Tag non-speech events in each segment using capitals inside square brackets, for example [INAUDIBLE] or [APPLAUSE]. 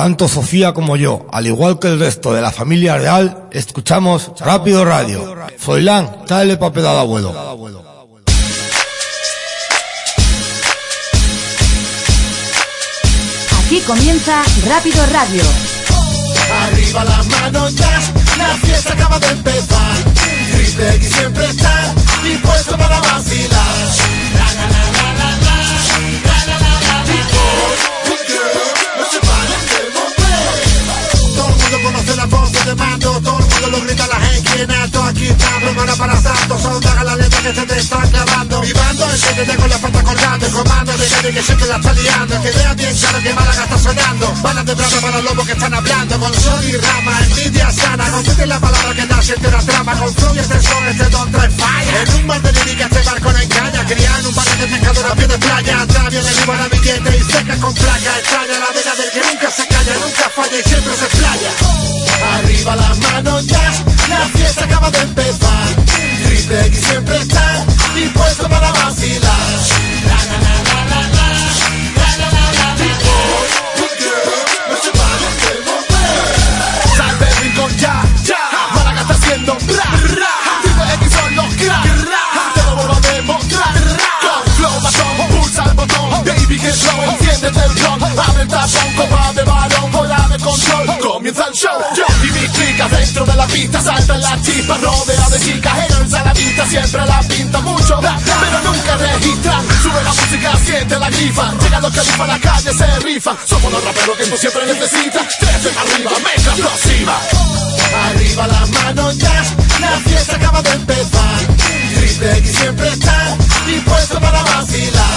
Tanto Sofía como yo, al igual que el resto de la familia real, escuchamos Rápido Radio. Foilán, dale papel al abuelo. Aquí comienza Rápido Radio. Arriba las manos ya, la fiesta acaba de empezar. Triple X siempre está dispuesto para vacilar. Alto. Aquí está, prepara para salto, son daga la letra que se te están clavando. Mi bando es que te con la pata colgando, el comando de gente que siempre la está liando. Que vea bien claro que Málaga está sonando. Balas de brava para los lobos que están hablando. Con sol y rama, envidia sana. Confite la palabra que da siente la trama. Con flow y este son, este don trae falla. En un mar de lírica este barco no engaña. Criando un barco de pescador a pie de playa. Atrás de arriba la billete y seca con placa. Extraña la vena del que nunca se calla, nunca falla y siempre se playa. Arriba las manos ya, la fiesta acaba de empezar. Triple siempre está dispuesto para vacilar. La, la, la, la, la, la. La, la, la, la, haciendo enciéndete el blon. Abre el copa de balón, de control. Comienza el show. Yo y mi clica dentro de la pista. Saltan las chispas, rodea de chicas. En ensaladita siempre la pinta mucho. Pero nunca registra. Sube la música, siente la grifa. Llega los a la calle, se rifan. Somos los raperos que tú siempre necesitas. Trece arriba, mezcla explosiva. Arriba las manos ya, la fiesta acaba de empezar. Triple X siempre está dispuesto para vacilar.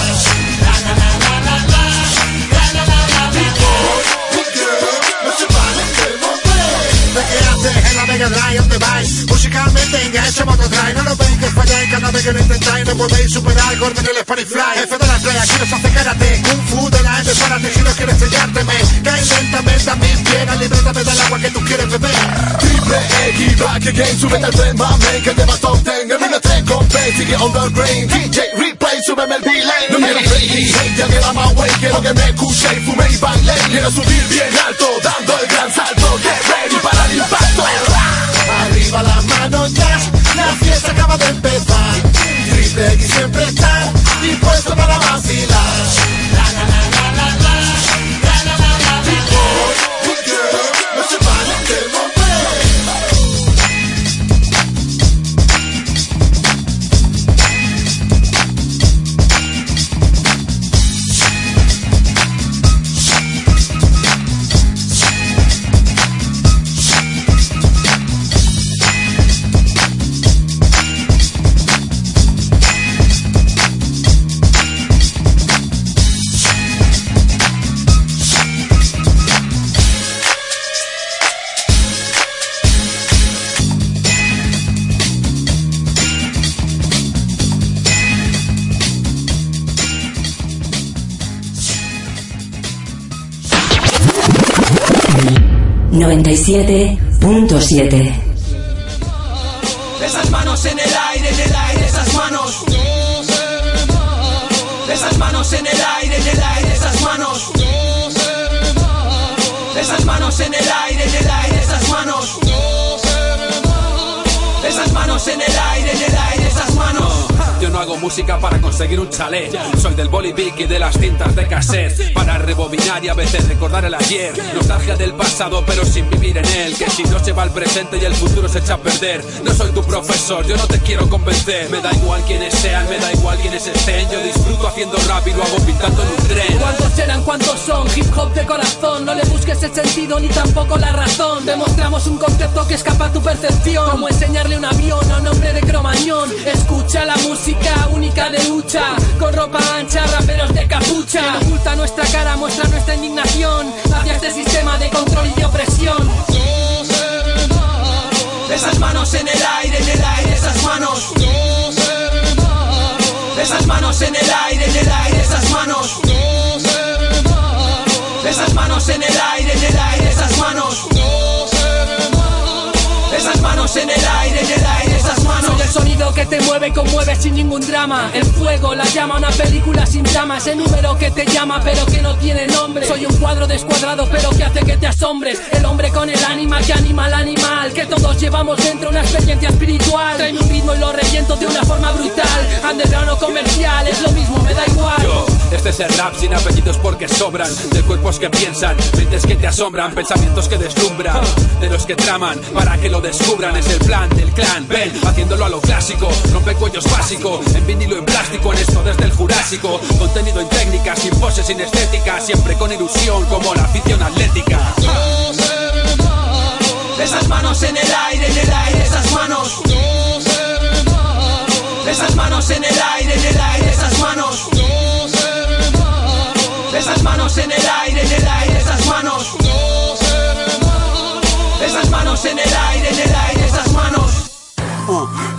Mega Drive? ¿Dónde vais? Musicalmente engancha Motodrive. No lo veis que falláis cada vez que lo intentáis. No podéis superar Gordon el Spanish Fly. F de la playa, aquí nos hace karate. Kung Fu de la M, párate si no quieres sellarte. Me cae lentamente a mis piernas. Libérame del agua que tú quieres beber. Triple X, back again. Súbete al tren, mame, que te va top ten. El mío te compré, sigue on the brain. DJ Replay, súbeme el delay. No quiero hate, ya on my way. Quiero que me escuche fume y baile. Quiero subir bien alto, dando el gran salto. Get ready Arriba las manos ya, la fiesta acaba de empezar. Triple X siempre está 97.7. Esas manos en el aire, en el aire, esas manos. Esas manos en el aire, en el aire, esas manos. Esas manos en el aire, en el aire, esas manos. Esas manos en el aire, en el aire no hago música para conseguir un chalet. Soy del bolivic y de las cintas de cassette. Para rebobinar y a veces recordar el ayer. Nostalgia del pasado, pero sin vivir en él. Que si no se va el presente y el futuro se echa a perder. No soy tu profesor, yo no te quiero convencer. Me da igual quiénes sean, me da igual quiénes estén. Yo disfruto haciendo rap y lo hago pintando en un tren. ¿Cuántos eran, cuántos son? Hip hop de corazón, no le busques el sentido ni tampoco la razón. Demostramos un concepto que escapa a tu percepción. Como enseñarle un avión a un hombre de cromañón. Escucha la música única de lucha, con ropa ancha, raperos de capucha. Oculta nuestra cara, muestra nuestra indignación hacia este sistema de control y de opresión. Esas manos en el aire, en el aire, esas manos. Esas manos en el aire, en el aire, esas manos. Esas manos en el aire, en el aire, esas manos. Esas manos en el aire, en el aire, sonido que te mueve y conmueve sin ningún drama. El fuego la llama una película sin trama. Ese número que te llama pero que no tiene nombre. Soy un cuadro descuadrado pero que hace que te asombres. El hombre con el ánima que anima al animal. Que todos llevamos dentro una experiencia espiritual. Trae un ritmo y lo reviento de una forma brutal. Underground o comercial, es lo mismo, me da igual. Yo, este es el rap sin apellidos porque sobran De cuerpos que piensan, mentes que te asombran Pensamientos que deslumbran, de los que traman Para que lo descubran, es el plan del clan Ven, haciéndolo a lo clásico Rompe cuellos básico, en vinilo en plástico En esto desde el Jurásico Contenido en técnicas, sin poses, sin estética Siempre con ilusión, como la afición atlética Esas manos en el aire, en el aire, esas manos. Esas manos en el aire, en el aire, esas manos. Esas manos en el aire, en el aire, esas manos. Esas manos en el aire, en el aire.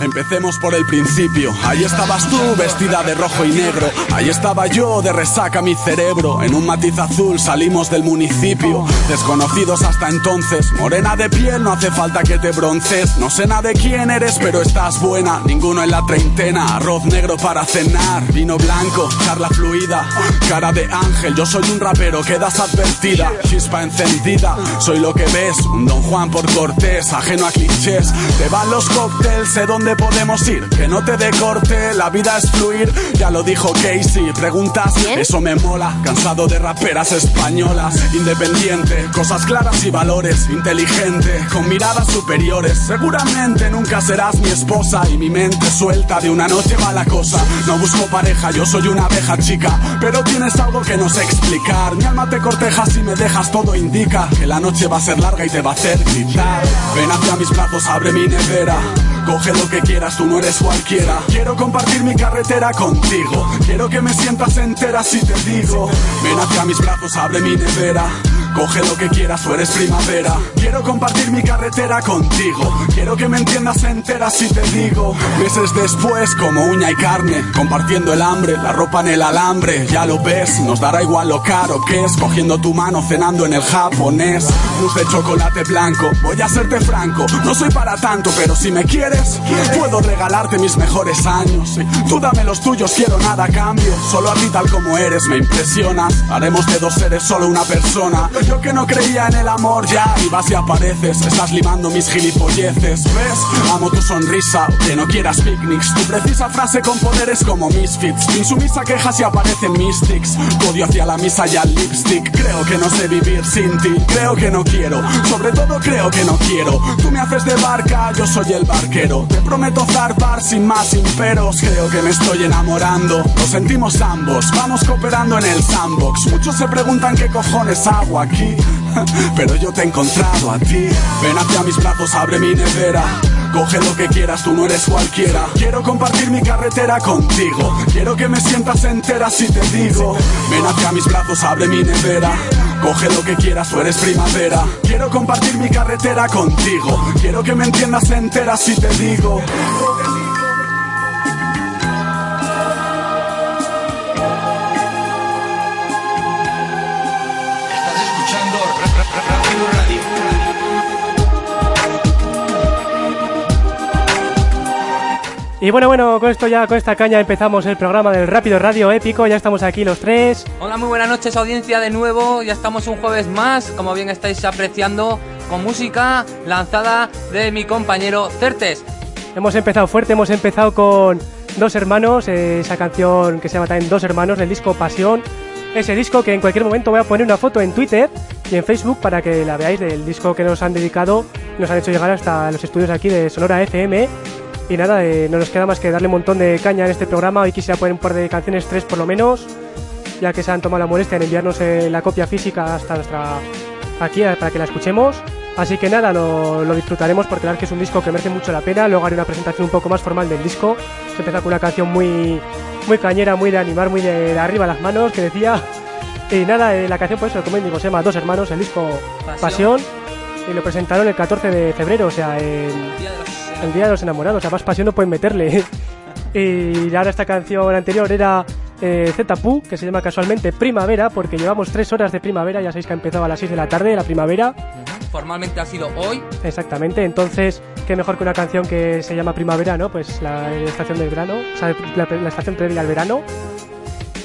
Empecemos por el principio. Ahí estabas tú, vestida de rojo y negro. Ahí estaba yo, de resaca mi cerebro. En un matiz azul salimos del municipio. Desconocidos hasta entonces. Morena de piel, no hace falta que te bronces. No sé nada de quién eres, pero estás buena. Ninguno en la treintena. Arroz negro para cenar. Vino blanco, charla fluida. Cara de ángel, yo soy un rapero, quedas advertida. Chispa encendida, soy lo que ves. Un don Juan por cortés, ajeno a clichés. Te van los cócteles, sé dónde podemos ir. Que no te dé corte, la vida es fluir. Ya lo dijo Casey. Preguntas, eso me mola. Cansado de raperas españolas. Independiente, cosas claras y valores. Inteligente, con miradas superiores. Seguramente nunca serás mi esposa. Y mi mente suelta de una noche va la cosa. No busco pareja, yo soy una abeja chica. Pero tienes algo que no sé explicar. Mi alma te corteja si me dejas, todo indica que la noche va a ser larga y te va a hacer gritar. Ven hacia mis brazos, abre mi nevera. Coge lo que quieras, tú no eres cualquiera. Quiero compartir mi carretera contigo. Quiero que me sientas entera si te digo. Ven hacia mis brazos, abre mi nevera. Coge lo que quieras, tú eres primavera. Quiero compartir mi carretera contigo. Quiero que me entiendas entera si te digo. Meses después, como uña y carne, compartiendo el hambre, la ropa en el alambre. Ya lo ves, nos dará igual lo caro que es. Cogiendo tu mano, cenando en el japonés. Luz de chocolate blanco, voy a serte franco. No soy para tanto, pero si me quieres, puedo regalarte mis mejores años. Tú dame los tuyos, quiero nada a cambio. Solo a ti tal como eres, me impresionas. Haremos de dos seres solo una persona. Yo que no creía en el amor ya, y y apareces. Estás limando mis gilipolleces. ¿Ves? Amo tu sonrisa, que no quieras picnics. Tu precisa frase con poderes como misfits. Insumisa quejas y aparecen mystics. Odio hacia la misa y al lipstick. Creo que no sé vivir sin ti. Creo que no quiero. Sobre todo creo que no quiero. Tú me haces de barca, yo soy el barquero. Te prometo zarpar sin más imperos. Creo que me estoy enamorando. Lo sentimos ambos. Vamos cooperando en el sandbox. Muchos se preguntan qué cojones hago Pero yo te he encontrado a ti. Ven hacia mis brazos, abre mi nevera. Coge lo que quieras, tú no eres cualquiera. Quiero compartir mi carretera contigo. Quiero que me sientas entera si te digo. Ven hacia mis brazos, abre mi nevera. Coge lo que quieras, tú eres primavera. Quiero compartir mi carretera contigo. Quiero que me entiendas entera si te digo. Y bueno, bueno, con esto ya, con esta caña empezamos el programa del Rápido Radio Épico. Ya estamos aquí los tres. Hola, muy buenas noches audiencia de nuevo, ya estamos un jueves más, como bien estáis apreciando, con música lanzada de mi compañero Certes. Hemos empezado fuerte, hemos empezado con Dos Hermanos, eh, esa canción que se llama también Dos Hermanos, del disco Pasión. Ese disco que en cualquier momento voy a poner una foto en Twitter y en Facebook para que la veáis del disco que nos han dedicado, nos han hecho llegar hasta los estudios aquí de Sonora FM. Y nada, eh, no nos queda más que darle un montón de caña en este programa. Hoy quisiera poner un par de canciones, tres por lo menos, ya que se han tomado la molestia en enviarnos eh, la copia física hasta nuestra aquí eh, para que la escuchemos. Así que nada, lo, lo disfrutaremos porque la verdad es que es un disco que merece mucho la pena. Luego haré una presentación un poco más formal del disco. Se empieza con una canción muy, muy cañera, muy de animar, muy de, de arriba las manos, que decía. Y nada, eh, la canción, pues eso, como digo, se llama Dos Hermanos, el disco Pasión. Pasión. Y lo presentaron el 14 de febrero, o sea, en, Día de los el Día de los Enamorados. Sea, más pasión no pueden meterle. [LAUGHS] y ahora esta canción anterior era eh, Zetapu, que se llama casualmente Primavera, porque llevamos tres horas de primavera. Ya sabéis que ha empezado a las 6 de la tarde, la primavera. Formalmente ha sido hoy, Exactamente, entonces qué mejor que una canción que se llama Primavera, ¿no? Pues la, la estación del verano, o sea, la, la estación previa al verano.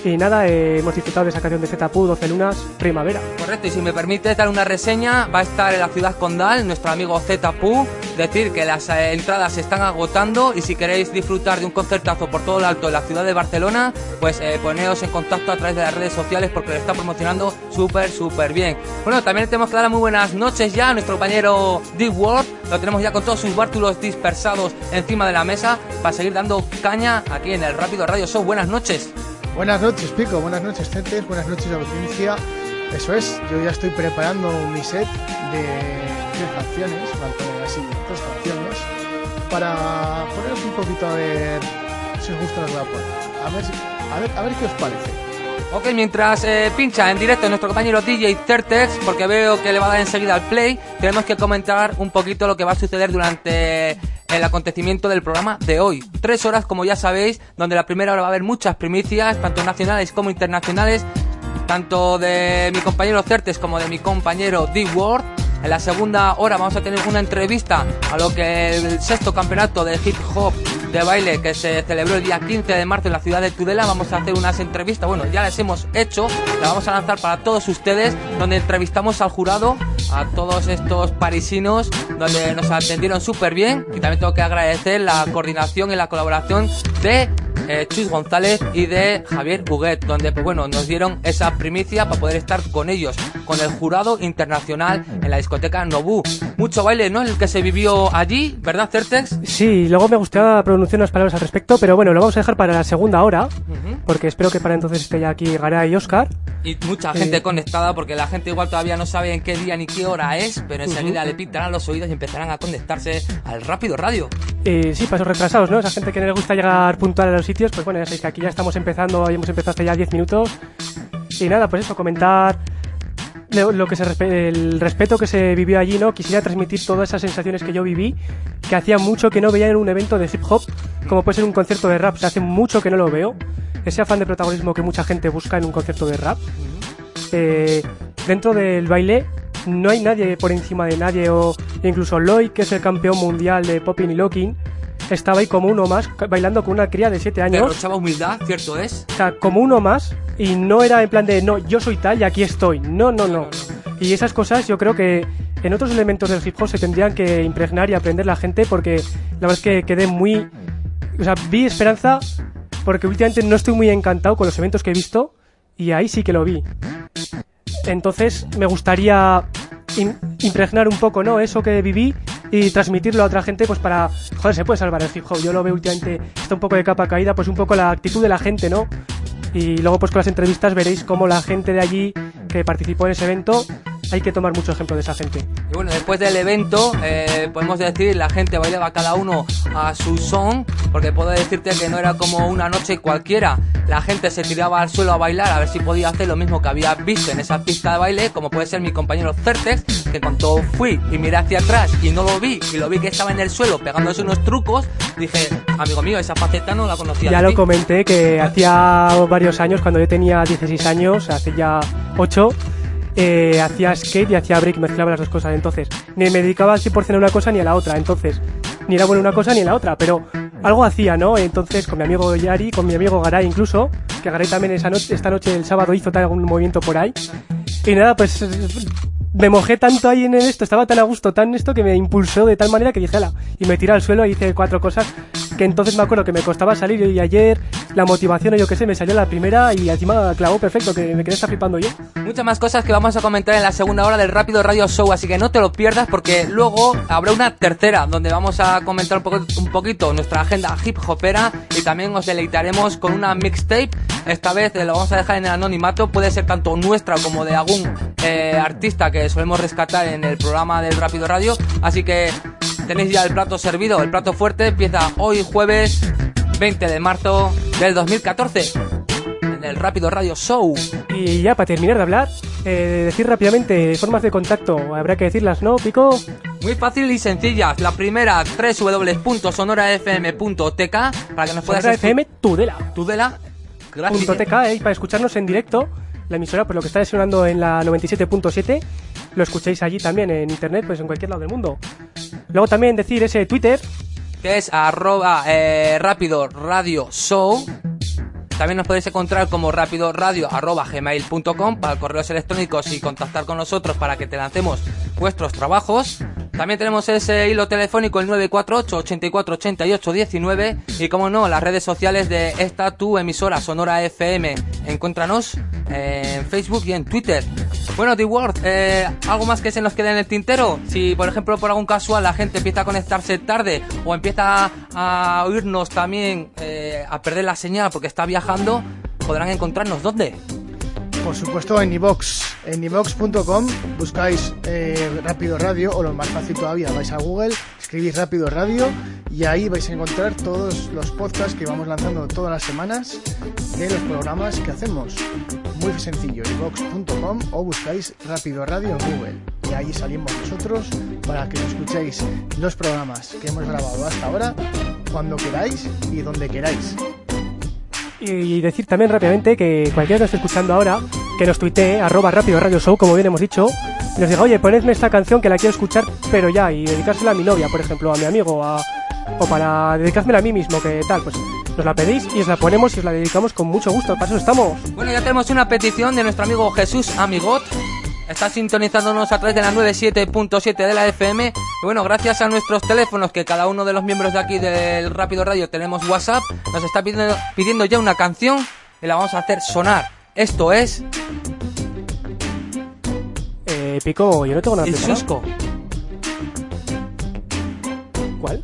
Y nada, eh, hemos disfrutado de esa canción de Zetapu, 12 lunas, Primavera. Correcto, y si me permite dar una reseña, va a estar en la ciudad condal nuestro amigo Zetapu. Decir que las eh, entradas se están agotando y si queréis disfrutar de un concertazo por todo el alto de la ciudad de Barcelona, pues eh, poneos en contacto a través de las redes sociales porque lo está promocionando súper, súper bien. Bueno, también tenemos que dar muy buenas noches ya a nuestro compañero Deep World. Lo tenemos ya con todos sus bártulos dispersados encima de la mesa para seguir dando caña aquí en el Rápido Radio Show. Buenas noches. Buenas noches, Pico. Buenas noches, Centes. Buenas noches, audiencia. Eso es, yo ya estoy preparando mi set de tres canciones, así tres canciones, para poneros un poquito a ver si os gusta lo que voy a poner. A ver, si- a ver, a ver qué os parece. Ok, mientras eh, pincha en directo nuestro compañero DJ Certex, porque veo que le va a dar enseguida al play, tenemos que comentar un poquito lo que va a suceder durante el acontecimiento del programa de hoy. Tres horas, como ya sabéis, donde la primera hora va a haber muchas primicias, tanto nacionales como internacionales, tanto de mi compañero Certes como de mi compañero D-Word. En la segunda hora vamos a tener una entrevista a lo que el sexto campeonato de hip hop de baile que se celebró el día 15 de marzo en la ciudad de Tudela. Vamos a hacer unas entrevistas, bueno, ya las hemos hecho, las vamos a lanzar para todos ustedes, donde entrevistamos al jurado, a todos estos parisinos, donde nos atendieron súper bien. Y también tengo que agradecer la coordinación y la colaboración de eh, Chus González y de Javier Huguet, donde pues bueno, nos dieron esa primicia para poder estar con ellos, con el jurado internacional en la discoteca Nobu. Mucho baile, ¿no? El que se vivió allí, ¿verdad, Certex? Sí, luego me gustaría pronunciar unas palabras al respecto, pero bueno, lo vamos a dejar para la segunda hora, porque espero que para entonces esté ya aquí Garay y Oscar. Y mucha gente Eh. conectada porque la gente igual todavía no sabe en qué día ni qué hora es, pero enseguida le pintarán los oídos y empezarán a conectarse al rápido radio. Eh, sí, pasos retrasados, ¿no? Esa gente que no le gusta llegar puntual a los sitios, pues bueno, ya sabéis que aquí ya estamos empezando, hemos empezado hace ya 10 minutos. Y nada, pues eso, comentar lo, que se el respeto que se vivió allí, ¿no? Quisiera transmitir todas esas sensaciones que yo viví, que hacía mucho que no veía en un evento de hip hop, como puede ser un concierto de rap, o sea, hace mucho que no lo veo. Ese afán de protagonismo que mucha gente busca en un concierto de rap. Eh, dentro del baile no hay nadie por encima de nadie, o incluso Lloyd, que es el campeón mundial de popping y locking, estaba ahí como uno más, bailando con una cría de 7 años. Derrochaba humildad, cierto es. O sea, como uno más, y no era en plan de, no, yo soy tal y aquí estoy. No, no, no. Y esas cosas yo creo que en otros elementos del hip hop se tendrían que impregnar y aprender la gente porque la verdad es que quedé muy... O sea, vi esperanza porque últimamente no estoy muy encantado con los eventos que he visto y ahí sí que lo vi. Entonces me gustaría im- impregnar un poco, ¿no? Eso que viví y transmitirlo a otra gente, pues para, joder, se puede salvar el hip hop. Yo lo veo últimamente, está un poco de capa caída, pues un poco la actitud de la gente, ¿no? Y luego pues con las entrevistas veréis cómo la gente de allí que participó en ese evento, hay que tomar mucho ejemplo de esa gente. Y bueno, después del evento, eh, podemos decir, la gente bailaba cada uno a su son, porque puedo decirte que no era como una noche cualquiera. La gente se tiraba al suelo a bailar a ver si podía hacer lo mismo que había visto en esa pista de baile, como puede ser mi compañero Certex, que cuando fui y miré hacia atrás y no lo vi, y lo vi que estaba en el suelo pegándose unos trucos, dije, amigo mío, esa faceta no la conocía. Ya lo ti". comenté que hacía varios años, cuando yo tenía 16 años, hace ya 8, eh, hacía skate y hacía break, mezclaba las dos cosas. Entonces, ni me dedicaba al 100% a una cosa ni a la otra. Entonces, ni era bueno en una cosa ni en la otra, pero algo hacía, ¿no? Entonces, con mi amigo Yari, con mi amigo Garay incluso, que Garay también esa noche, esta noche, el sábado, hizo tal algún movimiento por ahí. Y nada, pues me mojé tanto ahí en esto, estaba tan a gusto, tan esto, que me impulsó de tal manera que dije, ala, y me tiré al suelo y hice cuatro cosas que entonces me acuerdo que me costaba salir y ayer la motivación o yo qué sé, me salió la primera y encima clavó perfecto, que me quedé estar flipando yo. Muchas más cosas que vamos a comentar en la segunda hora del Rápido Radio Show, así que no te lo pierdas porque luego habrá una tercera donde vamos a comentar un, poco- un poquito nuestra agenda hip hopera y también os deleitaremos con una mixtape. Esta vez lo vamos a dejar en el anonimato, puede ser tanto nuestra como de algún eh, artista que solemos rescatar en el programa del Rápido Radio, así que tenéis ya el plato servido, el plato fuerte empieza hoy jueves 20 de marzo del 2014 en el Rápido Radio Show. Y ya para terminar de hablar, eh, decir rápidamente formas de contacto, habrá que decirlas, ¿no, Pico? Muy fácil y sencilla. La primera, www.sonorafm.tk para que nos puedas Sonora FM Tudela. Tudela. Gracias. .tk, eh, para escucharnos en directo. La emisora, pues lo que está sonando en la 97.7, lo escucháis allí también en internet, pues en cualquier lado del mundo. Luego también decir ese Twitter. Que es arroba eh, rápido radio show. También nos podéis encontrar como rápido radio arroba gmail.com para correos electrónicos y contactar con nosotros para que te lancemos vuestros trabajos. También tenemos ese hilo telefónico el 948 84 88 19 y como no las redes sociales de esta tu emisora Sonora FM. Encuéntranos en Facebook y en Twitter. Bueno, The Word, eh, ¿algo más que se nos quede en el tintero? Si, por ejemplo, por algún casual la gente empieza a conectarse tarde o empieza a oírnos también eh, a perder la señal porque está viajando, podrán encontrarnos ¿dónde? Por supuesto en iVox, en iVox.com buscáis eh, Rápido Radio o lo más fácil todavía, vais a Google, escribís Rápido Radio y ahí vais a encontrar todos los podcasts que vamos lanzando todas las semanas de los programas que hacemos. Muy sencillo, iVox.com o buscáis Rápido Radio en Google y ahí salimos nosotros para que escuchéis los programas que hemos grabado hasta ahora cuando queráis y donde queráis. Y decir también rápidamente que cualquiera que nos esté escuchando ahora, que nos tuitee, arroba rápido radio show, como bien hemos dicho, nos diga, oye, ponedme esta canción que la quiero escuchar, pero ya, y dedicársela a mi novia, por ejemplo, a mi amigo, a- o para dedicármela a mí mismo, que tal, pues nos la pedís y os la ponemos y os la dedicamos con mucho gusto, para eso estamos. Bueno, ya tenemos una petición de nuestro amigo Jesús Amigot. Está sintonizándonos a través de la 97.7 de la FM. Y bueno, gracias a nuestros teléfonos, que cada uno de los miembros de aquí del Rápido Radio tenemos WhatsApp, nos está pidiendo, pidiendo ya una canción y la vamos a hacer sonar. Esto es Eh, Pico, yo no tengo nada El. Susco. ¿Cuál?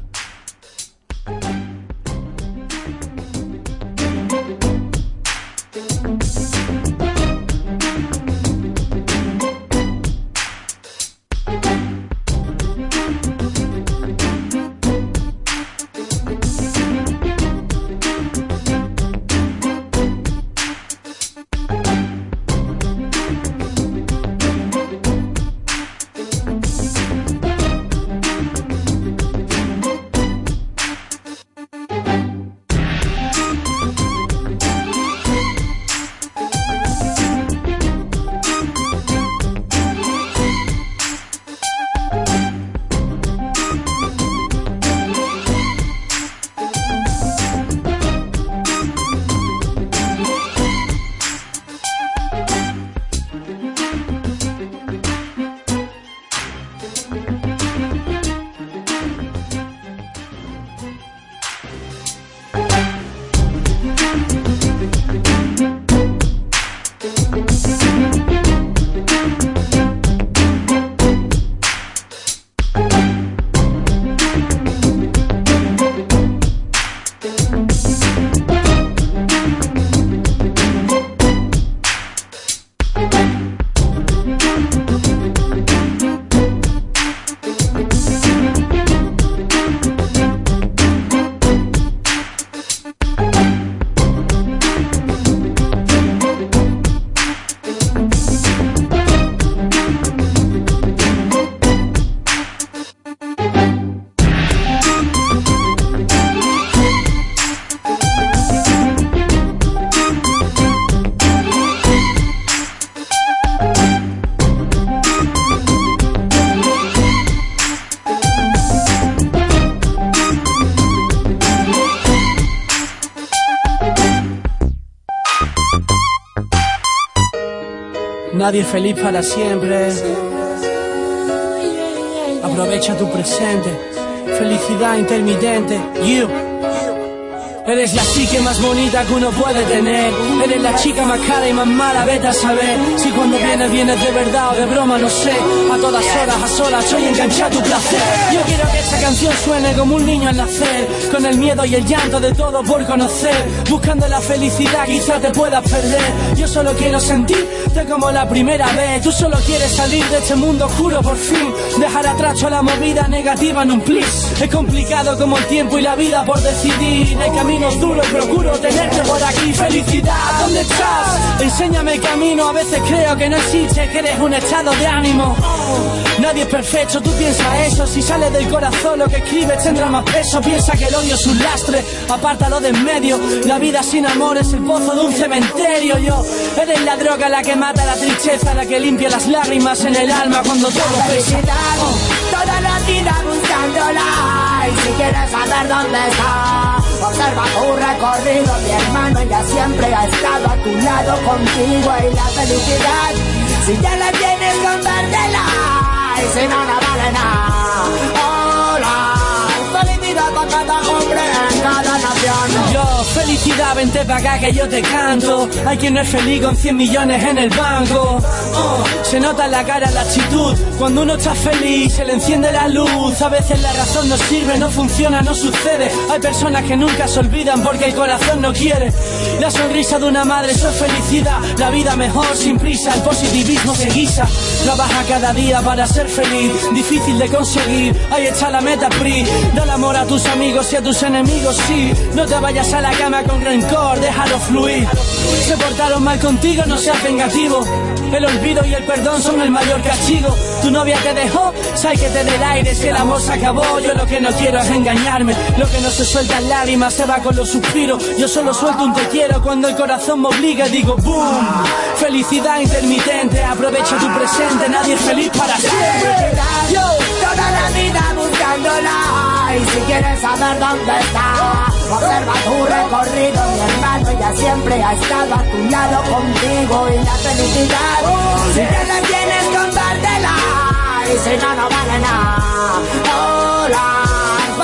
Nadie feliz para siempre. Aprovecha tu presente. Felicidad intermitente. You. Eres la chica más bonita que uno puede tener. Eres la chica más cara y más mala, vete a saber. Si cuando vienes, vienes de verdad o de broma, no sé. A todas horas, a solas, soy enganchado tu placer. Yo quiero que esta canción suene como un niño al nacer. Con el miedo y el llanto de todo por conocer. Buscando la felicidad, quizá te puedas perder. Yo solo quiero como la primera vez. Tú solo quieres salir de este mundo oscuro por fin. Dejar atrás toda la movida negativa en un plis. Es complicado como el tiempo y la vida por decidir. Hay caminos duros, procuro tenerte por aquí. Felicidad, ¿dónde estás? Enséñame el camino. A veces creo que no existe, que eres un estado de ánimo. Nadie es perfecto, tú piensa eso. Si sale del corazón lo que escribes tendrá más peso. Piensa que el odio es un lastre, apártalo de en medio. La vida sin amor es el pozo de un cementerio. Yo, eres la droga la que mata la tristeza, la que limpia las lágrimas en el alma cuando todo pesa. Toda la vida buscándola Y si quieres saber dónde está Observa tu recorrido Mi hermano ella siempre ha estado a tu lado contigo Y la felicidad Si ya la tienes compártela No, no vale nada Hola Felicidad para cada hombre en cada nación Yo, felicidad, vente para acá que yo te canto. Hay quien no es feliz con 100 millones en el banco. Oh, se nota en la cara la actitud. Cuando uno está feliz, se le enciende la luz. A veces la razón no sirve, no funciona, no sucede. Hay personas que nunca se olvidan porque el corazón no quiere. La sonrisa de una madre, eso es felicidad. La vida mejor, sin prisa, el positivismo se guisa. Trabaja cada día para ser feliz, difícil de conseguir. Ahí está la meta, PRI. Dale amor a tus amigos y a tus enemigos, sí. No te vayas a la cama con rencor, déjalo fluir. Se portaron mal contigo, no seas vengativo. El olvido y el perdón son el mayor castigo. Tu novia te dejó, sabes que te dé el aire, que el amor se acabó. Yo lo que no quiero es engañarme. Lo que no se suelta en lágrimas se va con los suspiros. Yo solo suelto un te quiero cuando el corazón me obliga digo boom. Felicidad intermitente, aprovecha tu presente, nadie es feliz para siempre. Yo, toda la vida buscándola Y si quieres saber dónde está Observa tu recorrido Mi hermano ella siempre ha estado a tu lado contigo Y la felicidad Si te la tienes compártela. Y si no, no vale nada. Hola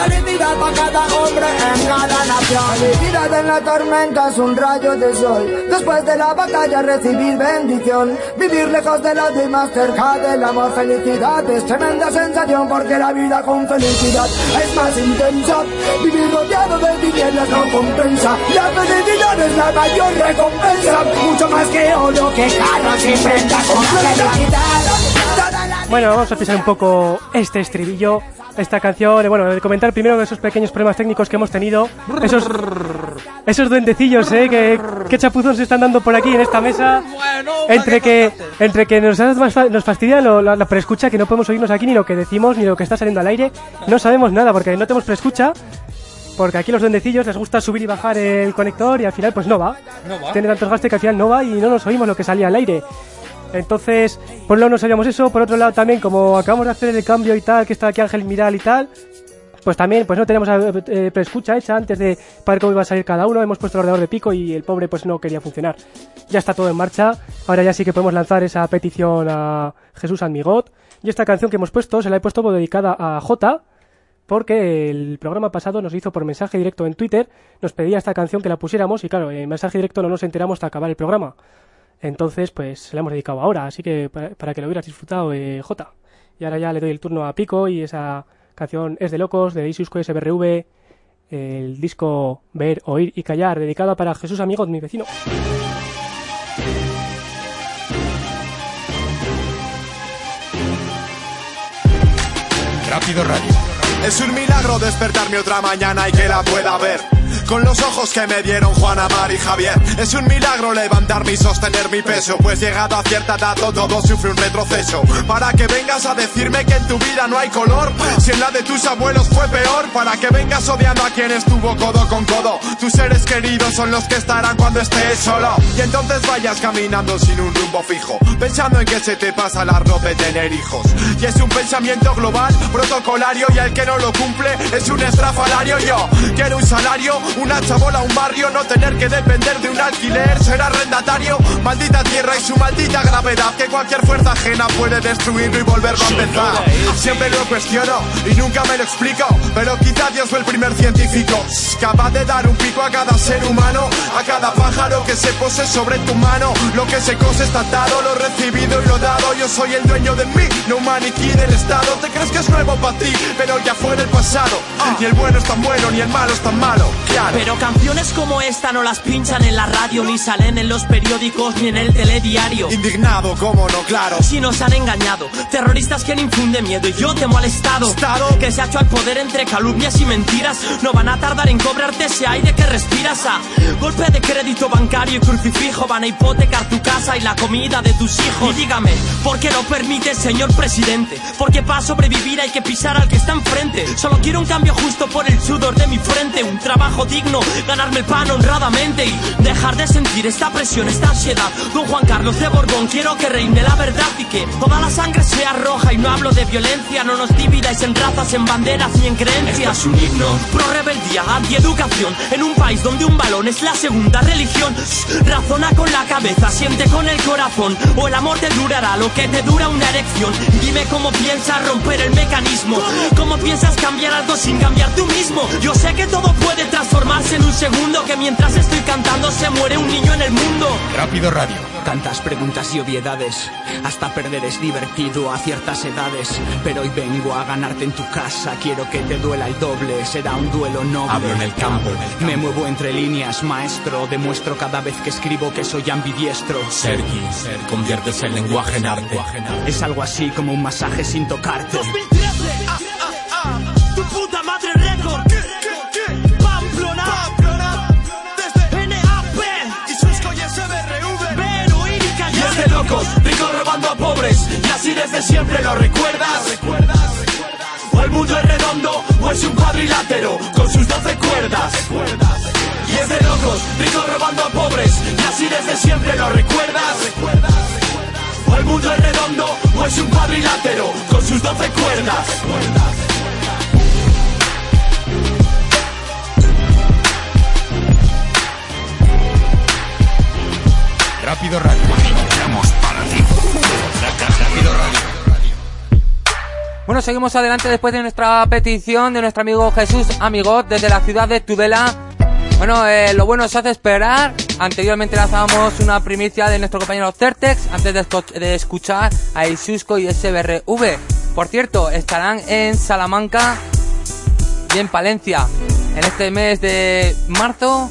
Felicidad para cada hombre en cada nación. Felicidad en la tormenta es un rayo de sol. Después de la batalla recibir bendición Vivir lejos de los demás cerca del amor Felicidad es tremenda sensación porque la vida con felicidad es más intensa Vivir rodeado de tinieblas no compensa La felicidad es la mayor recompensa Mucho más que oro, que carros y prendas con felicidad Bueno, vamos a pisar un poco este estribillo, esta canción. Bueno, comentar primero esos pequeños problemas técnicos que hemos tenido. Esos, esos duendecillos, ¿eh? Que, qué chapuzón se están dando por aquí en esta mesa. Entre que, entre que nos, hace más fa- nos fastidia lo- la, la preescucha, que no podemos oírnos aquí ni lo que decimos ni lo que está saliendo al aire. No sabemos nada porque no tenemos preescucha. Porque aquí los duendecillos les gusta subir y bajar el conector y al final pues no va. No va. Tiene tantos gastos que al final no va y no nos oímos lo que salía al aire. Entonces, por un lado no sabíamos eso, por otro lado también como acabamos de hacer el cambio y tal, que está aquí Ángel Miral y tal, pues también pues no tenemos eh, eh, preescucha hecha antes de para cómo iba a salir cada uno, hemos puesto el ordenador de pico y el pobre pues no quería funcionar. Ya está todo en marcha, ahora ya sí que podemos lanzar esa petición a Jesús Almigot y esta canción que hemos puesto se la he puesto dedicada a J porque el programa pasado nos hizo por mensaje directo en Twitter, nos pedía esta canción que la pusiéramos y claro, en mensaje directo no nos enteramos hasta acabar el programa. Entonces, pues se la hemos dedicado ahora, así que para, para que lo hubieras disfrutado, eh, J. Y ahora ya le doy el turno a Pico y esa canción es de locos, de Isusco SBRV, el disco Ver, Oír y Callar, dedicado para Jesús Amigo, mi vecino. Rápido Radio. Es un milagro despertarme otra mañana y que la pueda ver. Con los ojos que me dieron Juana, Mar y Javier. Es un milagro levantarme y sostener mi peso. Pues llegado a cierta edad todo sufre un retroceso. Para que vengas a decirme que en tu vida no hay color. Si en la de tus abuelos fue peor. Para que vengas odiando a quien estuvo codo con codo. Tus seres queridos son los que estarán cuando estés solo. Y entonces vayas caminando sin un rumbo fijo. Pensando en que se te pasa la ropa de tener hijos. Y es un pensamiento global, protocolario. Y el que no lo cumple es un estrafalario. Yo quiero un salario, una chabola, un barrio. No tener que depender de un alquiler, ser arrendatario. Maldita tierra y su maldita gravedad. Que cualquier fuerza ajena puede destruirlo y volverlo a empezar. Siempre lo cuestiono y nunca me lo explico. Pero quizá Dios fue el primer científico. Capaz de dar un pico a cada ser humano. A cada pájaro que se pose sobre tu mano. Lo que se cose está atado, lo recibido y lo dado. Yo soy el dueño de mí, no un maniquí del Estado. Te crees que es nuevo para ti, pero ya fue del pasado. Ni el bueno es tan bueno, ni el malo es tan malo. Claro. Pero canciones como esta no las pinchan en la radio, ni salen en los periódicos, ni en el telediario. Indignado, cómo no, claro. Si nos han engañado, terroristas que infunden miedo Estado y yo te he molestado. Estado. Que se ha hecho al poder entre calumnias y mentiras. No van a tardar en cobrarte ese aire que respiras a golpe de crédito bancario y crucifijo. Van a hipotecar tu casa y la comida de tus hijos. Y dígame, ¿por qué lo permite, señor presidente? Porque para sobrevivir hay que pisar al que está enfrente. Solo quiero un cambio justo por el sudor de mi frente. Un trabajo digno, ganarme el pan honradamente y dejar de sentir esta presión, esta ansiedad. Don Juan Carlos de Borbón, quiero que reine la verdad y que toda la sangre sea roja. Y no hablo de violencia, no nos dividáis en razas, en banderas ni en creencias. es un himno. Pro rebeldía, antieducación, en un país donde un balón es la segunda religión. Shh, Razona con la cabeza, siente con el corazón, o el amor te durará lo que te dura una erección. Dime cómo piensas romper el mecanismo, cómo piensas cambiar algo sin cambiar tú mismo. Yo sé que todo puede transformarse en un segundo, que mientras estoy cantando se muere un niño en el mundo. Rápido Radio. Tantas preguntas y obviedades, hasta perder es divertido a ciertas edades. Pero hoy vengo a ganarte en tu casa, quiero que te duela el doble, será un duelo noble. Hablo en el campo. Me muevo entre líneas, maestro, demuestro cada vez que escribo que soy ambidiestro. Sergi, conviertes el lenguaje en arte. Es algo así como un masaje sin tocarte. 2013, ah, ah, ah, tu puta madre pobres. Y así desde siempre lo recuerdas. O el mundo es redondo, o es un cuadrilátero con sus doce cuerdas. Y es de locos, ricos robando a pobres. Y así desde siempre lo recuerdas. O el mundo es redondo, o es un cuadrilátero con sus doce cuerdas. Rápido Radio. Bueno, seguimos adelante después de nuestra petición de nuestro amigo Jesús Amigot desde la ciudad de Tudela. Bueno, eh, lo bueno se hace esperar. Anteriormente lanzábamos una primicia de nuestro compañero Certex antes de, de escuchar a Isusco y SBRV. Por cierto, estarán en Salamanca y en Palencia en este mes de marzo,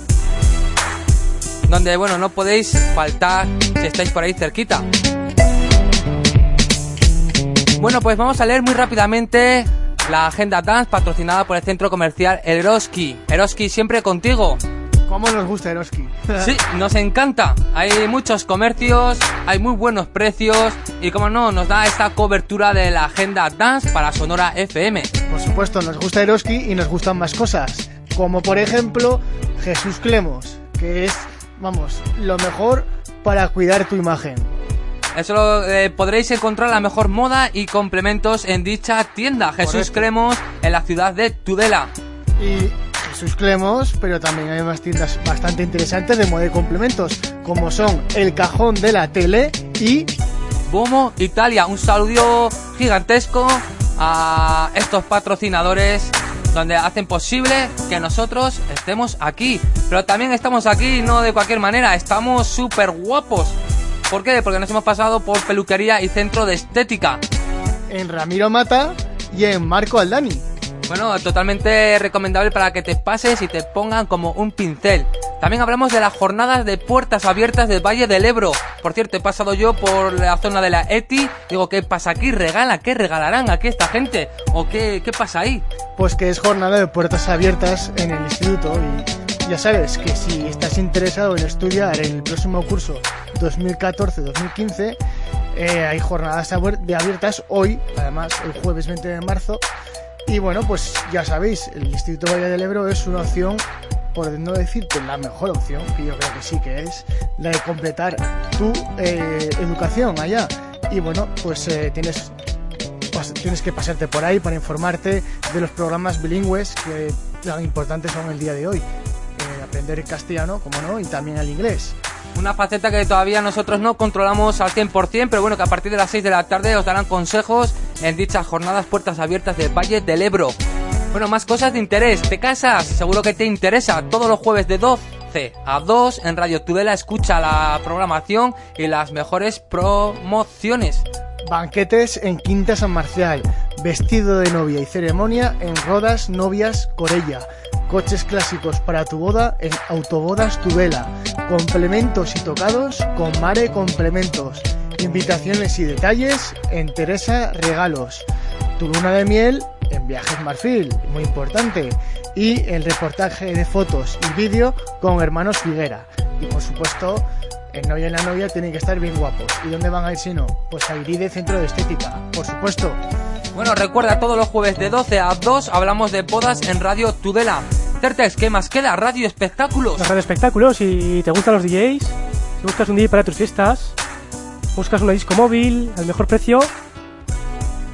donde bueno, no podéis faltar si estáis por ahí cerquita. Bueno, pues vamos a leer muy rápidamente la agenda dance patrocinada por el centro comercial Eroski. Eroski siempre contigo. ¿Cómo nos gusta Eroski? [LAUGHS] Sí, nos encanta. Hay muchos comercios, hay muy buenos precios y como no, nos da esta cobertura de la agenda dance para Sonora FM. Por supuesto, nos gusta Eroski y nos gustan más cosas. Como por ejemplo, Jesús Clemos, que es, vamos, lo mejor para cuidar tu imagen. Eso lo, eh, podréis encontrar la mejor moda y complementos en dicha tienda, Jesús Correcto. Cremos, en la ciudad de Tudela. Y Jesús Clemos, pero también hay más tiendas bastante interesantes de moda y complementos, como son El Cajón de la Tele y Bomo Italia, un saludo gigantesco a estos patrocinadores donde hacen posible que nosotros estemos aquí. Pero también estamos aquí no de cualquier manera, estamos súper guapos. ¿Por qué? Porque nos hemos pasado por peluquería y centro de estética. en Ramiro Mata y en Marco Aldani. Bueno, totalmente recomendable para que te pases y te pongan como un pincel. También hablamos de las jornadas de puertas abiertas del Valle del Ebro. Por cierto, he pasado yo por la zona de la ETI. Digo, ¿qué pasa aquí? ¿Regala? ¿Qué regalarán aquí esta gente? ¿O qué, qué pasa ahí? Pues que es jornada de puertas abiertas en el instituto y ya sabes que si estás interesado en estudiar en el próximo curso 2014-2015 eh, hay jornadas de abiertas hoy, además el jueves 20 de marzo y bueno pues ya sabéis el Instituto Valle del Ebro es una opción por no decirte la mejor opción que yo creo que sí que es la de completar tu eh, educación allá y bueno pues eh, tienes tienes que pasarte por ahí para informarte de los programas bilingües que tan importantes son el día de hoy. Aprender castellano, como no, y también el inglés. Una faceta que todavía nosotros no controlamos al 100%, pero bueno, que a partir de las 6 de la tarde os darán consejos en dichas jornadas puertas abiertas del Valle del Ebro. Bueno, más cosas de interés. ¿Te casas? Seguro que te interesa. Todos los jueves de 12 a 2 en Radio Tudela escucha la programación y las mejores promociones. Banquetes en Quinta San Marcial, vestido de novia y ceremonia en Rodas Novias Corella, coches clásicos para tu boda en Autobodas Tudela, complementos y tocados con Mare Complementos, invitaciones y detalles en Teresa Regalos. Tu luna de miel en Viajes Marfil, muy importante. Y el reportaje de fotos y vídeo con Hermanos Figuera. Y por supuesto, el novio y la novia tienen que estar bien guapos. ¿Y dónde van a ir si no? Pues a Iride Centro de Estética, por supuesto. Bueno, recuerda, todos los jueves de 12 a 2 hablamos de bodas en Radio Tudela. Certex, ¿qué más queda? Radio Espectáculos. Los espectáculos, si te gustan los DJs, si buscas un DJ para tus fiestas, buscas una disco móvil al mejor precio,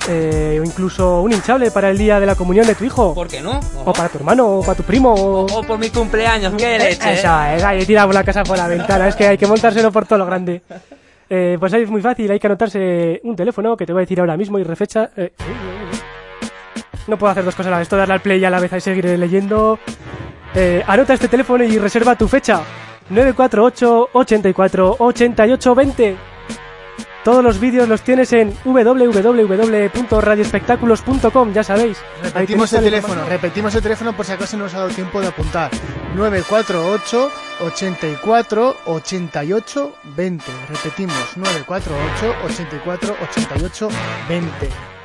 eh, o incluso un hinchable para el día de la comunión de tu hijo. ¿Por qué no? O para tu hermano, o para tu primo. O, o por mi cumpleaños, qué leche. Esa, esa, y tiramos la casa por la ventana. Es que hay que montárselo por todo lo grande. Eh, pues ahí es muy fácil, hay que anotarse un teléfono que te voy a decir ahora mismo y refecha. Eh, no puedo hacer dos cosas a la vez, darle al play a la vez y seguir leyendo. Eh, anota este teléfono y reserva tu fecha. 948 84 88 20. Todos los vídeos los tienes en www.radioespectáculos.com, ya sabéis. Repetimos el teléfono, repetimos el teléfono por si acaso no os ha dado tiempo de apuntar. 948 84 88 20. Repetimos, 948 84 88 20.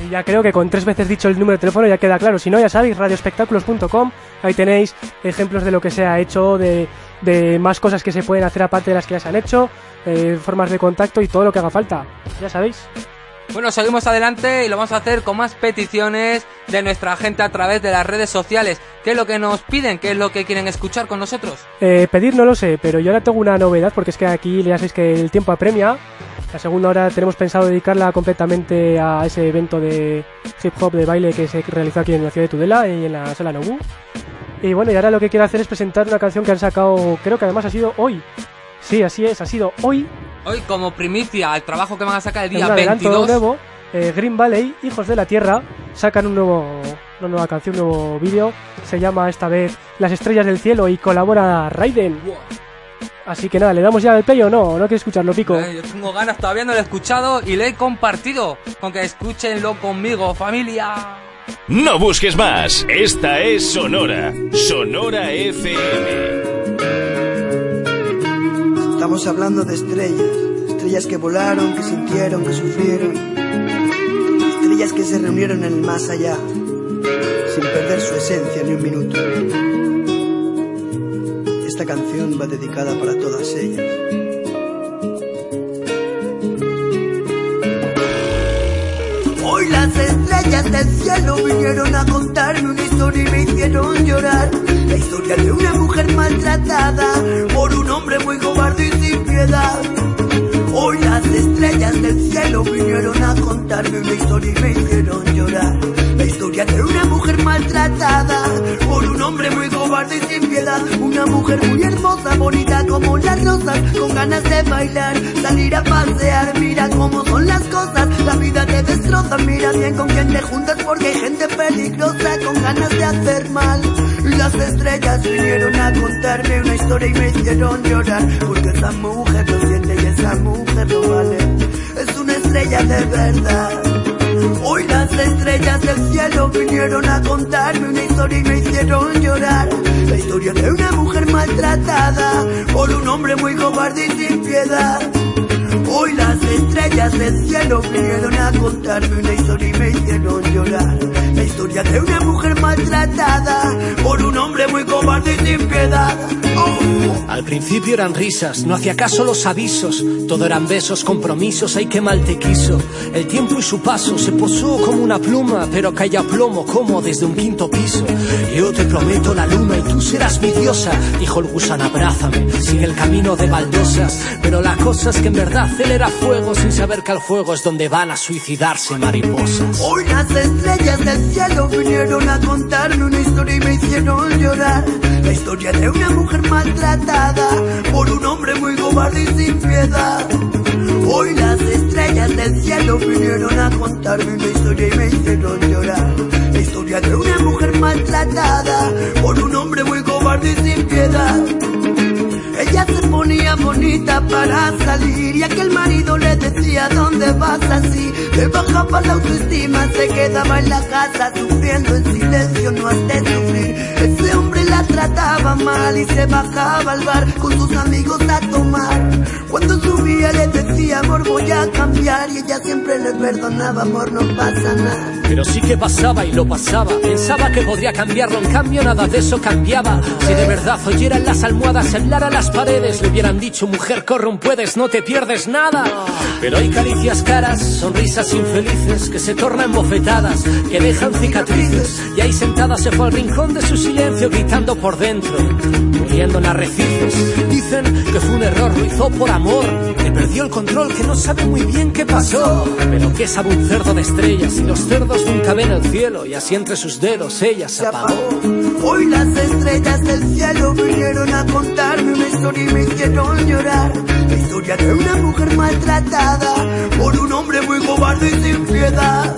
Y ya creo que con tres veces dicho el número de teléfono ya queda claro. Si no, ya sabéis, radioespectáculos.com. Ahí tenéis ejemplos de lo que se ha hecho, de, de más cosas que se pueden hacer aparte de las que ya se han hecho, eh, formas de contacto y todo lo que haga falta. Ya sabéis. Bueno, seguimos adelante y lo vamos a hacer con más peticiones de nuestra gente a través de las redes sociales. ¿Qué es lo que nos piden? ¿Qué es lo que quieren escuchar con nosotros? Eh, pedir no lo sé, pero yo ahora tengo una novedad porque es que aquí ya sabéis que el tiempo apremia. La segunda hora tenemos pensado dedicarla completamente a ese evento de hip hop de baile que se realizó aquí en la ciudad de Tudela y en la sala Nobu. Y bueno, y ahora lo que quiero hacer es presentar una canción que han sacado, creo que además ha sido hoy. Sí, así es, ha sido hoy. Hoy como primicia al trabajo que van a sacar el día un adelanto 22. nuevo. eh, Green Valley, Hijos de la Tierra, sacan un nuevo, una nueva canción, un nuevo vídeo. Se llama esta vez Las Estrellas del Cielo y colabora Raiden. Así que nada, ¿le damos ya el play o no? ¿No quiere escucharlo, Pico? Eh, yo tengo ganas, todavía no lo he escuchado y lo he compartido. Con que escúchenlo conmigo, familia. No busques más. Esta es Sonora. Sonora FM. Estamos hablando de estrellas, estrellas que volaron, que sintieron, que sufrieron, estrellas que se reunieron en el más allá, sin perder su esencia ni un minuto. Esta canción va dedicada para todas ellas. Hoy las estrellas del cielo vinieron a contarme una historia y me hicieron llorar. La historia de una mujer maltratada por un hombre muy cobarde y sin piedad. Hoy las estrellas del cielo vinieron a contarme una historia y me hicieron llorar. La historia de una mujer maltratada por un hombre muy cobarde y sin piedad. Una mujer muy hermosa, bonita como las rosas, con ganas de bailar, salir a pasear. Mira cómo son las cosas, la vida te destroza. Mira bien con quién te juntas porque hay gente peligrosa con ganas de hacer mal. Las estrellas vinieron a contarme una historia y me hicieron llorar porque esa mujer lo siente y esa mujer lo vale. Es una estrella de verdad. Hoy las estrellas del cielo vinieron a contarme una historia y me hicieron llorar. La historia de una mujer maltratada por un hombre muy cobarde y sin piedad. Hoy las estrellas del cielo vinieron a contarme una historia y me hicieron llorar. La historia de una mujer maltratada por un hombre muy cobarde y sin piedad. Al principio eran risas, no hacía caso los avisos, todo eran besos, compromisos, ay que mal te quiso. El tiempo y su paso se posó como una pluma, pero caía plomo como desde un quinto piso. Yo te prometo la luna y tú serás mi diosa, dijo el gusano, abrázame, sigue el camino de baldosas. Pero la cosa es que en verdad él era fuego, sin saber que al fuego es donde van a suicidarse mariposas. Hoy las estrellas del cielo vinieron a contarme una historia y me hicieron llorar. La historia de una mujer maltratada por un hombre muy cobarde y sin piedad. Hoy las estrellas del cielo vinieron a contarme una historia y me hicieron llorar. La historia de una mujer maltratada por un hombre muy cobarde y sin piedad. Ella se ponía bonita para salir y aquel marido le decía ¿Dónde vas así? Le bajaba la autoestima, se quedaba en la casa sufriendo en silencio, no has de sufrir. Ese hombre la trataba mal y se bajaba al bar con sus amigos a tomar. Cuando subía le decía, amor, voy a cambiar. Y ella siempre le perdonaba, amor, no pasa nada. Pero sí que pasaba y lo pasaba. Pensaba que podría cambiarlo, en cambio nada de eso cambiaba. Si de verdad oyeran las almohadas, hablaran las paredes, le hubieran dicho, mujer, corre un puedes, no te pierdes nada. Pero hay caricias caras, sonrisas infelices que se tornan bofetadas, que dejan cicatrices. Y ahí sentada se fue al rincón de su silencio, gritando por dentro, muriendo en arrecifes. Dicen que fue un error, lo hizo por amor, que perdió el control, que no sabe muy bien qué pasó. Pero que sabe un cerdo de estrellas y los cerdos nunca ven el cielo, y así entre sus dedos ella se apagó. Hoy las estrellas del cielo vinieron a contarme una historia y me hicieron llorar. La historia de una mujer maltratada por un hombre muy cobarde y sin piedad.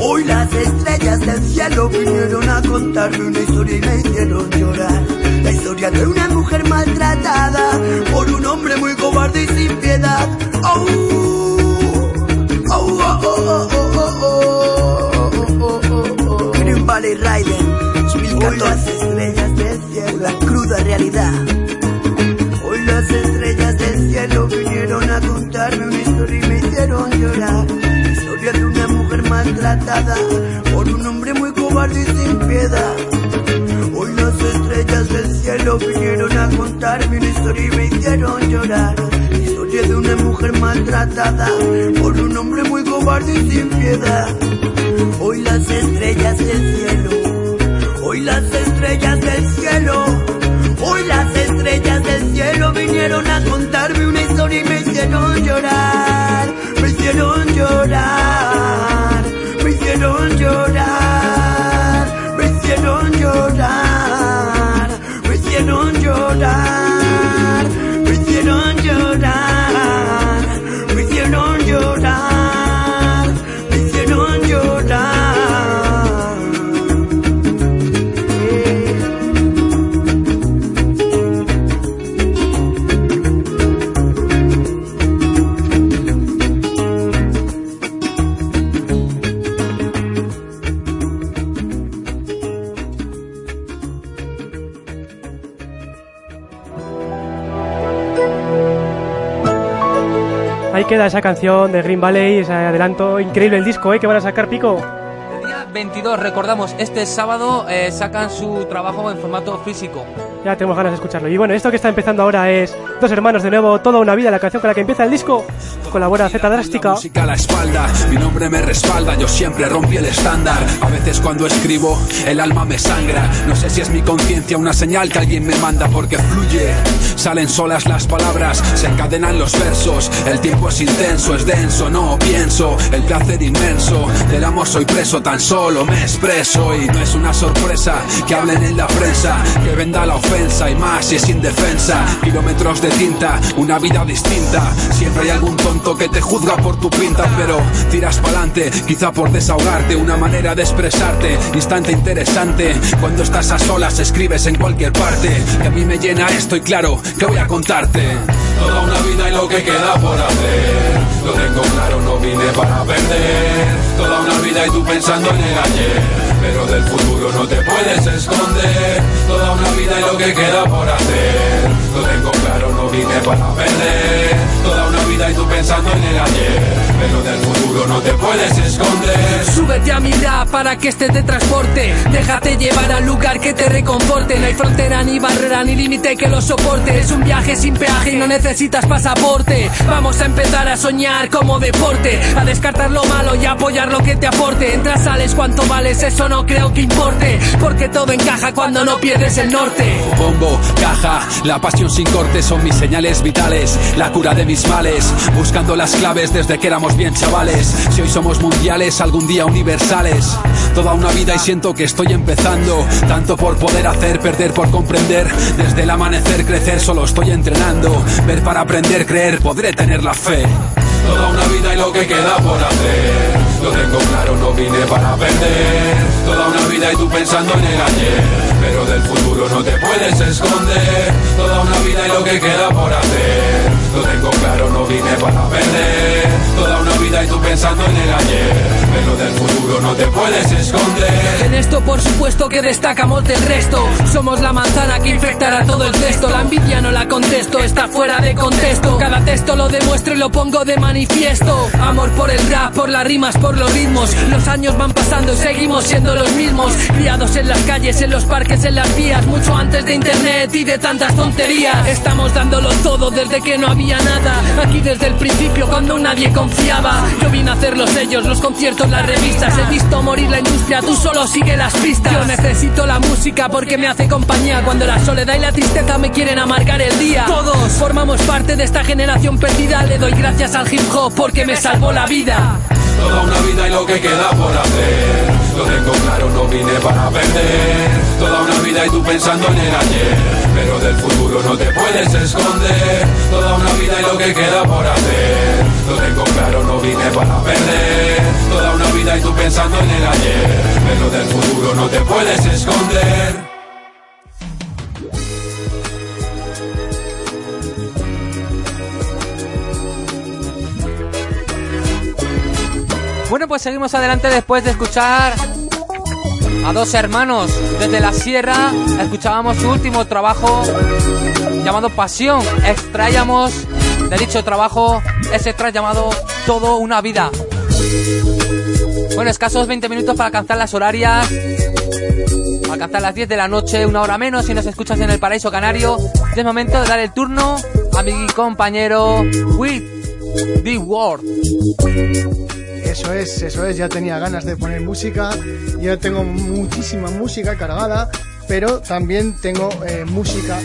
Hoy las estrellas del cielo vinieron a contarme una historia y me hicieron llorar. La historia de una mujer maltratada por un hombre muy cobarde y sin piedad. Oh, oh, oh, oh, Green Valley Raiden, 2014. Hoy las estrellas del cielo, la cruda realidad. Hoy las estrellas del cielo vinieron a contarme una historia y me hicieron llorar. La historia de una mujer maltratada por un hombre muy cobarde y sin piedad vinieron a contarme una historia y me hicieron llorar. Historia de una mujer maltratada por un hombre muy cobarde y sin piedad. Hoy las estrellas del cielo Hoy las estrellas del cielo, hoy las estrellas del cielo vinieron a contarme una historia y me hicieron llorar, me hicieron llorar, me hicieron llorar, me hicieron llorar, hicieron llorar, queda esa canción de Green Valley, ese adelanto increíble el disco, ¿eh? Que van a sacar pico. 22, recordamos, este sábado eh, sacan su trabajo en formato físico. Ya tenemos ganas de escucharlo. Y bueno, esto que está empezando ahora es Dos Hermanos de nuevo, Toda una Vida, la canción con la que empieza el disco. Colabora Z Drástica. música a la espalda, mi nombre me respalda, yo siempre rompí el estándar. A veces cuando escribo, el alma me sangra. No sé si es mi conciencia una señal que alguien me manda porque fluye. Salen solas las palabras, se encadenan los versos. El tiempo es intenso, es denso, no pienso. El placer inmenso, del amor soy preso, tan solo me expreso. Y no es una sorpresa que hablen en la prensa, que venda la ofensa y más si es indefensa. Kilómetros de tinta, una vida distinta. Siempre hay algún tonto que te juzga por tu pinta, pero tiras pa'lante, quizá por desahogarte, una manera de expresarte. Instante interesante, cuando estás a solas escribes en cualquier parte. Que a mí me llena esto y claro, que voy a contarte. Toda una vida y lo que queda por hacer. Lo tengo claro, no vine para perder. Toda una vida y tú pensando en el ayer. Pero del futuro no te puedes esconder. Toda una vida y lo que queda por hacer. Lo tengo claro, no vine para perder. Vida y tú pensando en el ayer. Pero del futuro no te puedes esconder. Súbete a mi rap para que este te transporte. Déjate llevar al lugar que te reconforte. No hay frontera, ni barrera, ni límite que lo soporte. Es un viaje sin peaje y no necesitas pasaporte. Vamos a empezar a soñar como deporte. A descartar lo malo y a apoyar lo que te aporte. Entras, sales, cuánto vales, eso no creo que importe. Porque todo encaja cuando no pierdes el norte. Bombo, caja, la pasión sin corte son mis señales vitales, la cura de mis males, buscando las claves desde que éramos bien chavales. Si hoy somos mundiales, algún día universales. Toda una vida y siento que estoy empezando, tanto por poder hacer, perder por comprender. Desde el amanecer, crecer, solo estoy entrenando. Ver para aprender, creer, podré tener la fe. Toda una vida y lo que queda por hacer. Lo tengo claro, no vine para perder. Toda una vida y tú pensando en el ayer. Pero del futuro no te puedes esconder. Toda una vida y lo que queda por hacer. Lo tengo claro, no vine para perder. Toda una y tú pensando en el ayer. Pero del futuro no te puedes esconder. En esto por supuesto que destacamos del resto. Somos la manzana que infectará todo el texto La envidia no la contesto, está fuera de contexto. Cada texto lo demuestro y lo pongo de manifiesto. Amor por el rap, por las rimas, por los ritmos. Los años van pasando y seguimos siendo los mismos. Criados en las calles, en los parques, en las vías. Mucho antes de internet y de tantas tonterías. Estamos dándolo todo desde que no había nada. Aquí desde el principio cuando nadie confiaba Yo vine a hacer los sellos, los conciertos, las revistas. He visto morir la industria, tú solo sigue las pistas. Yo necesito la música porque me hace compañía. Cuando la soledad y la tristeza me quieren amargar el día. Todos formamos parte de esta generación perdida. Le doy gracias al hip hop porque me salvó la vida. Toda una vida y lo que queda por hacer. Lo tengo claro, no vine para perder. Toda una vida y tú pensando en el ayer. Pero del futuro no te puedes esconder. Toda una vida y lo que queda por hacer. Lo tengo claro, no vine para perder. Toda una vida y tú pensando en el ayer. Pero del futuro no te puedes esconder. Bueno, pues seguimos adelante después de escuchar a dos hermanos desde la sierra. Escuchábamos su último trabajo llamado Pasión. Extraíamos de dicho trabajo ese track llamado Todo una vida. Bueno, escasos 20 minutos para alcanzar las horarias. Alcanzar las 10 de la noche, una hora menos si nos escuchas en el paraíso canario. Es momento de dar el turno a mi compañero With The World. Eso es, eso es, ya tenía ganas de poner música, ya tengo muchísima música cargada, pero también tengo eh, música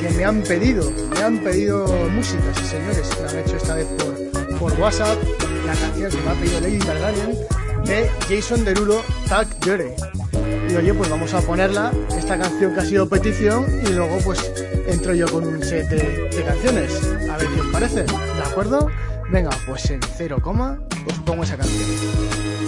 que me han pedido, me han pedido música, sí señores, me han hecho esta vez por, por WhatsApp, la canción que me ha pedido Lady Targaryen de Jason Derulo, Tag Jerry. Y oye, pues vamos a ponerla, esta canción que ha sido petición, y luego pues entro yo con un set de, de canciones, a ver qué os parece, ¿de acuerdo? Venga, pues en cero coma os pongo esa canción.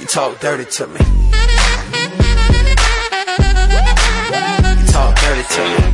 you, talk dirty to me. You talk dirty to me.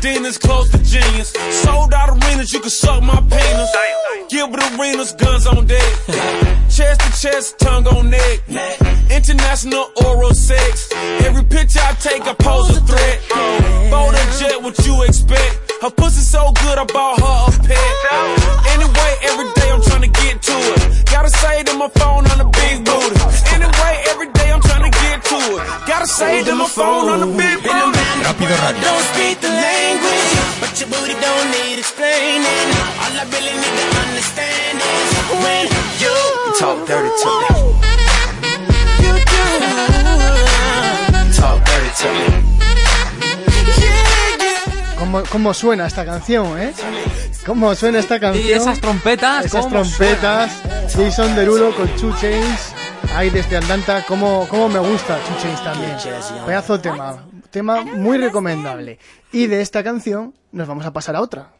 Cadenas close to genius. Sold out arenas, you can suck my penis. Give Gilbert Arenas, guns on deck. [LAUGHS] Chest to chest, tongue on neck. International oral sex. Every picture I take, I pose a threat. Bold and jet, what you expect? Her pussy so good, I bought her a pet. Anyway, every day I'm trying to get to it. Gotta say to my phone on the big booty. Anyway, every day I'm trying to get to it. Gotta say to my phone on the big booty. Don't speak the language, need explaining. All I really need to understand is when you talk dirty to me. You do. Talk dirty to me. ¿Cómo, cómo suena esta canción, eh? ¿Cómo suena esta canción? Y esas trompetas, Esas ¿cómo trompetas. Jason Derulo con Two Chains. Ahí desde Atlanta. ¿Cómo, cómo me gusta Two Chains también? Pedazo de tema. Tema muy recomendable. Y de esta canción nos vamos a pasar a otra.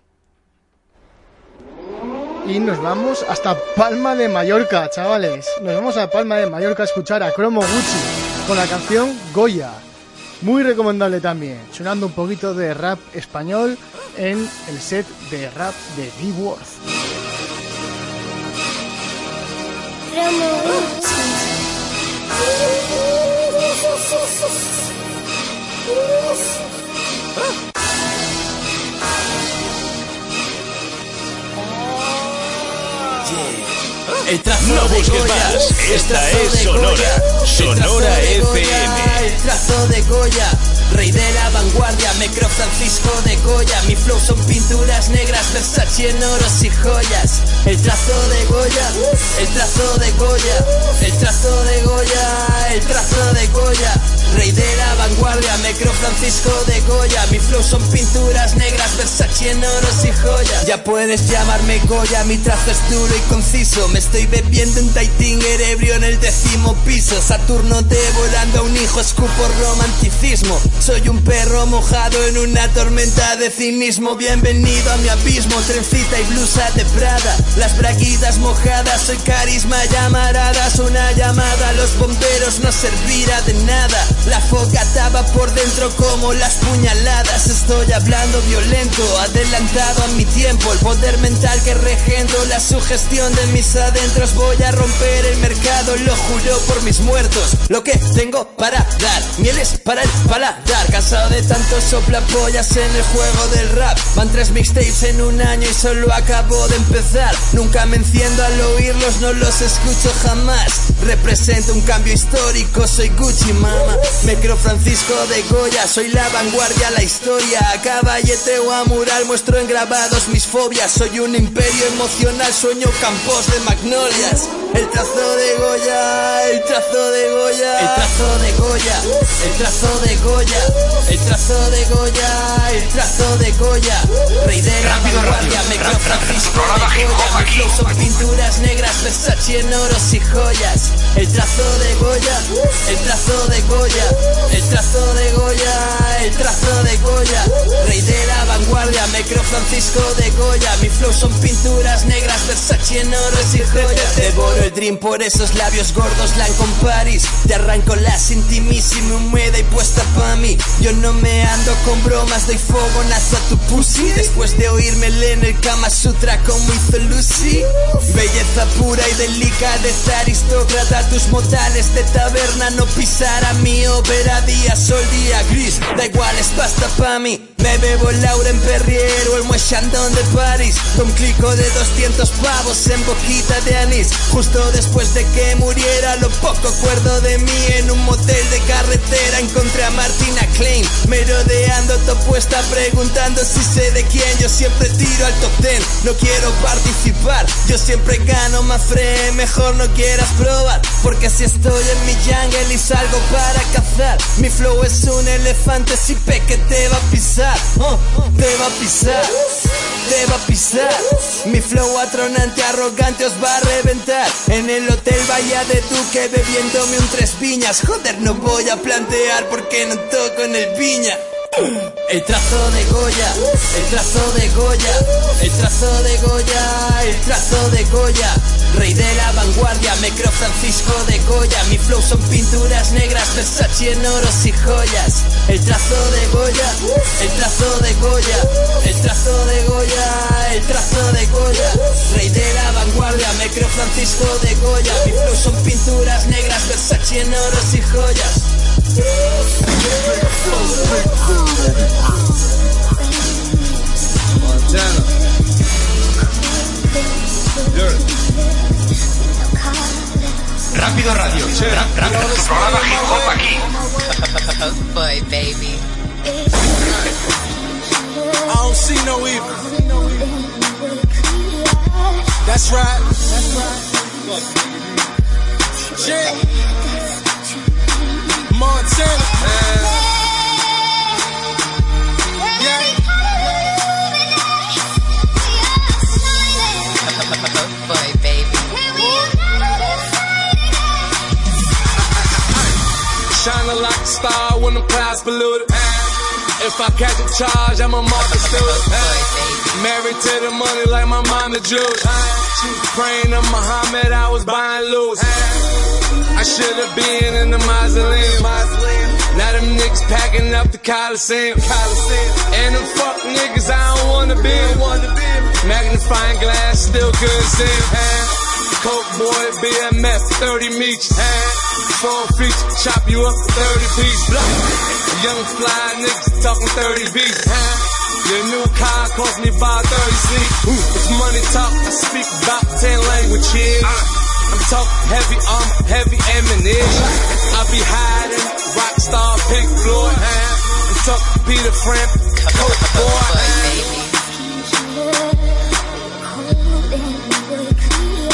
Y nos vamos hasta Palma de Mallorca, chavales. Nos vamos a Palma de Mallorca a escuchar a Cromo Gucci con la canción Goya. Muy recomendable también. Sonando un poquito de rap español en el set de rap de D-Worth. El no busques más. Esta es Sonora. Sonora FM. El trazo de Goya, rey de la vanguardia, me creo Francisco de Goya. Mi flow son pinturas negras, Versace en oros y joyas. El trazo de Goya, el trazo de Goya, el trazo de Goya, el trazo de Goya. Rey de la vanguardia, me creo Francisco de Goya. Mi flow son pinturas negras, Versace en oros y joyas. Ya puedes llamarme Goya, mi trazo es duro y conciso. Me estoy bebiendo un Taitinger ebrio en el décimo piso. Saturno devorando a un hijo, escupo romanticismo. Soy un perro mojado en una tormenta de cinismo. Bienvenido a mi abismo, trencita y blusa de Prada. Las braguitas mojadas, soy carisma llamaradas. Una llamada a los bomberos no servirá de nada. La fogata va por dentro como las puñaladas. Estoy hablando violento, adelantado a mi tiempo. El poder mental que regento, la sugestión de mis adentros. Voy a romper el mercado, lo juro por mis muertos. Lo que tengo para dar, mieles para el paladar. Cansado de tantos soplapollas en el juego del rap. Van tres mixtapes en un año y solo acabo de empezar. Nunca me enciendo al oírlos, no los escucho jamás. Represento un cambio histórico, soy Gucci mama. Me creo Francisco de Goya, soy la vanguardia, la historia. A caballete o a mural muestro en grabados mis fobias. Soy un imperio emocional, sueño campos de magnolias. El trazo de Goya, el trazo de Goya, el trazo de Goya, el trazo de Goya, el trazo de Goya, el trazo de Goya. Rey de la vanguardia, me creo Francisco de Goya. Mi flow son pinturas negras, Versace en oros y joyas. El trazo de Goya, el trazo de Goya, el trazo de Goya, el trazo de Goya. Rey de la vanguardia, me creo Francisco de Goya. Mi flow son pinturas negras, Versace en oros y joyas. Devoro el dream por esos labios gordos, Lancome Paris. Te arranco la intimísima, húmeda y puesta pa' mí. Yo no me ando con bromas, doy fogonazo a tu pussy. Después de oírme en el Kama Sutra como hizo Lucy. Belleza pura y delicadeza aristócrata. Tus modales de taberna no pisará mi ópera. Día, sol, día gris. Da igual, es pasta pa' mí. Me bebo el Lauren Perrier o el Moët Chandon de París. Con clico de 200 pavos en boquita de anís. Justo después de que muriera, lo poco acuerdo de mí. En un motel de carretera encontré a Martina Klein. Merodeando topuesta preguntando si sé de quién. Yo siempre tiro al top ten. No quiero participar. Yo siempre gano más fre. Mejor no quieras probar. Porque si estoy en mi jungle y salgo para Mi flow es un elefante. Si pe que te va a pisar. Oh, te va a pisar. Te va a pisar. Mi flow atronante, arrogante os va a reventar. En el hotel Vaya de Duque bebiéndome un tres viñas. Joder, no voy a plantear porque no toco en el viña. El trazo de Goya, el trazo de Goya, el trazo de Goya, el trazo de Goya. Rey de la vanguardia, me creo Francisco de Goya. Mi flow son pinturas negras, Versace en oros y joyas. El trazo de Goya, el trazo de Goya, el trazo de Goya, el trazo de Goya. Rey de la vanguardia, me creo Francisco de Goya. Mi flow son pinturas negras, Versace en oros y joyas. Rápido Radio. Rap- programa hip hop aquí. [LAUGHS] Boy, baby. On see no evil. That's right. Yeah. Montana. Yeah. Shining like a star when the clouds polluted. If I catch a charge, I'm a market student. Married to the money like my mom the Jews. Praying to Muhammad, I was buying loose. I should have been in the mausoleum. Now them niggas packing up the Coliseum. And them fuck niggas I don't wanna be. Magnifying glass, still couldn't see 'em. Coke boy, BMF, 30 meets. Four feature, chop you up 30 piece. Young fly niggas talking 30 beats. Your new car cost me about 30 sleep. It's money talk, I speak about 10 languages. I'm talking heavy armor, heavy ammunition. I be hiding, rock star, Pink Floyd. I'm talking Peter Framp, Coke boy.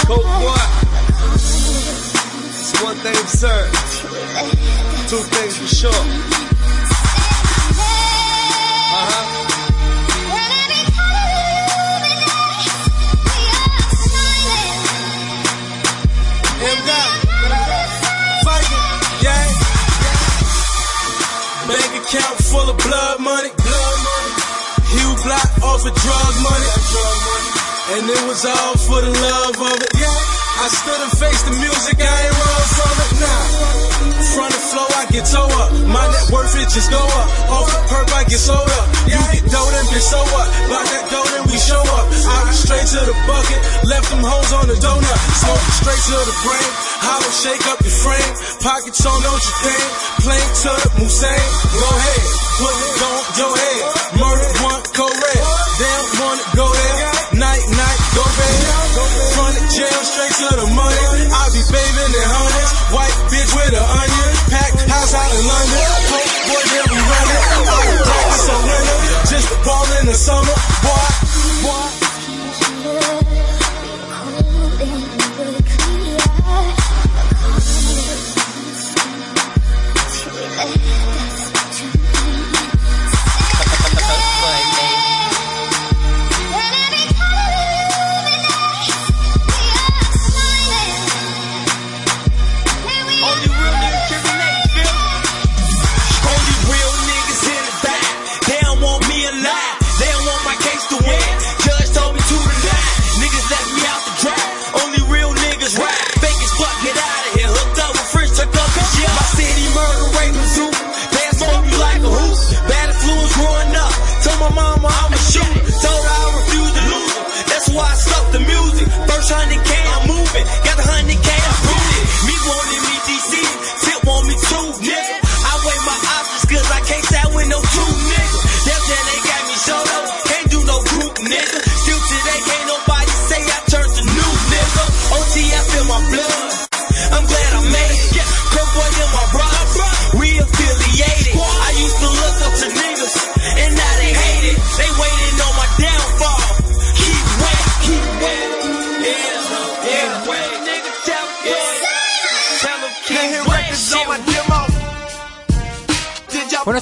Coke boy. It's one thing certain. Two things for sure. Bank account full of blood money. Blood money. Hugh Block off of drug money. And it was all for the love of it. Yeah. I stood and faced the music, I ain't run from it. Nah. Front of flow, I get toe up. My net worth it just go up. Off the perp, I get sold up. You get dough, then bitch, so what? By that dough, then we show up. I went straight to the bucket, left them hoes on the donut. Smoking straight to the brain. Hollow shake up your frame. Pockets on, don't you think? Plain to the Musain. Go ahead, put it on your head. Murder straight to the money. I be bathing in hundreds. White bitch with an onion. Packed house out in London. Coke boy, yeah, we running. I practice a winter. Just ball in the summer.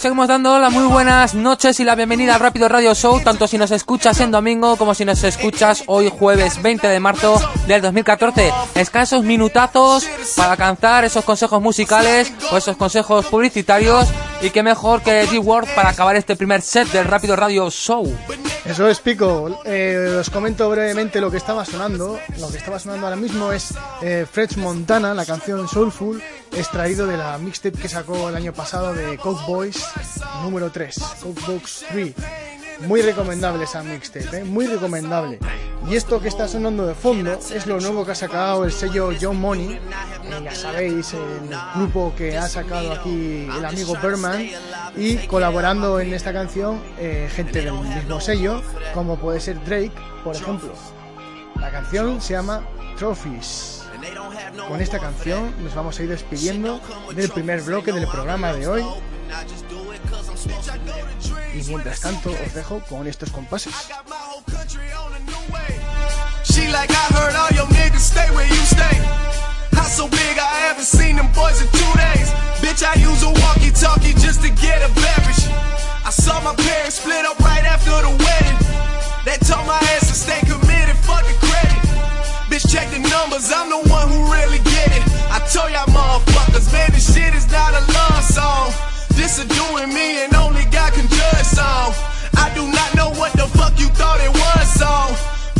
Seguimos dando las muy buenas noches y la bienvenida al Rápido Radio Show, tanto si nos escuchas en domingo como si nos escuchas hoy jueves 20 de marzo del 2014. Escasos minutazos para alcanzar esos consejos musicales o esos consejos publicitarios y qué mejor que D-Word para acabar este primer set del Rápido Radio Show. Eso es, Pico. Eh, os comento brevemente lo que estaba sonando. Lo que estaba sonando ahora mismo es eh, French Montana, la canción Soulful, extraído de la mixtape que sacó el año pasado de Coke Boys número 3, Coke Box 3. Muy recomendable esa mixtape, ¿eh? muy recomendable. Y esto que está sonando de fondo es lo nuevo que ha sacado el sello John Money. Eh, ya sabéis, el grupo que ha sacado aquí el amigo Berman. Y colaborando en esta canción, eh, gente del mismo sello, como puede ser Drake, por ejemplo. La canción se llama Trophies. Con esta canción nos vamos a ir despidiendo del primer bloque del programa de hoy. I just do it cause I'm switch. I go to dream. Y mientras tanto, os dejo con estos compases. She like, I heard all your niggas stay where you stay. House so big, I haven't seen them boys in two days. Bitch, I use a walkie-talkie just to get a beverage. I saw my parents split up right after the wedding. They told my ass to stay committed, fuck the credit. Bitch, check the numbers, I'm the one who really get it. I told y'all motherfuckers, man, this shit is not a love song. This a doing me and only God can judge song. I do not know what the fuck you thought it was song.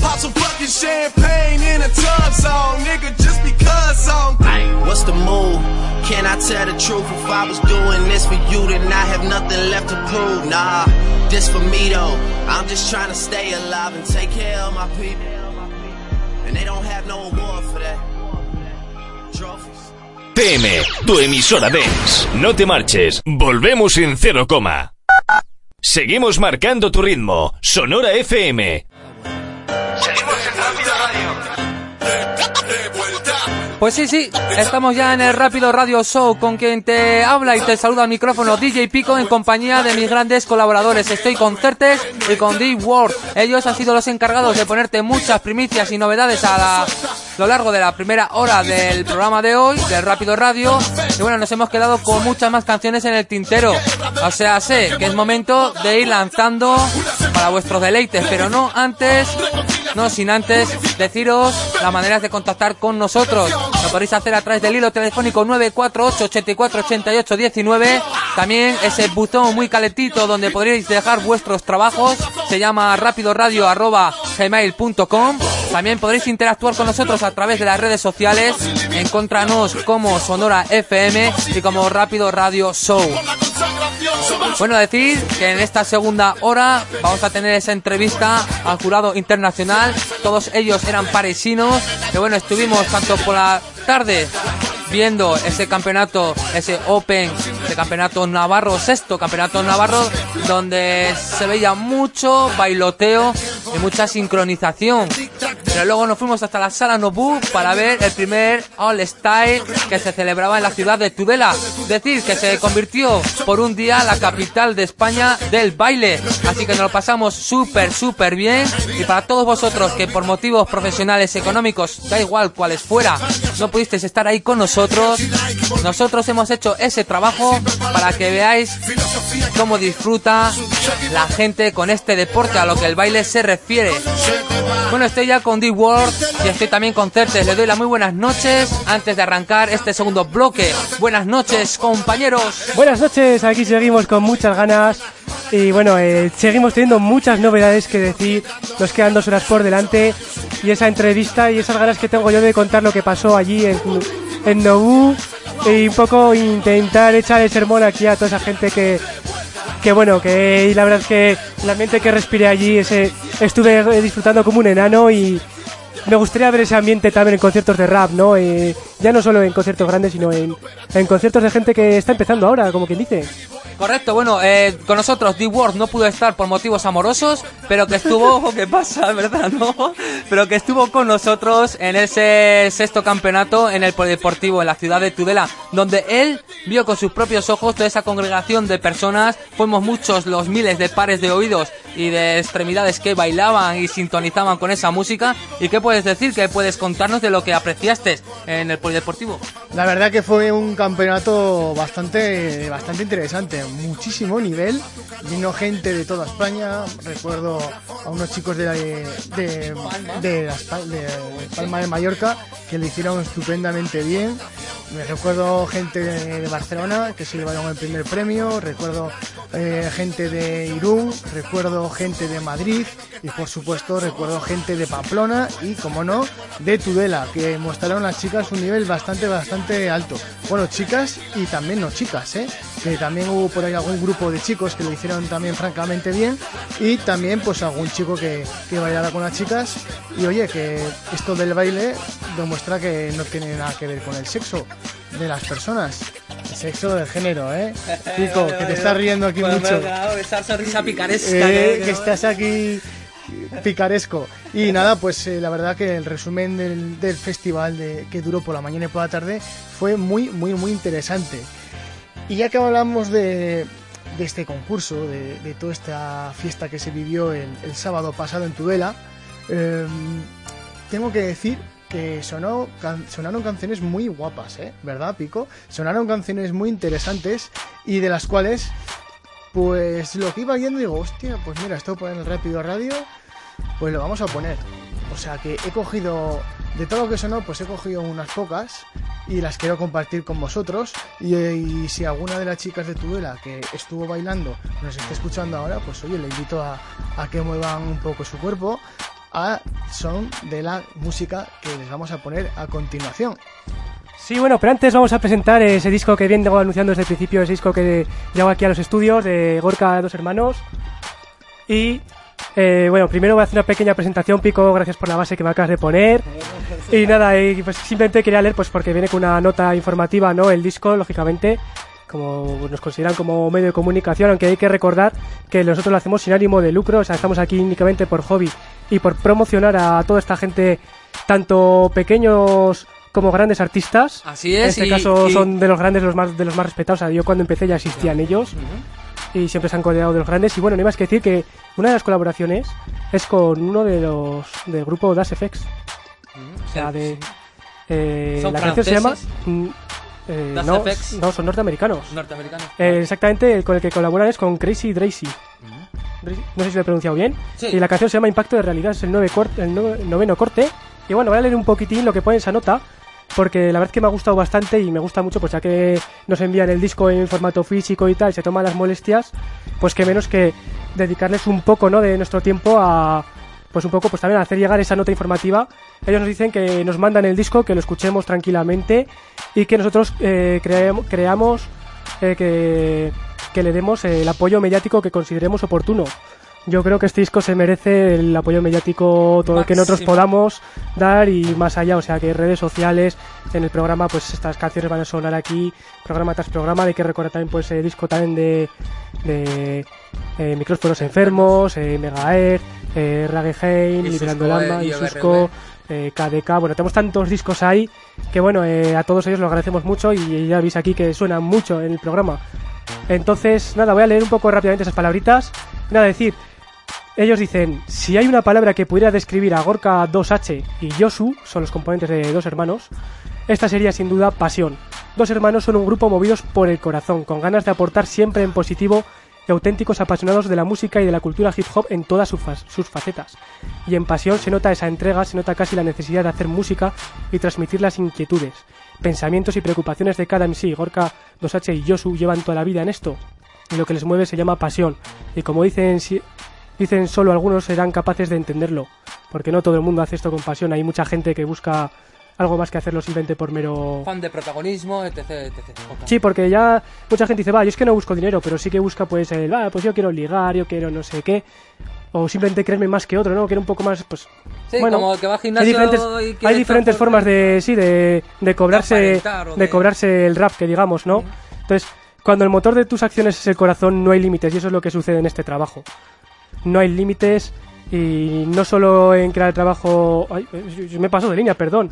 Pop some fucking champagne in a tub song, nigga, just because song. Ay, what's the move? Can I tell the truth? If I was doing this for you, then I have nothing left to prove. Nah, this for me though. I'm just trying to stay alive and take care of my people. And they don't have no award for that. PM, tu emisora Dance. No te marches, volvemos en cero coma. Seguimos marcando tu ritmo. Sonora FM. Seguimos en Rápido Pues sí, sí, estamos ya en el Rápido Radio Show con quien te habla y te saluda al micrófono DJ Pico en compañía de mis grandes colaboradores. Estoy con Certes y con Deep World. Ellos han sido los encargados de ponerte muchas primicias y novedades a la- lo largo de la primera hora del programa de hoy, del Rápido Radio. Y bueno, nos hemos quedado con muchas más canciones en el tintero. O sea, sé que es momento de ir lanzando para vuestros deleites, pero no antes no sin antes deciros las maneras de contactar con nosotros. Lo podéis hacer a través del hilo telefónico 948 84 88 19. También ese botón muy calentito donde podréis dejar vuestros trabajos. Se llama rapidoradio.gmail.com También podréis interactuar con nosotros a través de las redes sociales. Encontranos como Sonora FM y como Rápido Radio Show. Bueno, decir que en esta segunda hora vamos a tener esa entrevista al jurado internacional. Todos ellos eran parisinos. Que bueno, estuvimos tanto por la tarde viendo ese campeonato, ese Open, ese campeonato navarro, sexto campeonato navarro, donde se veía mucho bailoteo y mucha sincronización. Pero luego nos fuimos hasta la sala Nobu para ver el primer All Style que se celebraba en la ciudad de Tudela. Decir que se convirtió por un día la capital de España del baile. Así que nos lo pasamos súper, súper bien. Y para todos vosotros que por motivos profesionales, económicos, da igual cuáles fuera, no pudisteis estar ahí con nosotros, nosotros hemos hecho ese trabajo para que veáis cómo disfruta la gente con este deporte a lo que el baile se refiere. Bueno, estoy ya con D-World y estoy también con Certes. Le doy las muy buenas noches antes de arrancar este segundo bloque. Buenas noches, compañeros. Buenas noches, aquí seguimos con muchas ganas y bueno, eh, seguimos teniendo muchas novedades que decir, nos quedan dos horas por delante y esa entrevista y esas ganas que tengo yo de contar lo que pasó allí en, en Nobu y un poco intentar echar el sermón aquí a toda esa gente que, que bueno, que la verdad es que el ambiente que respiré allí, ese, estuve disfrutando como un enano y me gustaría ver ese ambiente también en conciertos de rap, ¿no? Eh, ya no solo en conciertos grandes, sino en, en conciertos de gente que está empezando ahora, como quien dice. Correcto, bueno, eh, con nosotros D-Word no pudo estar por motivos amorosos, pero que estuvo, [LAUGHS] ¿qué pasa, [LAUGHS] verdad, no? Pero que estuvo con nosotros en ese sexto campeonato en el Polideportivo en la ciudad de Tudela, donde él vio con sus propios ojos toda esa congregación de personas, fuimos muchos los miles de pares de oídos y de extremidades que bailaban y sintonizaban con esa música. ¿Y qué puedes decir? ¿Qué puedes contarnos de lo que apreciaste en el Polideportivo? La verdad que fue un campeonato bastante, bastante interesante, muchísimo nivel, vino gente de toda España, recuerdo a unos chicos de, la- de, de Palma de Mallorca que lo hicieron estupendamente bien, me recuerdo gente de, de Barcelona que se llevaron el primer premio, recuerdo eh, gente de Irún, recuerdo gente de Madrid. Y por supuesto recuerdo gente de Pamplona y como no de Tudela que mostraron las chicas un nivel bastante bastante alto. Bueno chicas y también no chicas ¿eh? Que también hubo por ahí algún grupo de chicos que lo hicieron también francamente bien y también pues algún chico que, que bailara con las chicas y oye que esto del baile demuestra que no tiene nada que ver con el sexo de las personas el sexo del género ¿eh? [LAUGHS] Pico, que te estás riendo aquí mucho Esa sonrisa picaresca. eh, que- que estás aquí picaresco. Y [LAUGHS] nada, pues eh, la verdad que el resumen del, del festival de, que duró por la mañana y por la tarde fue muy, muy, muy interesante. Y ya que hablamos de, este concurso, de, toda esta fiesta que se vivió el, sábado pasado en Tudela, eh, tengo que decir que sonaron canciones muy guapas, ¿eh? ¿Verdad, Pico? Sonaron canciones muy interesantes y de las cuales, pues lo que iba viendo digo, hostia, pues mira, esto por el Rápido Radio, pues lo vamos a poner. O sea que he cogido, de todo lo que sonó, pues he cogido unas pocas y las quiero compartir con vosotros. Y, si alguna de las chicas de Tudela que estuvo bailando nos está escuchando ahora, pues oye, le invito a, a que muevan un poco su cuerpo a son de la música que les vamos a poner a continuación. Sí, bueno, pero antes vamos a presentar ese disco que llevo anunciando desde el principio, ese disco que llegó aquí a los estudios de Gorka Dos Hermanos. Y eh, bueno, primero voy a hacer una pequeña presentación, Pico, gracias por la base que me acabas de poner. Y nada, y pues simplemente quería leer, pues porque viene con una nota informativa, ¿no? El disco, lógicamente, como nos consideran como medio de comunicación, aunque hay que recordar que nosotros lo hacemos sin ánimo de lucro, o sea, estamos aquí únicamente por hobby y por promocionar a toda esta gente, tanto pequeños como grandes artistas. Así es, En este y- caso y- son de los grandes, los más, de los más respetados. O sea, yo cuando empecé ya existían ellos y siempre se han codeado de los grandes. Y bueno, no hay más que decir que una de las colaboraciones es con uno de los del grupo Das FX. O sea, de. eh, ¿Son la canción se llama. mm, eh, Das no, FX. no, son norteamericanos. Norteamericanos. Eh, exactamente, el con el que colaboran es con Crazy Dracy. Dracy- No sé si lo he pronunciado bien. Sí. Y la canción se llama Impacto de Realidad, es el, nueve cor- el nove- noveno corte. Y bueno, voy a leer un poquitín lo que pone esa nota, porque la verdad es que me ha gustado bastante y me gusta mucho, pues ya que nos envían el disco en formato físico y tal, se toman las molestias, pues que menos que dedicarles un poco, ¿no?, de nuestro tiempo a, pues un poco, pues también a hacer llegar esa nota informativa. Ellos nos dicen que nos mandan el disco, que lo escuchemos tranquilamente y que nosotros eh, creamos, eh, que, que le demos el apoyo mediático que consideremos oportuno. Yo creo que este disco se merece el apoyo mediático todo el que nosotros podamos dar y más allá, o sea que redes sociales, en el programa pues estas canciones van a sonar aquí, programa tras programa, hay que recordar también pues el disco también de, de eh, Micrófonos Enfermos, eh, Megaer, eh, Rageheim, Y Liberando el Alma, eh, y Susco, eh, KDK, bueno, tenemos tantos discos ahí que bueno, eh, a todos ellos lo agradecemos mucho y ya veis aquí que suenan mucho en el programa. Entonces, nada, voy a leer un poco rápidamente esas palabritas. Nada, decir, ellos dicen, si hay una palabra que pudiera describir a Gorka 2H y Yosu, son los componentes de dos hermanos, esta sería sin duda pasión. Dos hermanos son un grupo movidos por el corazón, con ganas de aportar siempre en positivo y auténticos apasionados de la música y de la cultura hip hop en todas sus, sus facetas. Y en pasión se nota esa entrega, se nota casi la necesidad de hacer música y transmitir las inquietudes, pensamientos y preocupaciones de cada MC. Gorka 2H y Yosu llevan toda la vida en esto, y lo que les mueve se llama pasión. Y como dicen, dicen solo algunos serán capaces de entenderlo, porque no todo el mundo hace esto con pasión. Hay mucha gente que busca algo más que hacerlo simplemente por mero Fan de protagonismo, etc. etc. Sí, porque ya mucha gente dice, va, yo es que no busco dinero, pero sí que busca, pues, el, va, pues yo quiero ligar, yo quiero no sé qué. O simplemente creerme más que otro, ¿no? Quiero un poco más, pues... Sí, bueno, como que va al hay gimnasio diferentes, y hay diferentes formas de, sí, de, de cobrarse, de de- cobrarse el rap, que digamos, ¿no? Entonces, cuando el motor de tus acciones es el corazón, no hay límites, y eso es lo que sucede en este trabajo. No hay límites, y no solo en crear el trabajo... Ay, me paso de línea, perdón.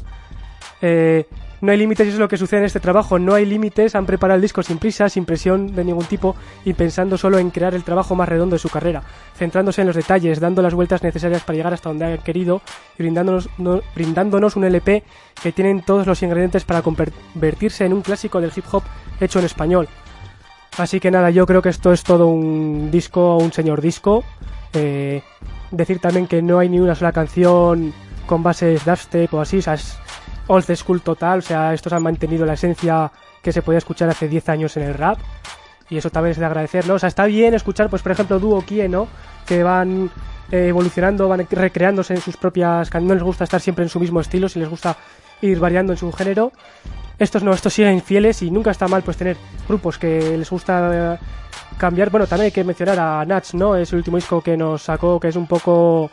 Eh, no hay límites y eso es lo que sucede en este trabajo. No hay límites, han preparado el disco sin prisa, sin presión de ningún tipo y pensando solo en crear el trabajo más redondo de su carrera, centrándose en los detalles, dando las vueltas necesarias para llegar hasta donde han querido y brindándonos, no- brindándonos un LP que tienen todos los ingredientes para convertirse en un clásico del hip hop hecho en español. Así que nada, yo creo que esto es todo un disco, un señor disco. Eh, decir también que no hay ni una sola canción con bases dubstep o así, o sea, es old school total, o sea, estos han mantenido la esencia que se podía escuchar hace 10 años en el rap. Y eso también es de agradecer, ¿no? O sea, está bien escuchar, pues por ejemplo, dúo Kie, ¿no? Que van eh, evolucionando, van recreándose en sus propias canciones, no les gusta estar siempre en su mismo estilo, si les gusta ir variando en su género. Estos no, estos siguen fieles y nunca está mal pues tener grupos que les gusta eh, cambiar. Bueno, también hay que mencionar a Nats, ¿no? Es el último disco que nos sacó, que es un poco...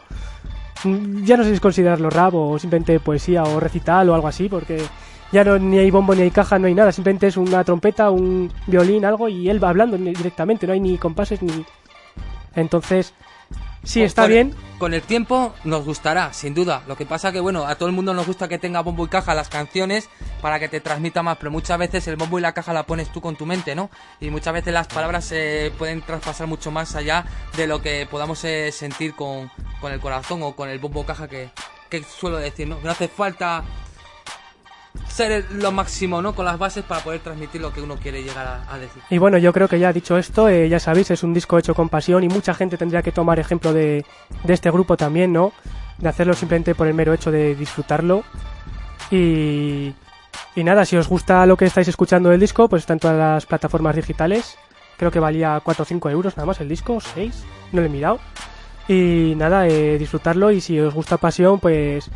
mm, Ya no sé si es considerarlo rap o simplemente poesía o recital o algo así, porque ya no ni hay bombo ni hay caja, no hay nada. Simplemente es una trompeta, un violín, algo y él va hablando directamente, no hay ni compases ni... Entonces, sí Con- está con- bien. Con el tiempo nos gustará, sin duda. Lo que pasa que, bueno, a todo el mundo nos gusta que tenga bombo y caja las canciones para que te transmita más, pero muchas veces el bombo y la caja la pones tú con tu mente, ¿no? Y muchas veces las palabras eh, pueden traspasar mucho más allá de lo que podamos eh, sentir con, con el corazón o con el bombo caja que, que suelo decir, ¿no? Que no hace falta ser lo máximo, ¿no? Con las bases para poder transmitir lo que uno quiere llegar a, decir. Y bueno, yo creo que ya dicho esto, eh, ya sabéis, es un disco hecho con pasión y mucha gente tendría que tomar ejemplo de, este grupo también, ¿no? De hacerlo simplemente por el mero hecho de disfrutarlo. Y, y nada, si os gusta lo que estáis escuchando del disco, pues está en todas las plataformas digitales. Creo que valía 4 o 5 euros nada más el disco, 6, no lo he mirado. Y nada, eh, disfrutarlo y si os gusta pasión, pues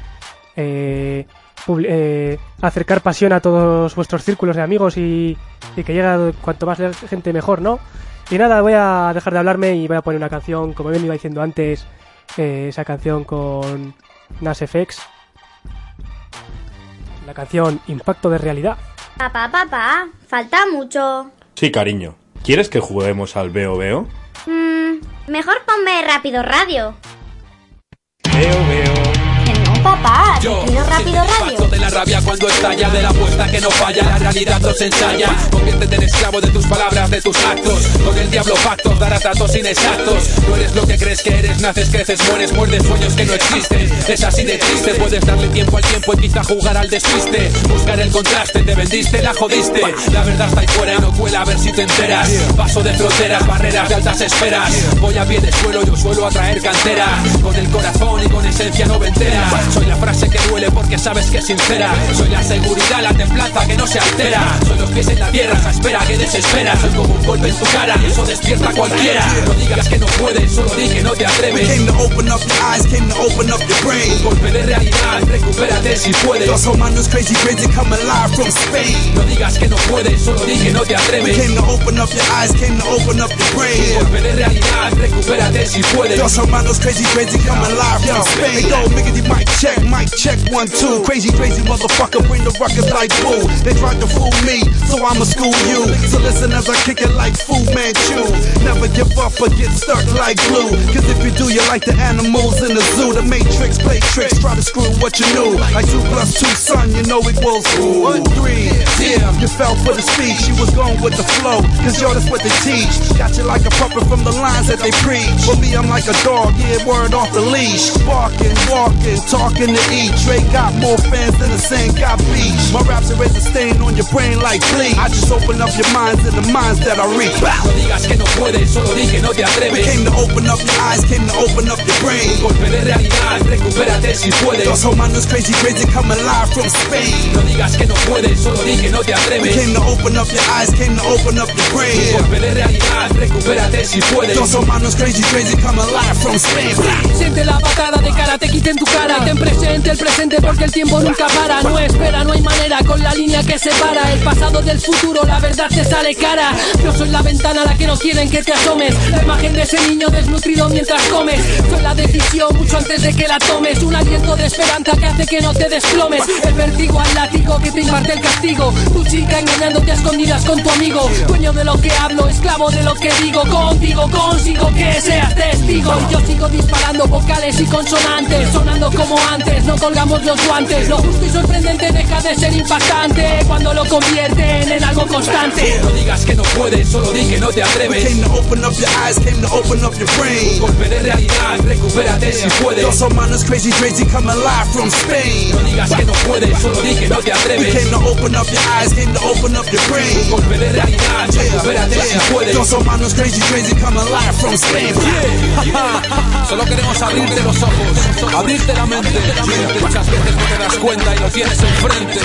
eh, eh, acercar pasión a todos vuestros círculos de amigos y, y que llegue cuanto más gente mejor, ¿no? Y nada, voy a dejar de hablarme y voy a poner una canción, como bien iba diciendo antes, eh, esa canción con Nas FX. La canción Impacto de Realidad. Papá, papá, falta mucho. Sí, cariño. ¿Quieres que juguemos al Veo Veo? Mm, mejor ponme rápido radio. Veo Veo. Papá, Yo quiero rápido radio. De la rabia cuando estalla, de la apuesta que no falla, la realidad no se ensaya. Conviértete en esclavo de tus palabras, de tus actos. Con el diablo pactos, darás datos inexactos. No eres lo que crees que eres, naces, creces, mueres, muerdes sueños que no existen. Es así de triste, puedes darle tiempo al tiempo y quizá jugar al despiste. Buscar el contraste, te vendiste, la jodiste. La verdad está ahí fuera no cuela, a ver si te enteras. Paso de fronteras, barreras de altas esperas. Voy a pie de suelo, yo suelo atraer cantera. Con el corazón y con esencia noventera. Soy la frase que duele porque sabes que es sincera. Soy la seguridad, la templanza que no se altera. Soy los pies en la tierra, esa espera que desespera. Soy como un golpe en tu cara y eso despierta a cualquiera. No digas que no puedes, solo di que no te atreves. Came to open up your eyes, came to open up your brain. Un golpe de realidad, recupérate si puedes. Los humanos crazy, crazy, coming live from Spain. No digas que no puedes, solo di que no te atreves. Came to open up your eyes, came to open up your Un brain. golpe de realidad, recupérate si puedes. Los hermanos crazy, crazy, coming live from Spain. Yo, miggity, mic check, mic check, one, two. Crazy, crazy motherfucker, bring the ruckus like boo. They tried to fool me, so I'ma school you. So listen as I kick it like Fu Manchu. Never give up or get stuck like glue. Cause if you do, you're like the animals in the zoo. The matrix play tricks, try to screw what you knew. Like two plus two, son, you know it equals one, three. Damn, you fell for the speech, you was going with the flow. Cause yo, that's what they teach. Got you like a puppet from the lines that they preach. For me, I'm like a dog, yeah, word off the leash. Barking, walking, talking to eat. Dre got more fans than the sand got beach. My raps erase a stain on your brain like bleach. I just open up your minds and the minds that I reach. No digas que no puedes, solo di que no te We came to open up your eyes, came to open up your brain. Un golpe de realidad, recupérate si puedes. Los humanos crazy, crazy, coming live from Spain. No digas que no puedes, solo di que no te We came to open up your eyes, came to open up your Un brain. golpe de realidad, recupérate si puedes. Humanos crazy, crazy, coming live from Spain. Siente la patada de cara, te quiten tu cara. Presente el presente porque el tiempo nunca para. No espera, no hay manera con la línea que separa el pasado del futuro. La verdad te sale cara. Yo soy la ventana a la que no quieren que te asomes. La imagen de ese niño desnutrido mientras comes. Soy la decisión mucho antes de que la tomes. Un aliento de esperanza que hace que no te desplomes. El vértigo al látigo que te imparte el castigo. Tu chica engañándote a escondidas con tu amigo. Dueño de lo que hablo, esclavo de lo que digo. Contigo consigo que seas testigo. Y yo sigo disparando vocales y consonantes. Sonando como antes, no colgamos los guantes. Lo justo y sorprendente deja de ser impactante. Cuando lo convierten en algo constante. No digas que no puedes, solo di que no te We atreves. came to open up your eyes, came to open up your Un brain. golpe de realidad, recupérate si puedes. Los humanos crazy, crazy, coming live from Spain. No digas que no puedes, solo di que no te We came atreves. to open up your eyes, came to open up your Un brain. golpe de realidad, recupérate si puedes. Los humanos crazy, crazy, coming live from Spain. [LAUGHS] Solo queremos abrirte los ojos, abrirte la mente. Muchas veces no te das cuenta y lo tienes enfrente.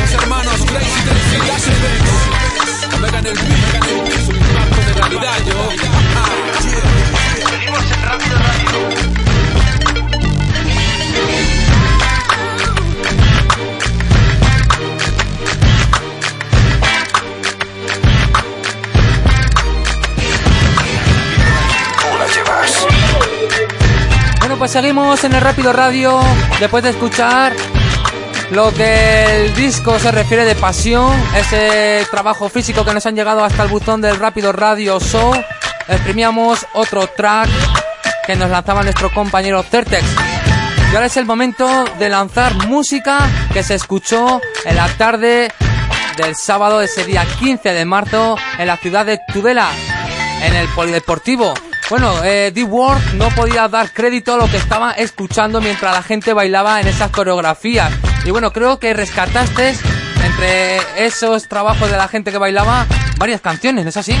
Dos hermanos Crazy Crazy Laser Beats. Omega en el beat, beat, su impacto de realidad, yo. Seguimos en Rápido pues seguimos en el Rápido Radio después de escuchar lo que el disco se refiere de pasión, ese trabajo físico que nos han llegado hasta el buzón del Rápido Radio Show. Exprimíamos otro track que nos lanzaba nuestro compañero Certex. Y ahora es el momento de lanzar música que se escuchó en la tarde del sábado, ese día 15 de marzo, en la ciudad de Tudela, en el Polideportivo. Bueno, eh, D-Word no podía dar crédito a lo que estaba escuchando mientras la gente bailaba en esas coreografías. Y bueno, creo que rescataste entre esos trabajos de la gente que bailaba varias canciones, ¿no es así?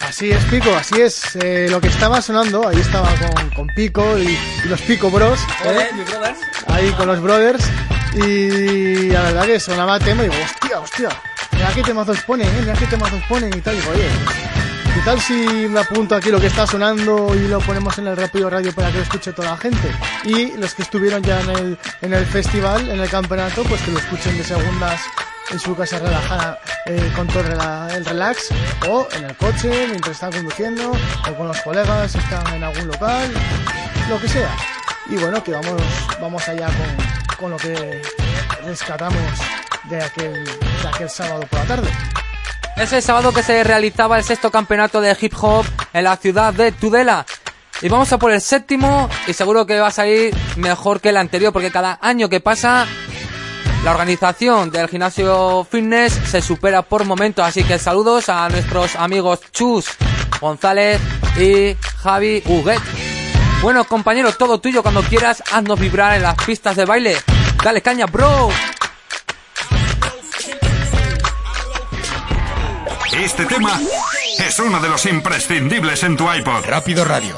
Así es, Pico, así es. Eh, lo que estaba sonando, ahí estaba con, con Pico y, y los Pico Bros. ¿eh? Ahí con los brothers. Y la verdad que sonaba tema y digo, hostia, hostia, mira qué temazos ponen, ¿eh? mira qué temazos ponen y tal. Y digo, oye, ¿qué tal si me apunto aquí lo que está sonando y lo ponemos en el Rápido Radio para que lo escuche toda la gente? Y los que estuvieron ya en el, en el festival, en el campeonato, pues que lo escuchen de segundas en su casa relajada eh, con todo el relax o en el coche mientras están conduciendo o con los colegas están en algún local lo que sea y bueno que vamos vamos allá con, con lo que rescatamos de aquel de aquel sábado por la tarde Ese sábado que se realizaba el sexto campeonato de hip hop en la ciudad de Tudela. Y vamos a por el séptimo y seguro que va a salir mejor que el anterior porque cada año que pasa la organización del gimnasio fitness se supera por momentos. Así que saludos a nuestros amigos Chus González y Javi Huguet. Bueno compañero, todo tuyo cuando quieras, haznos vibrar en las pistas de baile. Dale caña, bro. Este tema es uno de los imprescindibles en tu iPod. Rápido Radio.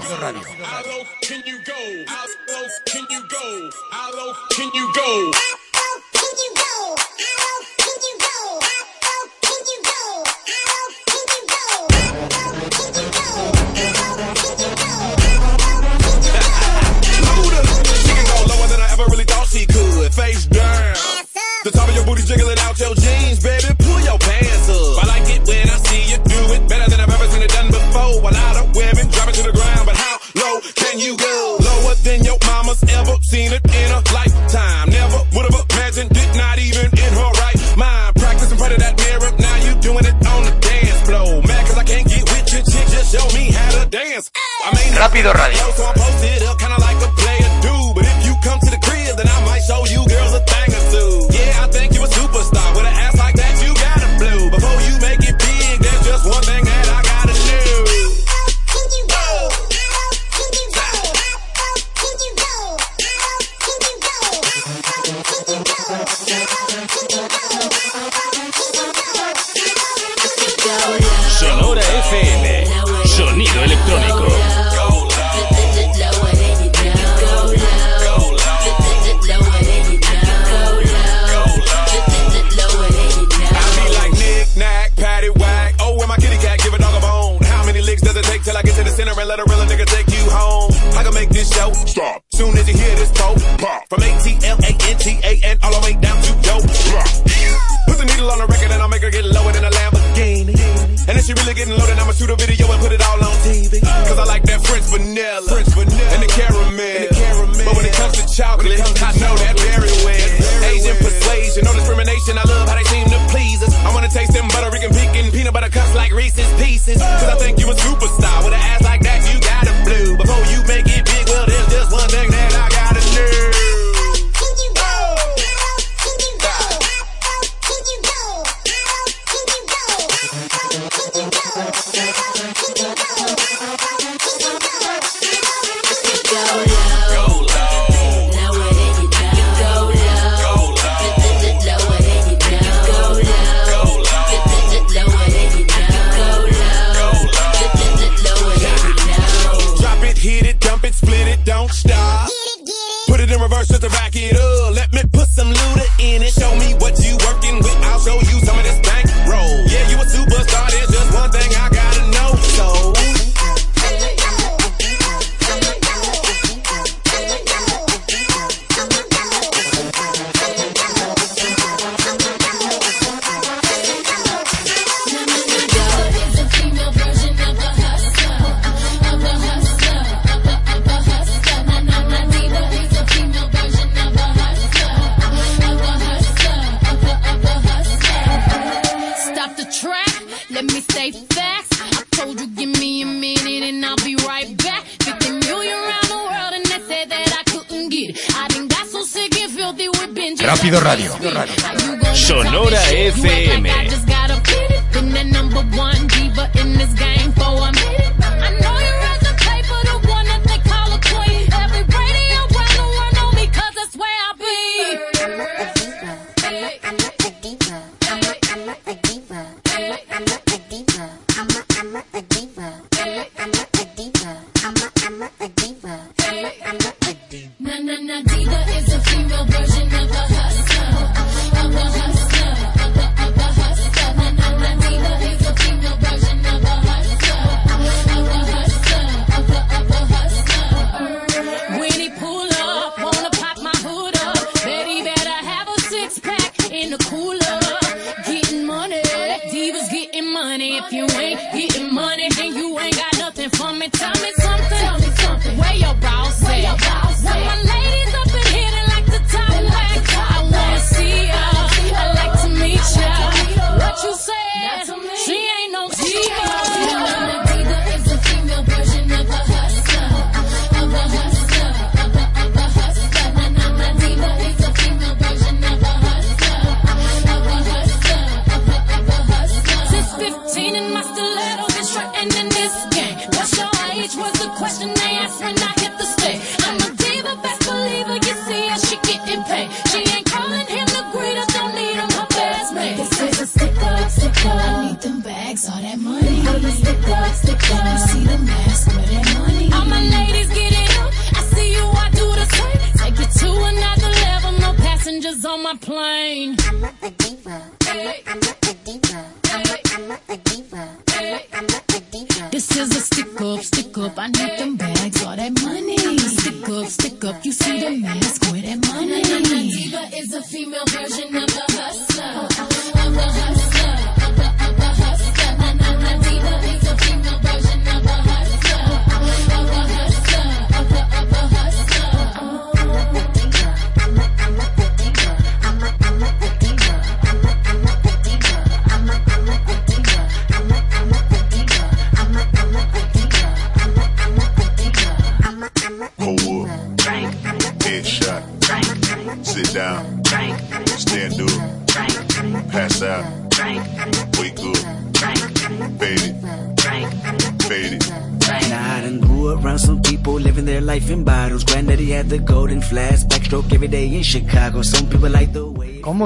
Face down. The top of your booty jiggling out your jeans, baby. Seen it in a lifetime. Never would have imagined it, not even in her right mind. Practice in front of that mirror, now you doing it on the dance floor. Mad cause I can't get with your chick, just show me how to dance. I mean, Rápido Radio. Pop. From A T L A N T A and all the way down to yo. Drop. Put the needle on the record and I'll make her get lower than a Lamborghini. And if she really getting loaded, I'ma shoot a video and put it all on TV. Cause I like that French vanilla, French vanilla. and the caramel. But when it comes to chocolate, I know that very well. Asian persuasion, no discrimination. I love how they seem to please us. I wanna taste them butter Rican pecan peanut butter cups like Reese's Pieces. Cause I think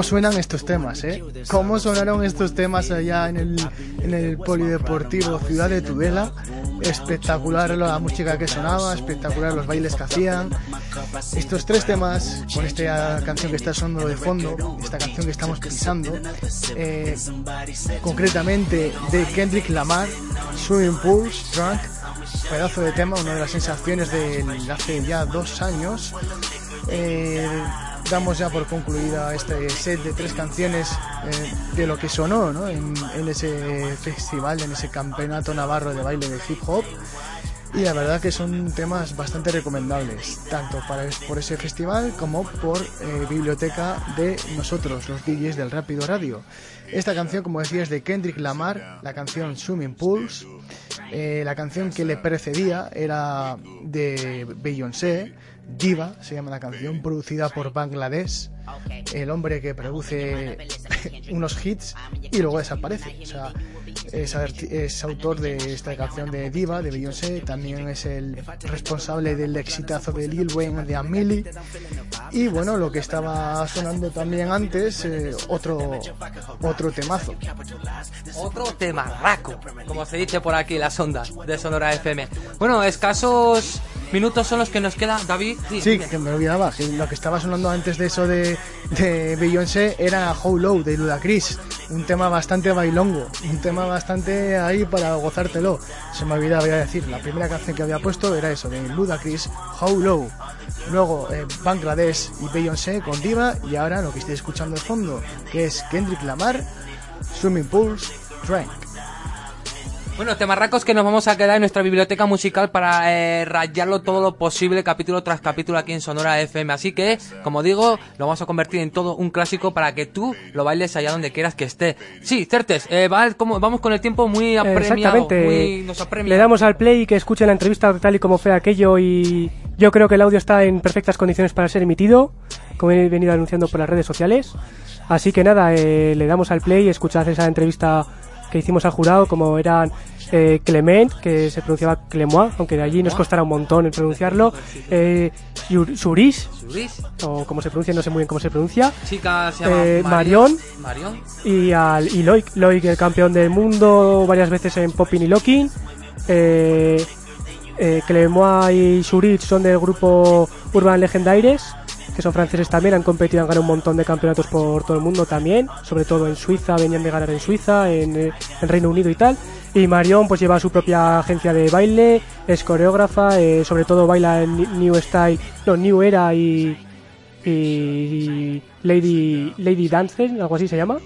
suenan estos temas, eh? ¿Cómo sonaron estos temas allá en el, en el Polideportivo Ciudad de Tudela? Espectacular la música que sonaba, espectacular los bailes que hacían. Estos tres temas, con esta canción que está sonando de fondo, esta canción que estamos pisando, eh, concretamente de Kendrick Lamar, Swimming Pools, Drunk, pedazo de tema, una de las sensaciones de hace ya dos años. Eh, damos ya por concluida este set de tres canciones eh, de lo que sonó ¿no? en, ese festival, en ese campeonato navarro de baile de hip hop. Y la verdad que son temas bastante recomendables, tanto para, por ese festival como por eh, biblioteca de nosotros, los DJs del Rápido Radio. Esta canción, como decía, es de Kendrick Lamar, la canción Swimming Pools. Eh, la canción que le precedía era de Beyoncé, Diva, se llama la canción, producida por Bangladesh, el hombre que produce unos hits y luego desaparece. O sea, es autor de esta canción de Diva, de Beyoncé, también es el responsable del exitazo de Lil Wayne de Amelie. Y bueno, lo que estaba sonando también antes, eh, otro, otro temazo. Otro temarraco, como se dice por aquí, las ondas de Sonora FM. Bueno, escasos minutos son los que nos queda, David. Sí, que me olvidaba, que lo que estaba sonando antes de eso de, Beyoncé era How Low de Ludacris, un tema bastante bailongo, un tema bastante ahí para gozártelo. Se me olvidaba a decir, la primera canción que había puesto era eso, de Ludacris, How Low. Luego eh, Bangladesh y Beyoncé con Diva y ahora lo que estoy escuchando de fondo, que es Kendrick Lamar, Swimming Pools, Drink. Bueno, temarracos que nos vamos a quedar en nuestra biblioteca musical para eh, rayarlo todo lo posible capítulo tras capítulo aquí en Sonora FM. Así que, como digo, lo vamos a convertir en todo un clásico para que tú lo bailes allá donde quieras que esté. Sí, Certes, eh, va- como- vamos con el tiempo muy apremiado. Exactamente. Muy, nos apremia. Le damos al play y que escuchen la entrevista tal y como fue aquello y Yo creo que el audio está en perfectas condiciones para ser emitido, como he venido anunciando por las redes sociales. Así que nada, eh, le damos al play y escuchad esa entrevista que hicimos al jurado, como eran eh, Clement, que se pronunciaba Clemois, aunque de allí nos costará un montón en pronunciarlo, eh, Suris, Suris. o como se pronuncia, no sé muy bien cómo se pronuncia, Chica se llama eh, Marion. Y, al, y Loic, Loic, el campeón del mundo varias veces en Popping y Locking. Eh, eh, Clemois y Zurich son del grupo Urban Legendaires, que son franceses también, han competido, han ganado un montón de campeonatos por todo el mundo también, sobre todo en Suiza, venían de ganar en Suiza, en, eh, en Reino Unido y tal. Y Marion pues lleva su propia agencia de baile, es coreógrafa, eh, sobre todo baila en New Style, no, New Era y, y Lady, Lady Dancer, algo así se llama.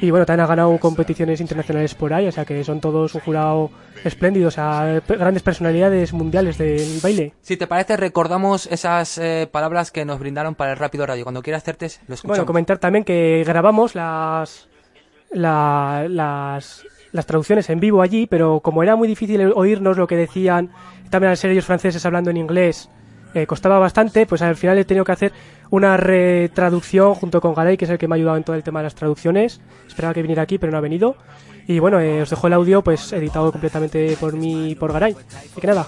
Y bueno, también ha ganado competiciones internacionales por ahí, o sea que son todos un jurado espléndido, o sea, grandes personalidades mundiales del baile. Si te parece, recordamos esas eh, palabras que nos brindaron para el Rápido Radio. Cuando quieras hacerte, lo escuchamos. Bueno, comentar también que grabamos las, la- las, las traducciones en vivo allí, pero como era muy difícil oírnos lo que decían, también al ser ellos franceses hablando en inglés, eh, costaba bastante, pues al final he tenido que hacer una retraducción junto con Garay, que es el que me ha ayudado en todo el tema de las traducciones. Esperaba que viniera aquí, pero no ha venido. Y bueno, eh, os dejo el audio pues editado completamente por mí y por Garay. Así que nada.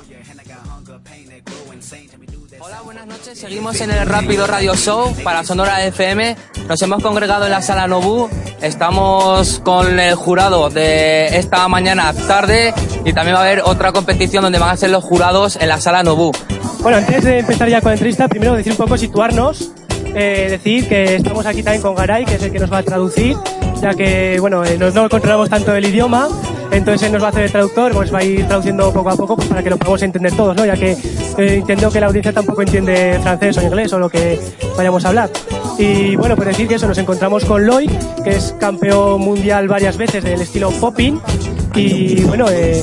Seguimos en el Rápido Radio Show para Sonora FM. Nos hemos congregado en la sala Nobu. Estamos con el jurado de esta mañana tarde y también va a haber otra competición donde van a ser los jurados en la sala Nobu. Bueno, antes de empezar ya con la entrevista, primero decir un poco, situarnos, eh, decir que estamos aquí también con Garay, que es el que nos va a traducir, ya que, bueno, eh, no, controlamos tanto el idioma, entonces él nos va a hacer el traductor, pues va a ir traduciendo poco a poco pues, para que lo podamos entender todos, ¿no? Ya que eh, entiendo que la audiencia tampoco entiende francés o inglés o lo que vayamos a hablar. Y bueno, pues decir que eso, nos encontramos con Loic, que es campeón mundial varias veces del estilo popping, y bueno, eh,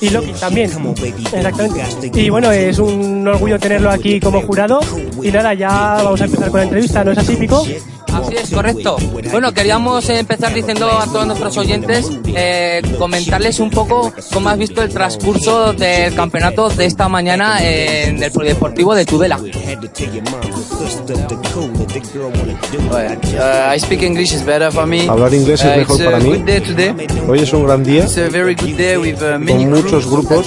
y Loki también, exactamente. Y bueno, es un orgullo tenerlo aquí como jurado. Y nada, ya vamos a empezar con la entrevista, ¿no es así, Pico? Así es, correcto. Bueno, queríamos empezar diciendo a todos nuestros oyentes, eh, comentarles un poco cómo has visto el transcurso del campeonato de esta mañana en el Polideportivo de Tudela. Uh, I speak English is better for me. Hablar inglés es Uh, mejor it's a para mí. Hoy es un gran día It's a very good day with uh, many con muchos grupos,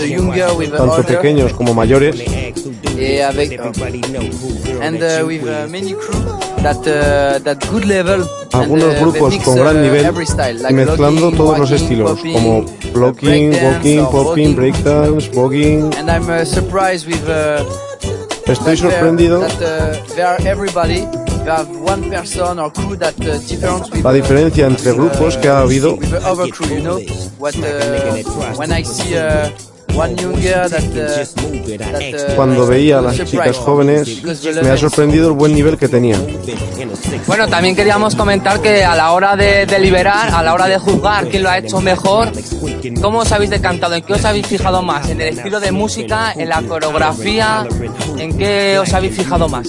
tanto pequeños como mayores, Et avec, and uh, with uh, many crew that uh, that good level. algunos uh, grupos con gran uh, nivel y mezclando todos los estilos, como blocking, walking, or popping, breakdance, voguing. And I'm uh, surprised with. Uh, Estoy sorprendido. La diferencia entre grupos que ha habido. Uh, uh, cuando veía a las chicas jóvenes me ha sorprendido el buen nivel que tenían. Bueno, también queríamos comentar que a la hora de deliberar, a la hora de juzgar quién lo ha hecho mejor, ¿cómo os habéis decantado? ¿En qué os habéis fijado más? ¿En el estilo de música? ¿En la coreografía? ¿En qué os habéis fijado más?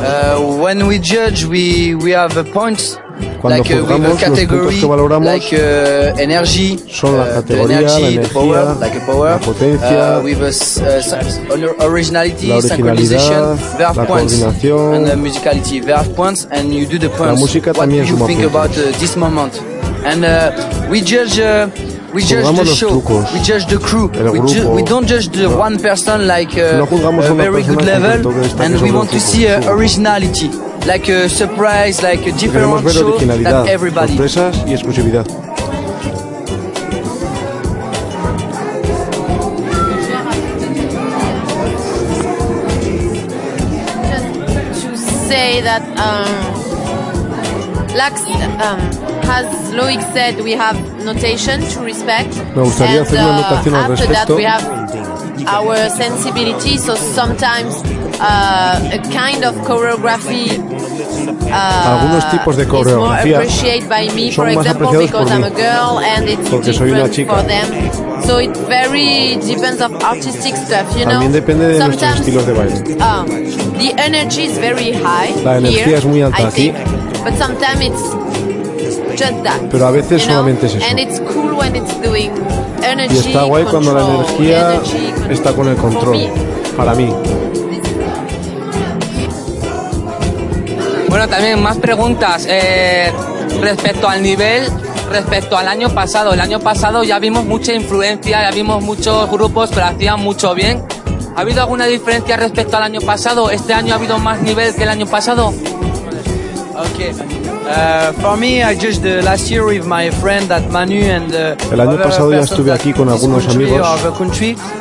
Uh, when we judge, we we have uh, points. Cuando like uh, with juzgamos, a los category, puntos que valoramos like uh, energy, son la uh, categoría, energy, la energía, power, like a power, la potencia, uh, with a uh, originality, la synchronization, originalidad, they have la coordinación. and uh, musicality, they have points, and you do the points. música what do you suma think puntos. about uh, this moment? And uh, we judge. We judge the show. trucos, We judge the crew. we, ju- we don't judge the No. one person like uh, No a a very good level, concreto que destaque and we want to see uh, originality, like a surprise, like a different show originalidad, that everybody. y exclusividad. to say that um, Lax, um, as Loic said, we have notation to respect. Me gustaría and, hacer una uh, al after that, we have our sensibility. So sometimes uh, a kind of choreography. Uh, Algunos tipos de is more coreografía appreciated by me, for son más example, apreciados because por I'm mí, a girl and it's porque soy una different chica. for them. So it very depends of artistic stuff, you know. También depende de nuestros Sometimes estilos de baile. um, the energy is very high La energía here, es muy alta I aquí. think, but sometimes it's. Pero a veces solamente es eso. And it's cool when it's doing energy Y está guay cuando la energía está con el control. Para mí. Bueno, también más preguntas eh, respecto al nivel, respecto al año pasado. El año pasado ya vimos mucha influencia, ya vimos muchos grupos que lo hacían mucho bien. ¿Ha habido alguna diferencia respecto al año pasado? ¿Este año ha habido más nivel que el año pasado? Okay. Uh, for me, I judged the last year with my friend at Manu and uh, El año pasado ya estuve aquí con algunos country amigos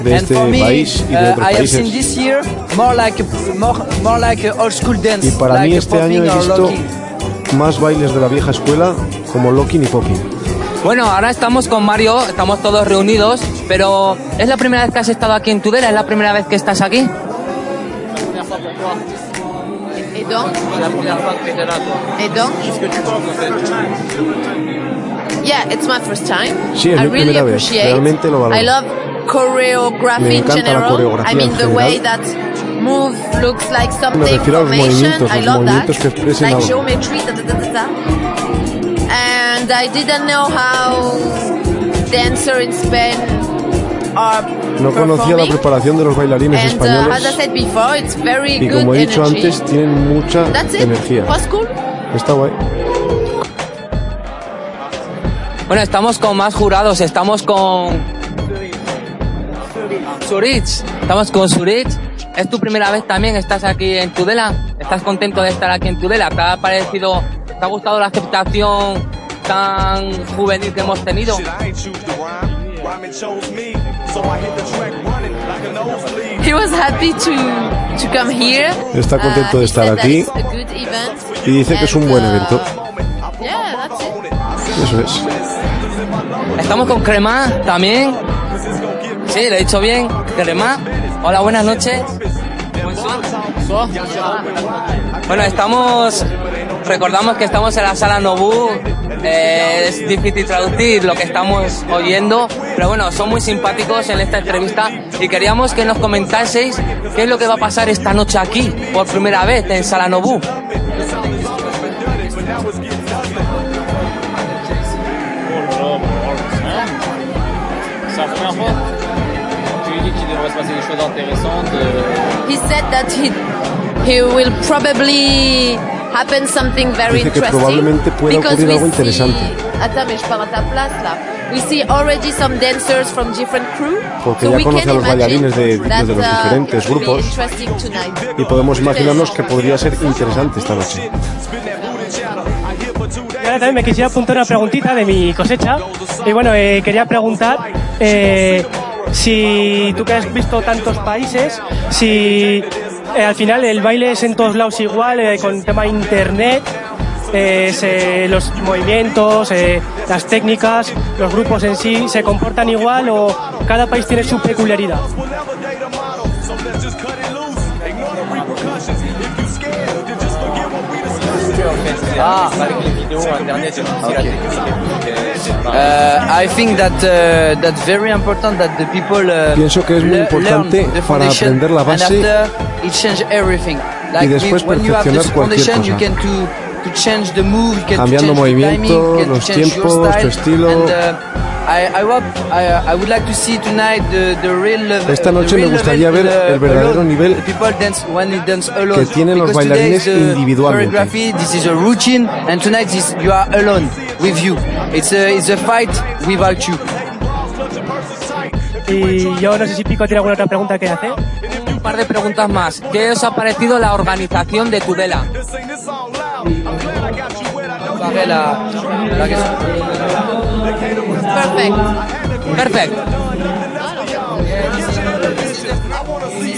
de and este for me, país y de otros I have seen países. this year more like a, more, more like a old school dance, Y para mí este año he visto más bailes de la vieja escuela como locking y popping. Bueno, ahora estamos con Mario, estamos todos reunidos, pero ¿es la primera vez que has estado aquí en Tudela? ¿Es la primera vez que estás aquí? Et donc Et donc Yeah, it's my first time. Sí, es I mi really primera vez. appreciate. Realmente lo valoro. I love choreography in encanta la general. coreografía I mean en the way general. that move looks like Me something refiero a los formation. movimientos, I los love that. movimientos que expresen Like algo. geometry, da, da, da, da, da. And I didn't know how dancer in Spain are No conocía la preparación de los bailarines And uh, as I españoles said before, it's very y good como he dicho energy. antes tienen mucha That's it. energía. Está guay. Bueno, estamos con más jurados, estamos con Zurich, estamos con Zurich. ¿Es tu primera vez también? ¿Estás aquí en Tudela? ¿Estás contento de estar aquí en Tudela? ¿Te ha parecido, te ha gustado la aceptación tan juvenil que hemos tenido? He was happy to to come here. Está contento de he estar aquí y dice que es un buen uh, evento. Yeah, that's it. Eso es. Estamos con Crema también. Sí, le he dicho bien. Crema. Hola, buenas noches. Bueno, estamos. Recordamos que estamos en la sala Nobu. Eh, es difícil traducir lo que estamos oyendo, pero bueno, son muy simpáticos en esta entrevista y queríamos que nos comentaseis qué es lo que va a pasar esta noche aquí, por primera vez en Sala Nobu. He said that he he will probably happen something very Dice que interesting. probablemente pueda because ocurrir we algo interesante. Porque so ya we conoce can a los bailarines de, imagine de that, los uh, diferentes it will be grupos interesting tonight. y podemos imaginarnos que podría ser interesante esta noche. Y ahora también me quisiera apuntar una preguntita de mi cosecha. Y bueno, eh, quería preguntar eh, si tú que has visto tantos países, si eh, al final el baile es en todos lados igual, eh, con tema internet, eh, se- los movimientos, eh, las técnicas, los grupos en sí, se comportan igual o cada país tiene su peculiaridad. Ah, avec I think that uh, that's very important that the people uh, Pienso que es muy importante para aprender la base. Like después with- when you have the perfeccionar cualquier cosa. can to to change the move, you can Cambiando to change the timing, you movimientos, can los tiempos, your style. tu estilo. Uh, I, I hope I, I would like to see tonight the, the real level. Esta noche me gustaría ver uh, el verdadero alone. nivel que tienen los bailarines individualmente. With you. It's a, it's a fight without you. Y yo no sé si Pico tiene alguna otra pregunta que hacer. Un par de preguntas más. ¿Qué os ha parecido la organización de Tudela? Pareil, la, la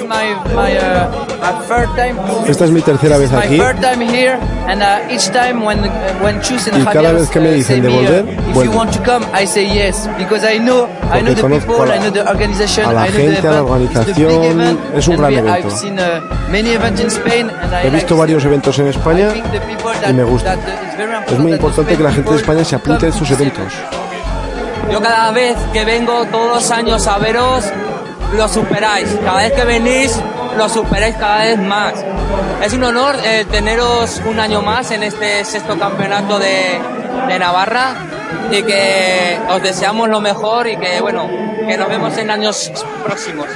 my, my, uh, my third time. Esta es mi tercera vez My aquí third time here, and each time when when Chus and Y cada vez que me uh, dicen de uh, volver, if you vuelvo. want to come, I say yes because I know I know Porque the conozco people, a la- I know the organization, a la I know gente, the a la organización, es un gran evento. I've seen uh, many events in Spain, and I He visto varios eventos en España y me gusta. that, it's very Es muy important that importante que la gente de España se apunte a estos eventos. Yo cada vez que vengo todos los años a veros, lo superáis. Cada vez que venís, lo superáis cada vez más. Es un honor eh, teneros un año más en este sexto campeonato de, de Navarra y que os deseamos lo mejor y que bueno, que nos vemos en años próximos.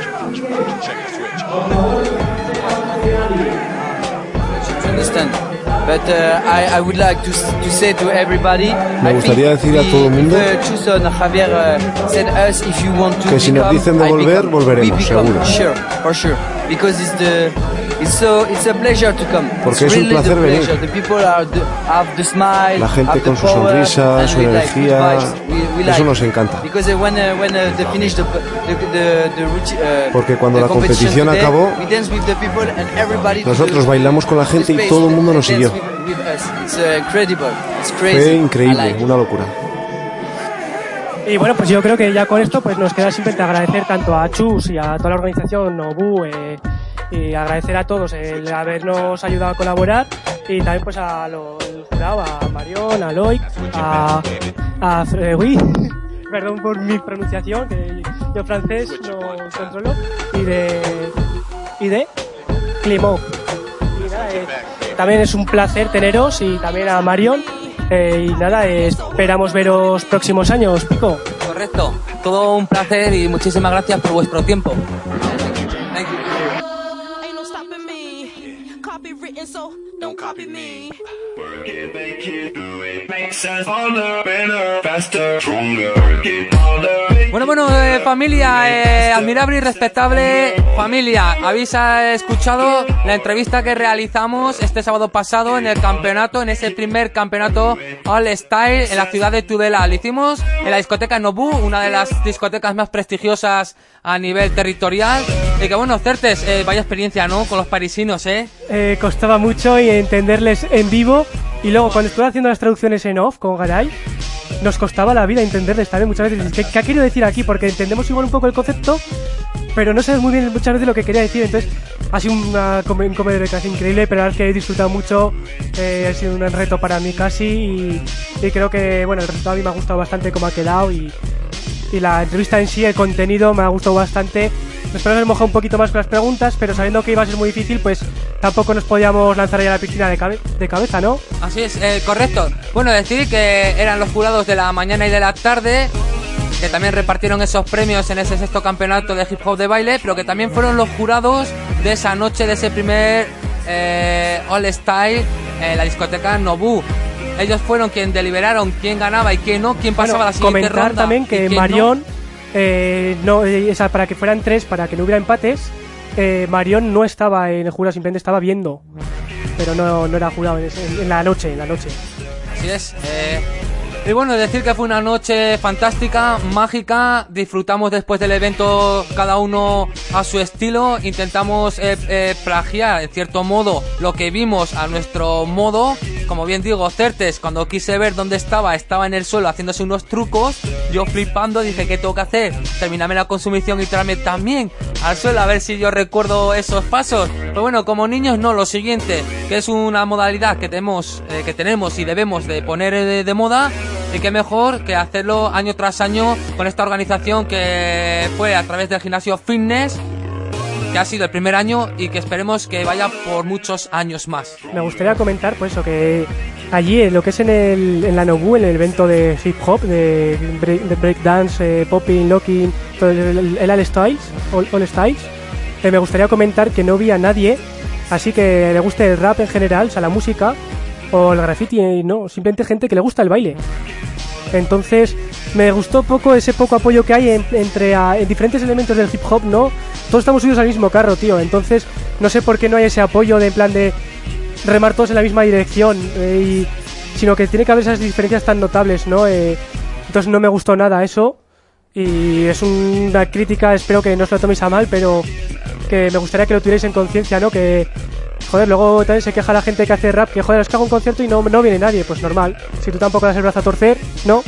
understand. But uh, I, I would like to, say to everybody, Me gustaría decir a todo el mundo uh, Chuson, Javier said us if you want to que si nos dicen de volver, volveremos, seguro. Sure, for sure. Because it's the it's so it's a pleasure to come. Porque it's es un placer venir. pleasure. The people are the, have the smile, La gente have the con su power, sonrisa, su like energía, vibes. We, we eso like. nos encanta. Because uh, when uh, when uh, they finish the the the, the, routine, uh, Porque cuando the la competición today, acabó, we dance with the people and everybody to Nosotros bailamos con la gente y todo el mundo nos siguió. with us. It's uh, incredible. It's crazy. Fue increíble, like. una locura. Y bueno, pues yo creo que ya con esto pues nos queda simplemente agradecer tanto a Chus y a toda la organización Nobu eh, y agradecer a todos el habernos ayudado a colaborar y también pues a los jurado, a Marión, a Loic, a, a Frewi, [LAUGHS] perdón por mi pronunciación, que yo francés no controlo, y de, y de Climó. Y nada, eh, también es un placer teneros y también a Marion. Eh, y nada, eh, esperamos veros próximos años, Pico. Correcto, todo un placer y muchísimas gracias por vuestro tiempo. Me. Bueno, bueno, eh, familia, eh, admirable y respetable familia, habéis eh, escuchado la entrevista que realizamos este sábado pasado en el campeonato, en ese primer campeonato All Style en la ciudad de Tudela. Lo hicimos en la discoteca Nobu, una de las discotecas más prestigiosas a nivel territorial. Y que bueno, Certes, eh, vaya experiencia, ¿no? Con los parisinos, ¿eh? Eh, costaba mucho y entenderles en vivo y luego cuando estuve haciendo las traducciones en off con Garay nos costaba la vida entenderles también muchas veces ¿qué, qué ha querido decir aquí? porque entendemos igual un poco el concepto pero no sabes muy bien muchas veces lo que quería decir entonces ha sido una un comedor casi increíble pero es que he disfrutado mucho eh, ha sido un reto para mí casi y, y creo que bueno el resultado a mí me ha gustado bastante cómo ha quedado y, y la entrevista en sí, el contenido me ha gustado bastante. Nos esperamos mojar un poquito más con las preguntas, pero sabiendo que iba a ser muy difícil, pues tampoco nos podíamos lanzar ahí a la piscina de, cabe- de cabeza, ¿no? Así es, eh, correcto. Bueno, decir que eran los jurados de la mañana y de la tarde, que también repartieron esos premios en ese sexto campeonato de hip hop de baile, pero que también fueron los jurados de esa noche, de ese primer eh, All Style en la discoteca Nobu. Ellos fueron quien deliberaron quién ganaba y quién no, quién pasaba a la siguiente comentar ronda. también que quién no. Eh, no, eh, para que fueran tres, para que no hubiera empates, eh, Marión no estaba en el jurado, simplemente estaba viendo. Pero no, no era jurado en la noche, en la noche. Así es. eh, y bueno, decir que fue una noche fantástica, mágica. Disfrutamos después del evento cada uno a su estilo. Intentamos eh, eh, plagiar, en cierto modo, lo que vimos a nuestro modo. Como bien digo, Certes, cuando quise ver dónde estaba, estaba en el suelo haciéndose unos trucos. Yo flipando dije, ¿qué tengo que hacer? Terminarme la consumición y tirarme también al suelo a ver si yo recuerdo esos pasos. Pues bueno, como niños no, lo siguiente, que es una modalidad que tenemos, eh, que tenemos y debemos de poner de moda. Y qué mejor que hacerlo año tras año con esta organización que fue a través del gimnasio Fitness, que ha sido el primer año y que esperemos que vaya por muchos años más. Me gustaría comentar, pues eso, que allí, lo que es en, el, en la Nobu, en el evento de hip hop, de, break, breakdance, eh, popping, locking, todo el, el All Styles, All, All Styles, eh, me gustaría comentar que no vi a nadie, así que le guste el rap en general, o sea, la música, o el graffiti, eh, no, simplemente gente que le gusta el baile. Entonces, me gustó poco ese poco apoyo que hay en- entre a- en diferentes elementos del hip hop, ¿no? Todos estamos subidos al mismo carro, tío. Entonces, no sé por qué no hay ese apoyo de en plan de remar todos en la misma dirección, eh, y- sino que tiene que haber esas diferencias tan notables, ¿no? Eh, entonces, no me gustó nada eso. Y es una crítica, espero que no os lo toméis a mal, pero que me gustaría que lo tuvierais en conciencia, ¿no? Que, joder, luego también se queja la gente que hace rap, que joder, es que hago un concierto y no, no viene nadie. Pues normal, si tú tampoco das el brazo a torcer, ¿no?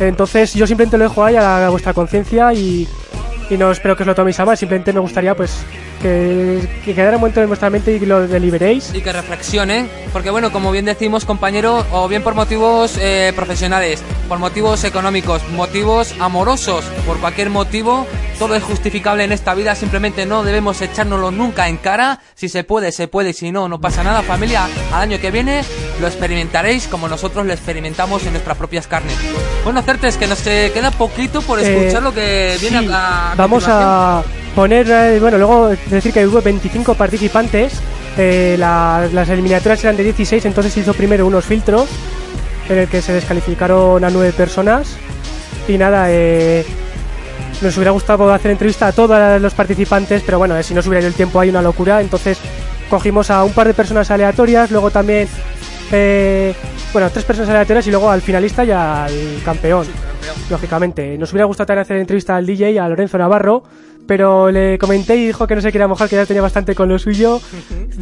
Entonces yo simplemente lo dejo ahí a, a vuestra conciencia y, y no espero que os lo toméis a mal, simplemente me gustaría pues que, que quedara un momento en vuestra mente y lo deliberéis. y que reflexionen, porque bueno, como bien decimos compañero, o bien por motivos eh, profesionales, por motivos económicos, motivos amorosos, por cualquier motivo, todo es justificable en esta vida, simplemente no debemos echárnoslo nunca en cara, si se puede, se puede, y si no, no pasa nada familia, al año que viene lo experimentaréis como nosotros lo experimentamos en nuestras propias carnes. Bueno, Certes, que nos eh, queda poquito por Eh, escuchar lo que viene sí, a, a Vamos a poner, eh, bueno, luego decir que hubo 25 participantes. eh, la- las eliminatorias eran de 16, entonces se hizo primero unos filtros en el que se descalificaron a 9 personas. Y nada, eh, nos hubiera gustado hacer entrevista a todos los participantes, pero bueno, eh, si no se hubiera ido el tiempo hay una locura. Entonces cogimos a un par de personas aleatorias, luego también, eh, bueno, tres personas aleatorias y luego al finalista y al campeón. Lógicamente, nos hubiera gustado también hacer entrevista al DJ, a Lorenzo Navarro, pero le comenté y dijo que no se quería mojar, que ya tenía bastante con lo suyo,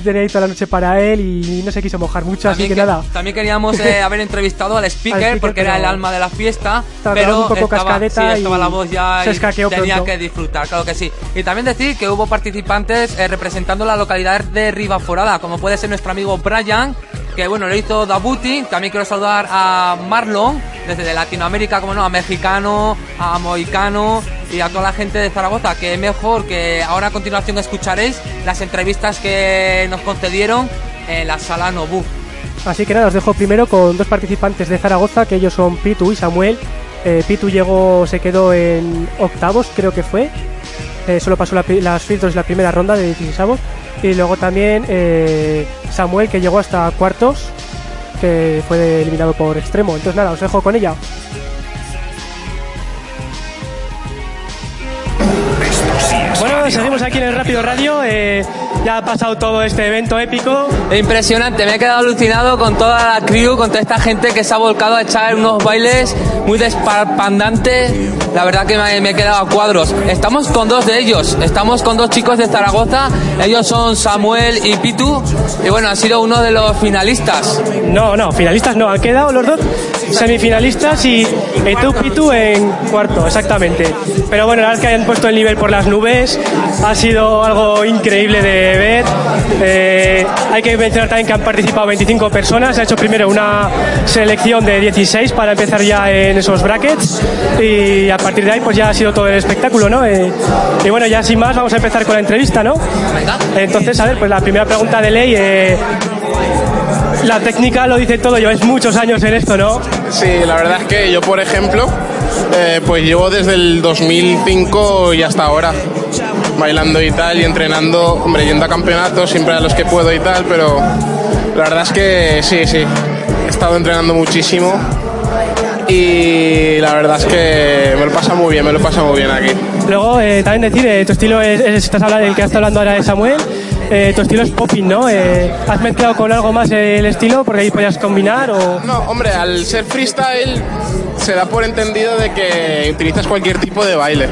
tenía ahí toda la noche para él y no se quiso mojar mucho, así También, que que- nada. también queríamos eh, [LAUGHS] haber entrevistado al speaker, Al speaker, porque era el alma de la fiesta, estaba pero un poco estaba, cascadeta sí, estaba y la voz ya se y escaqueó tenía pronto. que disfrutar, claro que sí. Y también decir que hubo participantes eh, representando la localidad de Ribaforada, como puede ser nuestro amigo Brian, que bueno, lo hizo Dabuti. También quiero saludar a Marlon, desde Latinoamérica, como no, a mexicano, a moicano y a toda la gente de Zaragoza, que mejor que ahora a continuación escucharéis las entrevistas que nos concedieron en la sala Nobu. Así que nada, os dejo primero con dos participantes de Zaragoza, que ellos son Pitu y Samuel. Eh, Pitu llegó, se quedó en octavos, creo que fue. Eh, solo pasó las filtros en la primera ronda de 16 Y luego también eh, Samuel, que llegó hasta cuartos, que fue eliminado por extremo. Entonces nada, os dejo con ella. Bueno, seguimos aquí en el Rápido Radio. eh, ya ha pasado todo este evento épico. Impresionante, me he quedado alucinado con toda la crew, con toda esta gente que se ha volcado a echar unos bailes muy desparpandantes. La verdad que me, me he quedado a cuadros. Estamos con dos de ellos, estamos con dos chicos de Zaragoza. Ellos son Samuel y Pitu. Y bueno, han sido uno de los finalistas. No, no, finalistas no, han quedado los dos semifinalistas y tú, Pitu, en cuarto, exactamente. Pero bueno, la verdad es que hayan puesto el nivel por las nubes, ha sido algo increíble de Eh, hay que mencionar también que han participado 25 personas, se ha hecho primero una selección de 16 para empezar ya en esos brackets y a partir de ahí pues ya ha sido todo el espectáculo, ¿no? Eh, y bueno, ya sin más vamos a empezar con la entrevista, ¿no? Entonces, a ver, pues la primera pregunta de ley... eh, la técnica lo dice todo, lleváis muchos años en esto, ¿no? Sí, la verdad es que yo, por ejemplo, pues llevo desde el 2005 y hasta ahora bailando y tal y entrenando, hombre, yendo a campeonatos siempre a los que puedo y tal, pero la verdad es que sí, sí, he estado entrenando muchísimo y la verdad es que me lo pasa muy bien, me lo pasa muy bien aquí. Luego, eh, también decir, eh, tu estilo es, es- estás hablando, el que está hablando ahora es Samuel, eh, tu estilo es popping, ¿no? ¿Has mezclado con algo más el estilo? Porque ahí podías combinar o... No, hombre, al ser freestyle se da por entendido de que utilizas cualquier tipo de baile.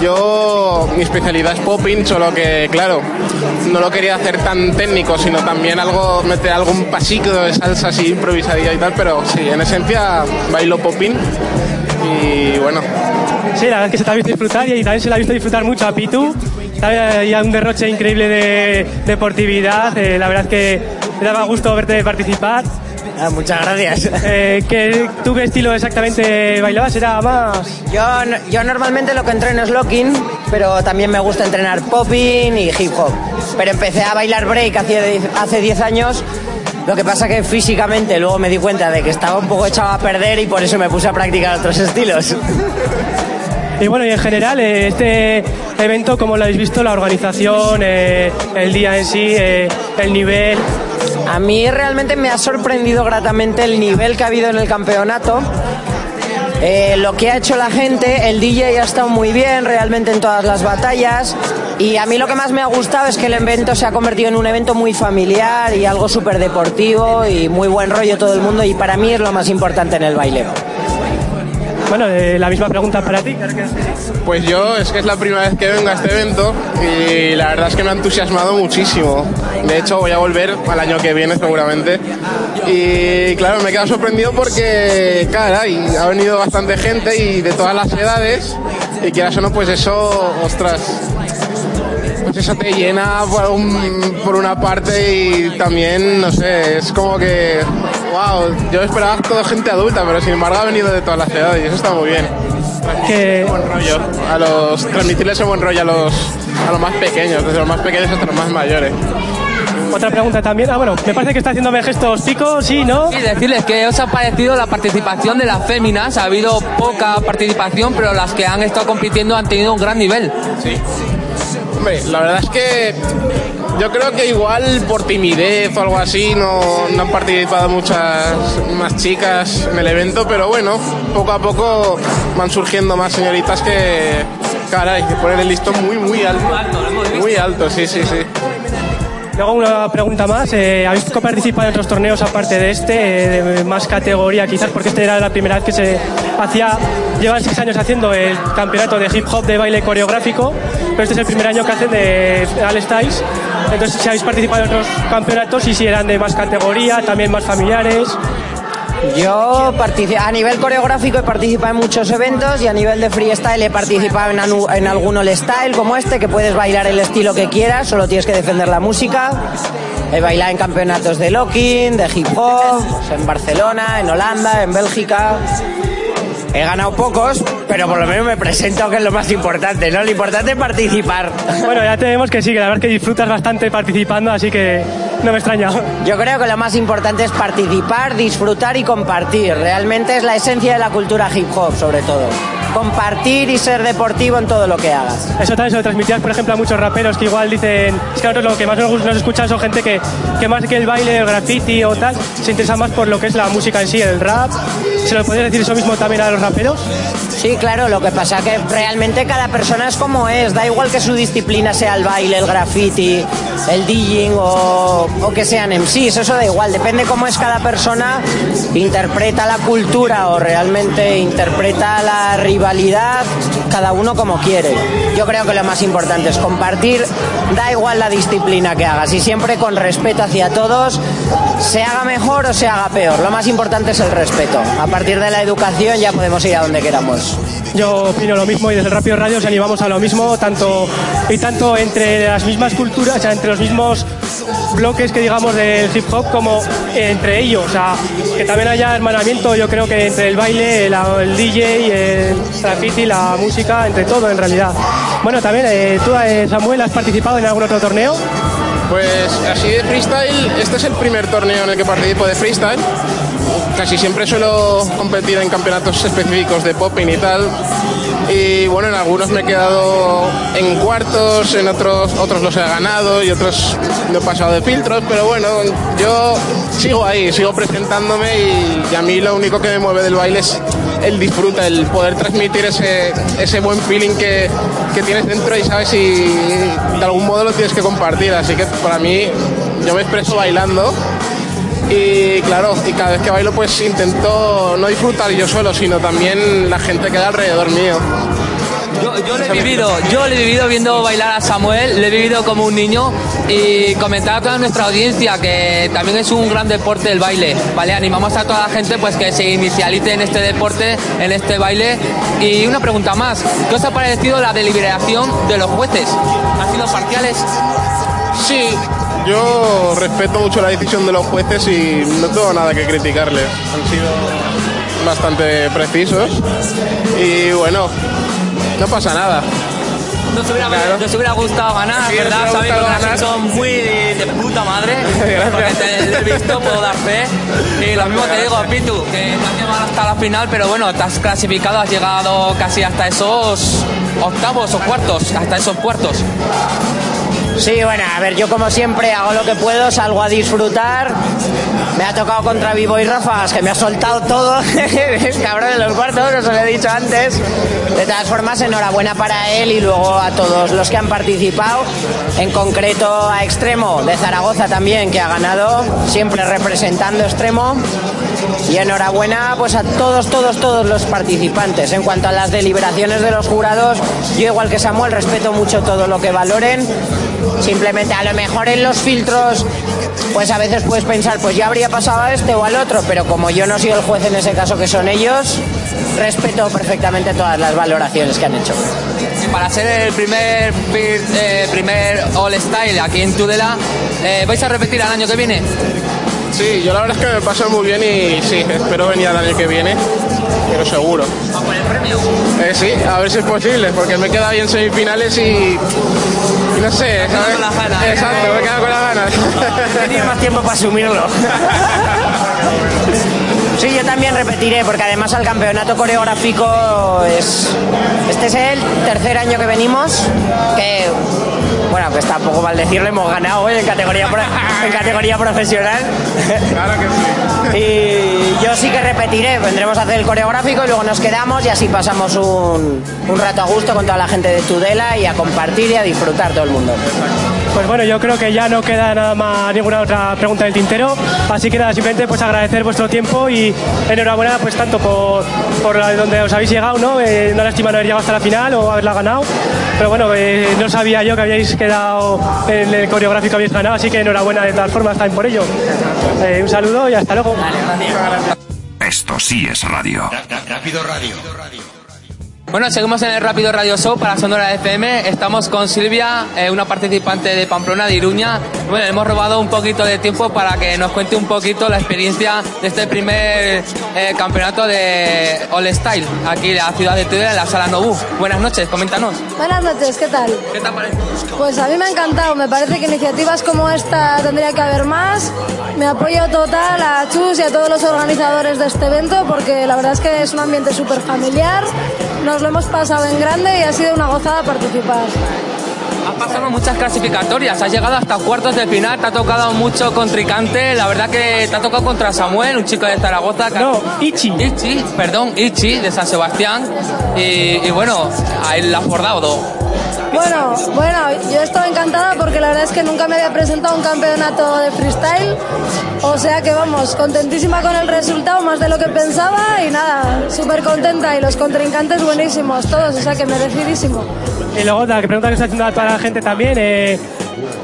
Yo, mi especialidad es popping, solo que, claro, no lo quería hacer tan técnico, sino también algo, meter algún pasito de salsa así improvisadilla y tal, pero sí, en esencia bailo popping y bueno. Sí, la verdad es que se te ha visto disfrutar y también se le ha visto disfrutar mucho a Pitu. Hay un derroche increíble de deportividad. eh, la verdad es que me daba gusto verte participar. Muchas gracias. Eh, ¿qué, ¿Tú qué estilo exactamente bailabas? ¿Era más...? Yo, yo normalmente lo que entreno es locking, pero también me gusta entrenar popping y hip hop. Pero empecé a bailar break hace, hace 10 años. Lo que pasa que físicamente luego me di cuenta de que estaba un poco echado a perder y por eso me puse a practicar otros estilos. Y bueno, y en general, eh, este evento, ¿cómo lo habéis visto? La organización, eh, el día en sí, eh, el nivel. A mí realmente me ha sorprendido gratamente el nivel que ha habido en el campeonato. Eh, lo que ha hecho la gente, el DJ ha estado muy bien realmente en todas las batallas y a mí lo que más me ha gustado es que el evento se ha convertido en un evento muy familiar y algo súper deportivo y muy buen rollo todo el mundo y para mí es lo más importante en el baile. Bueno, eh, la misma pregunta para ti. Pues yo es que es la primera vez que vengo a este evento y la verdad es que me ha entusiasmado muchísimo. De hecho voy a volver al año que viene seguramente. Y claro, me he quedado sorprendido porque, caray, ha venido bastante gente y de todas las edades. Y quieras o no, pues eso, ostras, pues eso te llena por, por una parte y también, no sé, es como que, wow, yo esperaba toda gente adulta, pero sin embargo ha venido de todas las edades y eso está muy bien. Que... Buen rollo, a los, transmitirles ese buen rollo a los, a los más pequeños, desde los más pequeños hasta los más mayores. Otra pregunta también. Ah, bueno, me parece que está haciéndome gestos Pico, sí, ¿no? Y decirles que os ha parecido la participación de las féminas. Ha habido poca participación, pero las que han estado compitiendo han tenido un gran nivel. Sí. Hombre, la verdad es que yo creo que igual por timidez o algo así no, han participado muchas más chicas en el evento, pero bueno, poco a poco van surgiendo más señoritas que, caray, que ponen el listón muy, muy alto. Muy alto, sí, sí, sí. Luego una pregunta más. eh, ¿Habéis participado en otros torneos aparte de este, eh, de más categoría quizás? Porque este era la primera vez que se hacía, llevan seis años haciendo el campeonato de hip hop de baile coreográfico, pero este es el primer año que hacen de All Styles. Entonces, si habéis participado en otros campeonatos y si eran de más categoría, también más familiares. Yo a nivel coreográfico he participado en muchos eventos y a nivel de freestyle he participado en, en algún all style como este, que puedes bailar el estilo que quieras, solo tienes que defender la música. He bailado en campeonatos de locking, de hip hop, en Barcelona, en Holanda, en Bélgica. He ganado pocos, pero por lo menos me presento, que es lo más importante, ¿no? Lo importante es participar. Bueno, ya tenemos que sí, que la verdad es que disfrutas bastante participando, así que no me extraña. Yo creo que lo más importante es participar, disfrutar y compartir. Realmente es la esencia de la cultura hip hop, sobre todo. Compartir y ser deportivo en todo lo que hagas. Eso también se lo transmitías, por ejemplo, a muchos raperos que igual dicen, es que a nosotros lo que más nos, nos escuchan son gente que, que más que el baile, el graffiti o tal, se interesa más por lo que es la música en sí, el rap. ¿Se lo podrías decir eso mismo también a los raperos? Sí, claro, lo que pasa que realmente cada persona es como es, da igual que su disciplina sea el baile, el graffiti, el DJing o, o que sean MCs, eso da igual, depende cómo es cada persona, interpreta la cultura o realmente interpreta la rivalidad, cada uno como quiere. Yo creo que lo más importante es compartir, da igual la disciplina que hagas y siempre con respeto hacia todos, se haga mejor o se haga peor, lo más importante es el respeto. A partir de la educación ya podemos ir a donde queramos. Yo opino lo mismo y desde el Rápido Radio os animamos a lo mismo, tanto y tanto entre las mismas culturas, o sea, entre los mismos bloques que digamos del hip hop como entre ellos, o sea, que también haya hermanamiento, yo creo que entre el baile, la- el DJ, el graffiti, la música, entre todo en realidad. Bueno, también eh, tú, eh, Samuel, ¿has participado en algún otro torneo? Pues así de freestyle, este es el primer torneo en el que participo de freestyle. Casi siempre suelo competir en campeonatos específicos de popping y tal. Y bueno, en algunos me he quedado en cuartos, en otros, otros los he ganado y otros no he pasado de filtros, pero bueno, yo sigo ahí, sigo presentándome y, y a mí lo único que me mueve del baile es el disfruta, el poder transmitir ese, ese buen feeling que, que tienes dentro y sabes si de algún modo lo tienes que compartir. Así que para mí, yo me expreso bailando y claro, y cada vez que bailo pues intento no disfrutar yo solo, sino también la gente que hay alrededor mío. Yo, lo he vivido, yo lo he vivido viendo bailar a Samuel, lo he vivido como un niño y comentar a toda nuestra audiencia que también es un gran deporte el baile, ¿vale? Animamos a toda la gente pues que se inicialice en este deporte, en este baile. Y una pregunta más, ¿qué os ha parecido la deliberación de los jueces? ¿Han sido parciales? Sí, yo respeto mucho la decisión de los jueces y no tengo nada que criticarles. Han sido bastante precisos y bueno, no pasa nada. Nos hubiera, nos hubiera gustado ganar, Sí, ¿verdad? Sabéis ganar. sido muy de puta madre. [LAUGHS] porque te he visto, puedo dar fe. Y lo mismo te digo, Pitu, que no has llegado hasta la final, pero bueno, te has clasificado, has llegado casi hasta esos octavos o cuartos, hasta esos cuartos. Sí, bueno, a ver, yo como siempre hago lo que puedo, salgo a disfrutar. Me ha tocado contra Vivo y Ráfagas, que me ha soltado todo. [LAUGHS] es cabrón de los cuartos, os lo he dicho antes. De todas formas, enhorabuena para él y luego a todos los que han participado. En concreto a Extremo de Zaragoza también, que ha ganado, siempre representando Extremo. Y enhorabuena pues a todos, todos, todos los participantes. En cuanto a las deliberaciones de los jurados, yo igual que Samuel respeto mucho todo lo que valoren. Simplemente a lo mejor en los filtros, pues a veces puedes pensar, pues ya habría pasado a este o al otro, pero como yo no soy el juez en ese caso que son ellos, respeto perfectamente todas las valoraciones que han hecho. Para ser el primer, eh, primer All Style aquí en Tudela, eh, ¿vais a repetir al año que viene? Sí, yo la verdad es que me paso muy bien y sí, espero venir el año que viene, pero seguro. Premio. Eh, sí, a ver si es posible, porque me he quedado ahí en semifinales y, y no sé, ¿sabes? con las ganas. Exacto, me he quedado con las ganas. Tienes más tiempo para asumirlo. [LAUGHS] Sí, yo también repetiré, porque además al campeonato coreográfico es. Este es el tercer año que venimos, que. Bueno, pues tampoco mal decirlo, hemos ganado hoy en categoría, pro- en categoría profesional. Claro que sí. Y yo sí que repetiré, vendremos a hacer el coreográfico y luego nos quedamos y así pasamos un, un rato a gusto con toda la gente de Tudela y a compartir y a disfrutar todo el mundo. Pues bueno, yo creo que ya no queda nada más ninguna otra pregunta del tintero, así que nada, simplemente pues agradecer vuestro tiempo y enhorabuena pues tanto por, por la- donde os habéis llegado, ¿no? Eh, una lástima no haber llegado hasta la final o haberla ganado, pero bueno, eh, no sabía yo que habíais quedado en el coreográfico habéis ganado, así que enhorabuena de todas formas también por ello. Eh, un saludo y hasta luego. Esto sí es radio. Rápido Radio. Bueno, seguimos en el Rápido Radio Show para Sonora FM. Estamos con Silvia, eh, una participante de Pamplona, de Iruña. Bueno, hemos robado un poquito de tiempo para que nos cuente un poquito la experiencia de este primer eh, campeonato de All Style aquí en la ciudad de Tudela, en la Sala Nobu. Buenas noches, coméntanos. Buenas noches, ¿qué tal? ¿Qué te parece? Pues a mí me ha encantado, me parece que iniciativas como esta tendría que haber más. Me apoyo total a Chus y a todos los organizadores de este evento porque la verdad es que es un ambiente súper familiar, nos lo hemos pasado en grande y ha sido una gozada participar. Has pasado muchas clasificatorias, has llegado hasta cuartos de final, te ha tocado mucho contrincante, la verdad que te ha tocado contra Samuel, un chico de Zaragoza. Que... No, Ichi. Ichi, perdón, Ichi, de San Sebastián. Y, y bueno, ahí la has bordado. Bueno, bueno, yo estoy encantada porque la verdad es que nunca me había presentado un campeonato de freestyle, o sea que vamos, contentísima con el resultado, más de lo que pensaba y nada, súper contenta y los contrincantes buenísimos, todos, o sea que merecidísimo. Y luego la pregunta que está haciendo a toda la gente también, eh,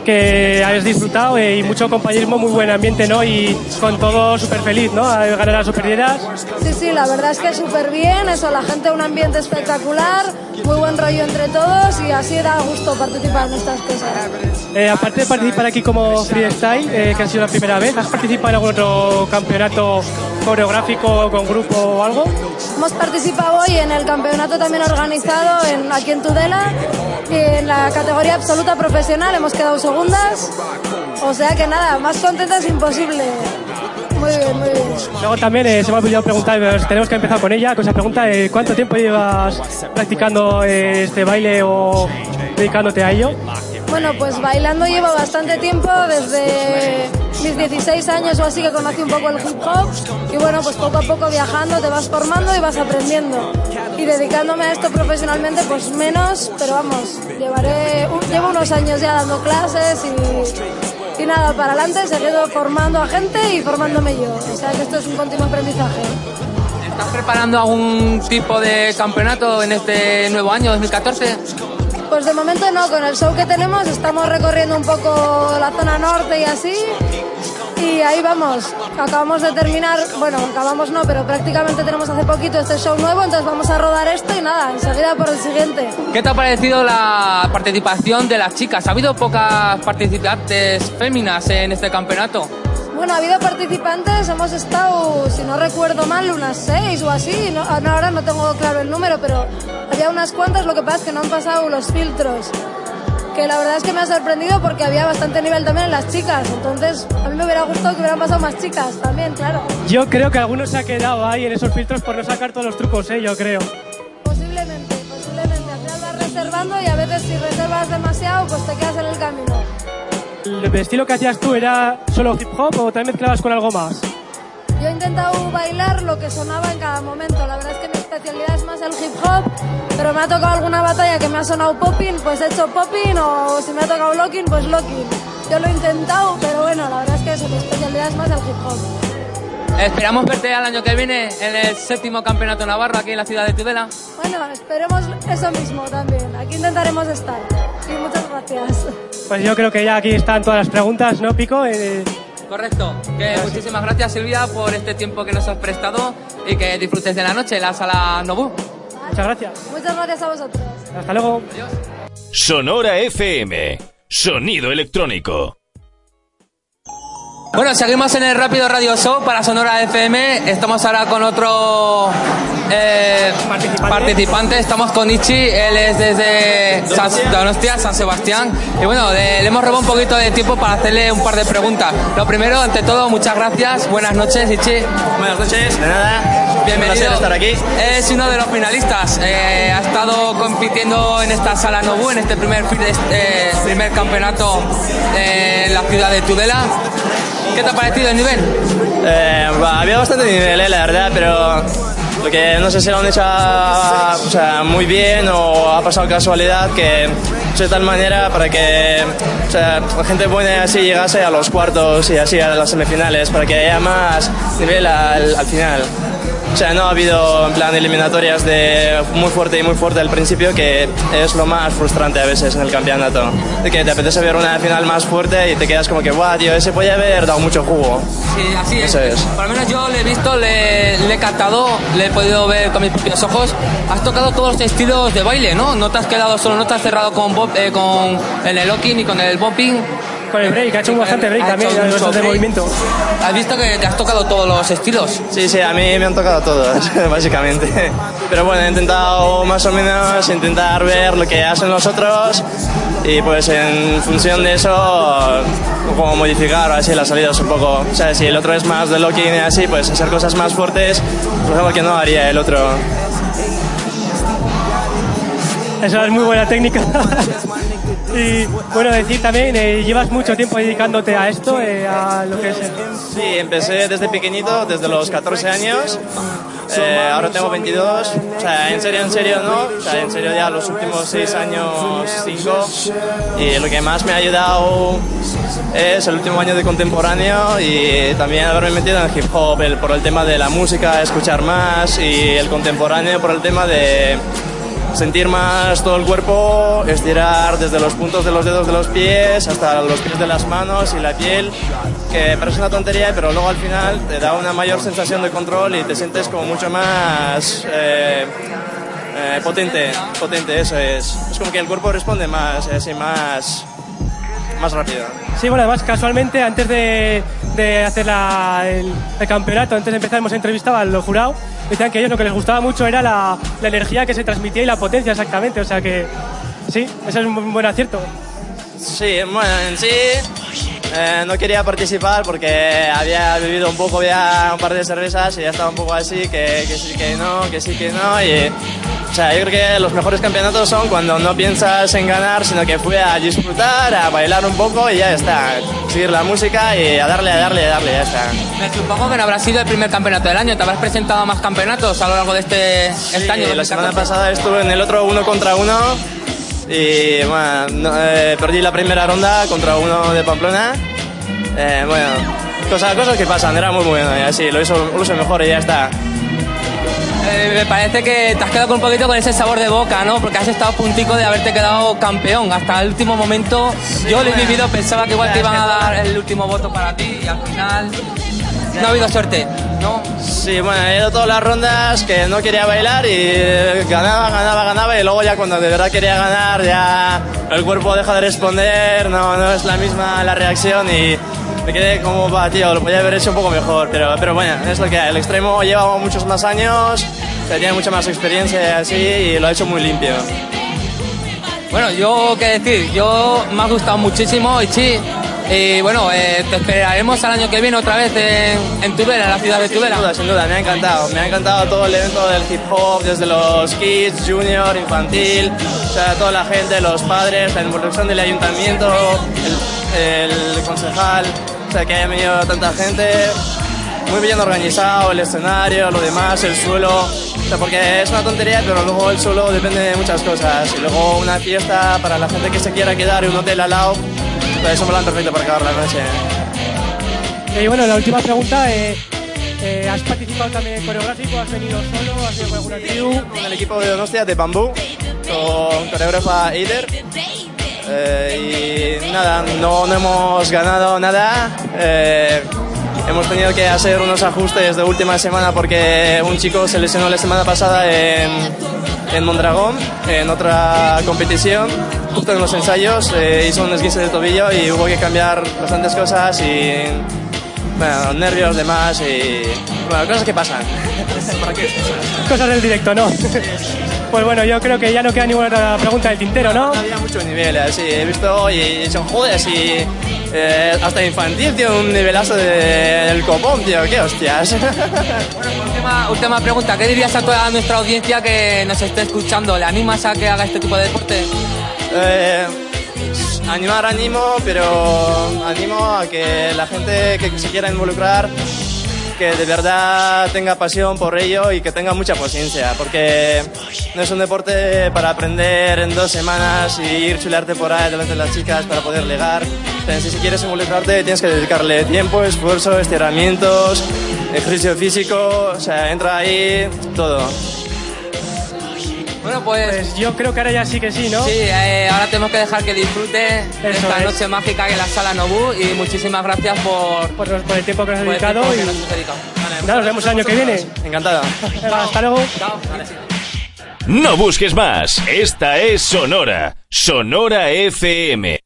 que hayas disfrutado eh, y mucho compañerismo, muy buen ambiente, ¿no? Y con todo súper feliz, ¿no? A ganar las superdieras. Sí, sí, la verdad es que súper bien, eso, la gente, un ambiente espectacular, muy buen rollo entre todos y así da gusto participar en estas cosas. Eh, aparte de participar aquí como freestyle, eh, que ha sido la primera vez, ¿has participado en algún otro campeonato coreográfico con grupo o algo? Hemos participado hoy en el campeonato también organizado en, aquí en Tudela y en la categoría absoluta profesional hemos quedado segundas, o sea que nada, más contentas imposible. Muy bien, muy bien. Luego también eh, se me ha olvidado preguntar, pero tenemos que empezar con ella, con esa pregunta, eh, ¿cuánto tiempo llevas practicando eh, este baile o dedicándote a ello? Bueno, pues bailando llevo bastante tiempo, desde mis 16 años o así que conocí un poco el hip hop y bueno, pues poco a poco viajando te vas formando y vas aprendiendo. Y dedicándome a esto profesionalmente, pues menos, pero vamos, llevaré, un- llevo unos años ya dando clases y, y nada, para adelante, seguido formando a gente y formándome yo. O sea que esto es un continuo aprendizaje. ¿Estás preparando algún tipo de campeonato en este nuevo año, 2014? Pues de momento no, con el show que tenemos estamos recorriendo un poco la zona norte y así. Y ahí vamos, acabamos de terminar, bueno, acabamos no, pero prácticamente tenemos hace poquito este show nuevo, entonces vamos a rodar esto y nada, enseguida por el siguiente. ¿Qué te ha parecido la participación de las chicas? ¿Ha habido pocas participantes féminas en este campeonato? Bueno, ha habido participantes, hemos estado, si no recuerdo mal, unas seis o así, no, no, ahora no tengo claro el número, pero había unas cuantas, lo que pasa es que no han pasado los filtros. Que la verdad es que me ha sorprendido porque había bastante nivel también en las chicas, entonces a mí me hubiera gustado que hubieran pasado más chicas también, claro. Yo creo que algunos se ha quedado ahí en esos filtros por no sacar todos los trucos, ¿eh? Yo creo. Posiblemente, posiblemente. Al final vas reservando y a veces si reservas demasiado, pues te quedas en el camino. ¿El estilo que hacías tú era solo hip hop o también mezclabas con algo más? Yo he intentado bailar lo que sonaba en cada momento. La verdad es que mi especialidad es más el hip hop, pero me ha tocado alguna batalla que me ha sonado popping, pues he hecho popping, o si me ha tocado locking, pues locking. Yo lo he intentado, pero bueno, la verdad es que eso, mi especialidad es más el hip hop. Esperamos verte al año que viene en el séptimo campeonato navarro aquí en la ciudad de Tudela. Bueno, esperemos eso mismo también. Aquí intentaremos estar. Y muchas gracias. Pues yo creo que ya aquí están todas las preguntas, ¿no, Pico? Eh, Correcto. Que muchísimas gracias Silvia por este tiempo que nos has prestado y que disfrutes de la noche en la sala Nobu. muchas gracias. Muchas gracias a vosotros. Hasta luego. Sonora FM. Sonido electrónico. Bueno, seguimos en el Rápido Radio Show para Sonora FM. Estamos ahora con otro eh, participante. Estamos con Ichi. Él es desde San, Donostia, San Sebastián. Y bueno, le, le hemos robado un poquito de tiempo para hacerle un par de preguntas. Lo primero, ante todo, muchas gracias. Buenas noches, Ichi. Buenas noches, de nada. Bienvenido. Un placer estar aquí. Es uno de los finalistas. Eh, ha estado compitiendo en esta sala Nobu, en este primer, este primer campeonato en la ciudad de Tudela. ¿Qué te ha parecido el nivel? Eh, había bastante nivel, eh, la verdad, pero lo que no sé si lo han hecho o sea, muy bien o ha pasado casualidad que de tal manera para que o sea, la gente buena así llegase a los cuartos y así a las semifinales, para que haya más nivel al, al final. O sea, no ha habido en plan eliminatorias de muy fuerte y muy fuerte al principio, que es lo más frustrante a veces en el campeonato. De que te apetece ver una final más fuerte y te quedas como que, guau, tío, ese podía haber dado mucho jugo. Sí, así es. Eso es. Por lo menos yo le he visto, le, le he captado, le he podido ver con mis propios ojos. Has tocado todos los estilos de baile, ¿no? No te has quedado solo, no te has cerrado con, eh, el locking ni con el bumping. Con el break, ha hecho bastante break Ha también, hecho de mucho break. movimiento. ¿Has visto que te has tocado todos los estilos? Sí, sí, a mí me han tocado todos, [LAUGHS] básicamente. Pero bueno, he intentado más o menos intentar ver lo que hacen los otros y pues en función de eso como modificar así las salidas un poco. O sea, si el otro es más de locking y así, pues hacer cosas más fuertes, por ejemplo, que no haría el otro. Esa es muy buena técnica. [LAUGHS] y bueno, decir también, eh, llevas mucho tiempo dedicándote a esto, eh, a lo que es Sí, empecé desde pequeñito, desde los 14 años. Eh, ahora tengo 22. O sea, en serio, en serio no. O sea, en serio ya los últimos 6 años, 5. Y lo que más me ha ayudado es el último año de contemporáneo y también haberme metido en el hip hop el- por el tema de la música, escuchar más y el contemporáneo por el tema de sentir más todo el cuerpo, estirar desde los puntos de los dedos de los pies hasta los pies de las manos y la piel, que parece una tontería, pero luego al final te da una mayor sensación de control y te sientes como mucho más eh, eh, potente, potente, eso es. Es como que el cuerpo responde más, así más, más rápido. Sí, bueno, además casualmente antes de, de hacer la- el, el campeonato, antes de empezar hemos entrevistado a los jurados, decían que a ellos lo que les gustaba mucho era la, la energía que se transmitía y la potencia exactamente, o sea que sí, eso es un buen acierto. Sí, bueno, en sí eh, no quería participar porque había bebido un poco ya un par de cervezas y ya estaba un poco así, que, que sí, que no, que sí, que no. Y, o sea, yo creo que los mejores campeonatos son cuando no piensas en ganar, sino que fui a disfrutar, a bailar un poco y ya está. Seguir la música y a darle, a darle, a darle, ya está. Me supongo que no habrá sido el primer campeonato del año. ¿Te habrás presentado a más campeonatos a lo largo de este, este año? Sí, la semana 2014? pasada estuve en el otro uno contra uno y bueno, no, eh, perdí la primera ronda contra uno de Pamplona. Eh, bueno, cosas, cosas que pasan, era muy bueno y así, lo hizo, lo hizo mejor y ya está. Eh, me parece que te has quedado con un poquito con ese sabor de boca, ¿no? Porque has estado a puntico de haberte quedado campeón. Hasta el último momento yo lo he vivido, pensaba que igual te iban a dar el último voto para ti y al final no ha habido suerte, ¿no? Sí, bueno, he ido todas las rondas que no quería bailar y ganaba, ganaba, ganaba y luego ya cuando de verdad quería ganar ya el cuerpo deja de responder, no, no es la misma la reacción y me quedé como, va, tío, lo podía haber hecho un poco mejor, pero, pero bueno, es lo que hay. El extremo lleva muchos más años, tiene mucha más experiencia y así y lo ha hecho muy limpio. Bueno, yo qué decir, yo me ha gustado muchísimo Ichi. Y bueno, eh, te esperaremos al año que viene otra vez en, en Tudela, en la ciudad de Tudela. Sin duda, sin duda, me ha encantado. Me ha encantado todo el evento del hip hop, desde los kids, junior, infantil, o sea, toda la gente, los padres, la involucración del ayuntamiento, el, el concejal, o sea, que haya venido tanta gente. Muy bien organizado, el escenario, lo demás, el suelo. O sea, porque es una tontería, pero luego el suelo depende de muchas cosas. Y luego una fiesta para la gente que se quiera quedar y un hotel al lado. Pues es un plan perfecto para acabar la noche. Y bueno, la última pregunta, eh, eh, ¿has participado también en coreográfico? ¿Has venido solo? ¿Has ido con alguna tribu? con el equipo de Donostia de Bambú, con coreógrafa Eider. Eh, y nada, no, no hemos ganado nada. Eh, hemos tenido que hacer unos ajustes de última semana porque un chico se lesionó la semana pasada en, en Mondragón, en otra competición. Justo en los ensayos eh, hizo un esguince de tobillo y hubo que cambiar bastantes cosas y bueno, nervios, demás y bueno, cosas que pasan. Cosas del directo, ¿no? [LAUGHS] Pues bueno, yo creo que ya no queda ninguna otra pregunta del tintero, ¿no? Había mucho nivel, así, he visto y son joder, así, eh, hasta infantil tiene un nivelazo de- del copón, tío, qué hostias. [LAUGHS] Última, última pregunta, ¿qué dirías a toda nuestra audiencia que nos esté escuchando? ¿Le animas a que haga este tipo de deporte? Eh, animar animo, pero animo a que la gente que se quiera involucrar, que de verdad tenga pasión por ello y que tenga mucha paciencia, porque no es un deporte para aprender en dos semanas y ir chulearte por ahí delante de las chicas para poder ligar. Entonces, si quieres involucrarte, tienes que dedicarle tiempo, esfuerzo, estiramientos, ejercicio físico, o sea, entra ahí todo. Bueno, pues... yo creo que ahora ya sí que sí, ¿no? Sí, eh, ahora tenemos que dejar que disfrute de Eso esta es. noche mágica en la sala Nobu y muchísimas gracias por, por, el tiempo que nos has por el dedicado tiempo que y- nos has dedicado. Nada, nos vemos el año que viene. Encantado. Venga, hasta luego. No busques más. Esta es Sonora. Sonora FM.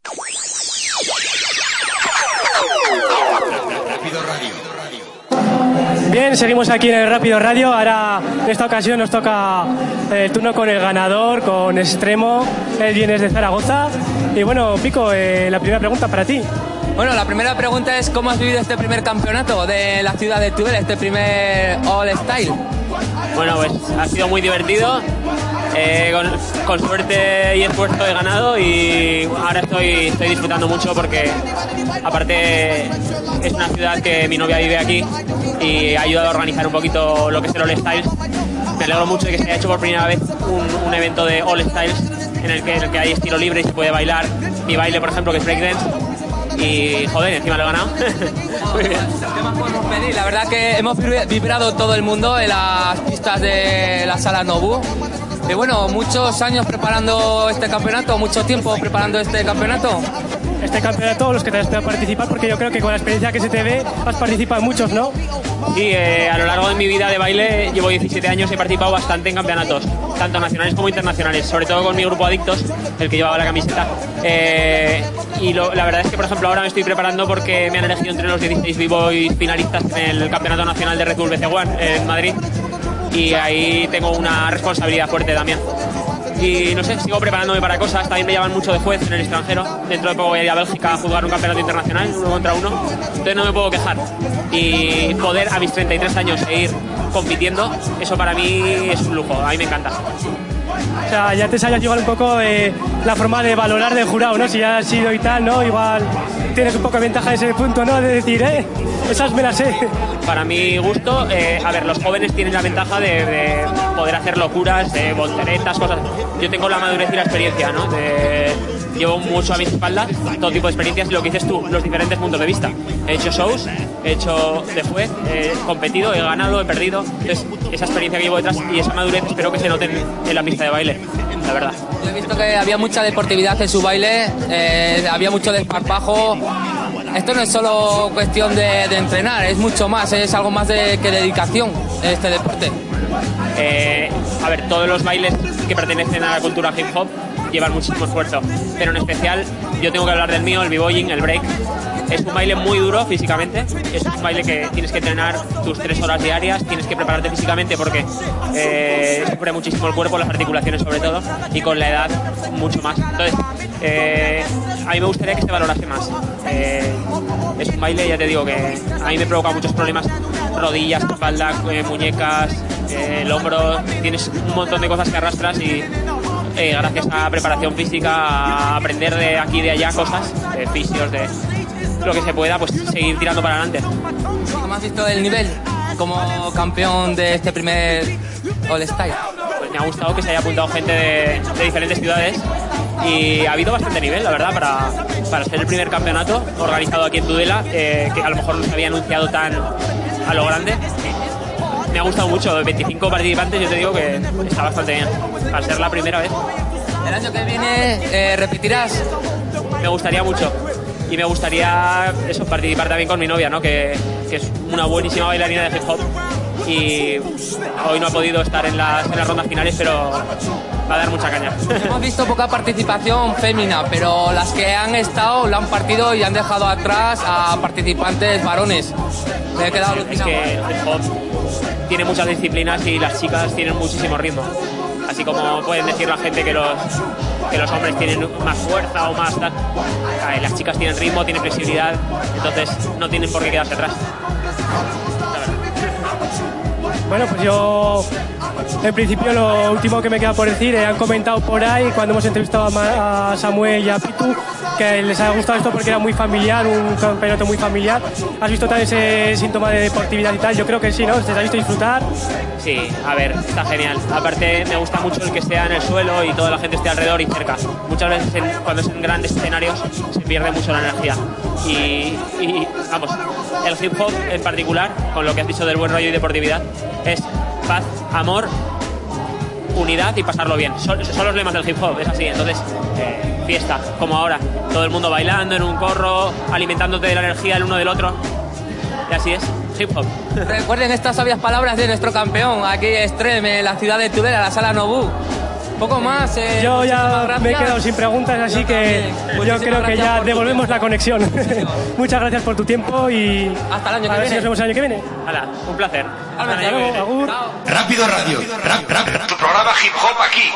Bien, seguimos aquí en el Rápido Radio. Ahora, en esta ocasión, nos toca el turno con el ganador, con Extremo. Él viene desde Zaragoza. Y bueno, Pico, eh, la primera pregunta para ti. Bueno, la primera pregunta es ¿cómo has vivido este primer campeonato de la ciudad de Tudela, este primer All Style? Bueno, pues ha sido muy divertido. Eh, con, suerte y esfuerzo he ganado y ahora estoy, estoy disfrutando mucho porque aparte es una ciudad que mi novia vive aquí y ha ayudado a organizar un poquito lo que es el All Styles. Me alegro mucho de que se haya hecho por primera vez un, evento de All Styles en el, que, hay estilo libre y se puede bailar. Mi baile, por ejemplo, que es breakdance. Y joder, encima lo he ganado. [LAUGHS] La verdad que hemos vibra- vibrado todo el mundo en las pistas de la sala Nobu. Y bueno, muchos años preparando este campeonato, mucho tiempo preparando este campeonato. Este campeonato, los que te has podido participar, porque yo creo que con la experiencia que se te ve, has participado en muchos, ¿no? Sí, eh, a lo largo de mi vida de baile llevo 17 años, he participado bastante en campeonatos, tanto nacionales como internacionales, sobre todo con mi grupo Adictos, el que llevaba la camiseta. Eh, y lo- la verdad es que, por ejemplo, ahora me estoy preparando porque me han elegido entre los 16 b-boys finalistas en el Campeonato Nacional de Red Bull BC One en Madrid. Y ahí tengo una responsabilidad fuerte también. Y no sé, sigo preparándome para cosas. También me llaman mucho de juez en el extranjero. Dentro de poco voy a ir a Bélgica a jugar un campeonato internacional, uno contra uno. Entonces no me puedo quejar. Y poder a mis 33 años seguir compitiendo, eso para mí es un lujo. A mí me encanta. O sea, ya te sabías igual un poco eh, la forma de valorar del jurado, ¿no? Si ya has sido y tal, ¿no? Igual tienes un poco de ventaja en ese punto, ¿no? De decir, eh, esas me las sé. Para mi gusto, eh, a ver, los jóvenes tienen la ventaja de, de poder hacer locuras, de volteretas, cosas. Yo tengo la madurez y la experiencia, ¿no? Llevo mucho a mi espalda, todo tipo de experiencias lo que dices tú, los diferentes puntos de vista. He hecho shows, he hecho de juez, he competido, he ganado, he perdido. Entonces, esa experiencia que llevo detrás y esa madurez espero que se noten en la pista de baile, la verdad. Yo he visto que había mucha deportividad en su baile, eh, había mucho desparpajo. Esto no es solo cuestión de, de entrenar, es mucho más, es algo más de, que dedicación este deporte. Eh, a ver, todos los bailes que pertenecen a la cultura hip hop llevan muchísimo esfuerzo, pero en especial yo tengo que hablar del mío, el b-boying, el break. Es un baile muy duro físicamente, es un baile que tienes que entrenar tus tres horas diarias, tienes que prepararte físicamente porque eh, sufre muchísimo el cuerpo, las articulaciones sobre todo, y con la edad mucho más. Entonces, eh, a mí me gustaría que se valorase más. Eh, es un baile, ya te digo, que a mí me provoca muchos problemas, rodillas, espalda, eh, muñecas, eh, el hombro, tienes un montón de cosas que arrastras y eh, gracias a preparación física, a aprender de aquí y de allá cosas, de fisios, de lo que se pueda, pues seguir tirando para adelante. ¿Cómo has visto el nivel como campeón de este primer All Style? Pues me ha gustado que se haya apuntado gente de, de diferentes ciudades y ha habido bastante nivel, la verdad, para, para ser el primer campeonato organizado aquí en Tudela, eh, que a lo mejor no se había anunciado tan a lo grande. Me ha gustado mucho, de 25 participantes yo te digo que está bastante bien, para ser la primera vez. El año que viene eh, repetirás. Me gustaría mucho. Y me gustaría eso, participar también con mi novia, ¿no? que, que es una buenísima bailarina de hip hop. Y hoy no ha podido estar en las, en las rondas finales, pero va a dar mucha caña. [LAUGHS] Hemos visto poca participación fémina, pero las que han estado la han partido y han dejado atrás a participantes varones. Me he quedado Es alucinado. que el hop tiene muchas disciplinas y las chicas tienen muchísimo ritmo. Así como pueden decir la gente que los, que los hombres tienen más fuerza o más tal. eh, Las chicas tienen ritmo, tienen flexibilidad, entonces no tienen por qué quedarse atrás. Bueno, pues yo, en principio, lo último que me queda por decir, eh, han comentado por ahí, cuando hemos entrevistado a, Ma- a Samuel y a Pitu, que les ha gustado esto porque era muy familiar, un campeonato muy familiar. ¿Has visto también ese síntoma de deportividad y tal? Yo creo que sí, ¿no? ¿Te has visto disfrutar? Sí, a ver, está genial. Aparte, me gusta mucho el que sea en el suelo y toda la gente esté alrededor y cerca. Muchas veces, en- cuando es en grandes escenarios, se pierde mucho la energía. Y, y, vamos, el hip hop en particular, con lo que has dicho del buen rollo y deportividad, es paz, amor, unidad y pasarlo bien. Son, los lemas del hip hop, es así. Entonces, eh, fiesta, como ahora. Todo el mundo bailando en un corro, alimentándote de la energía el uno del otro. Y así es, hip hop. Recuerden estas sabias palabras de nuestro campeón, aquí Extreme, en la ciudad de Tudela, la sala Nobu. Poco más. eh, Yo ya me he quedado sin preguntas, así que yo creo que ya devolvemos la conexión. [LAUGHS] Muchas gracias por tu tiempo y hasta el año a que ver si viene. nos vemos el año que viene. Hala, un placer. Hasta luego, agur. Rápido Radio. Rap, rap, rap. Tu programa hip hop aquí.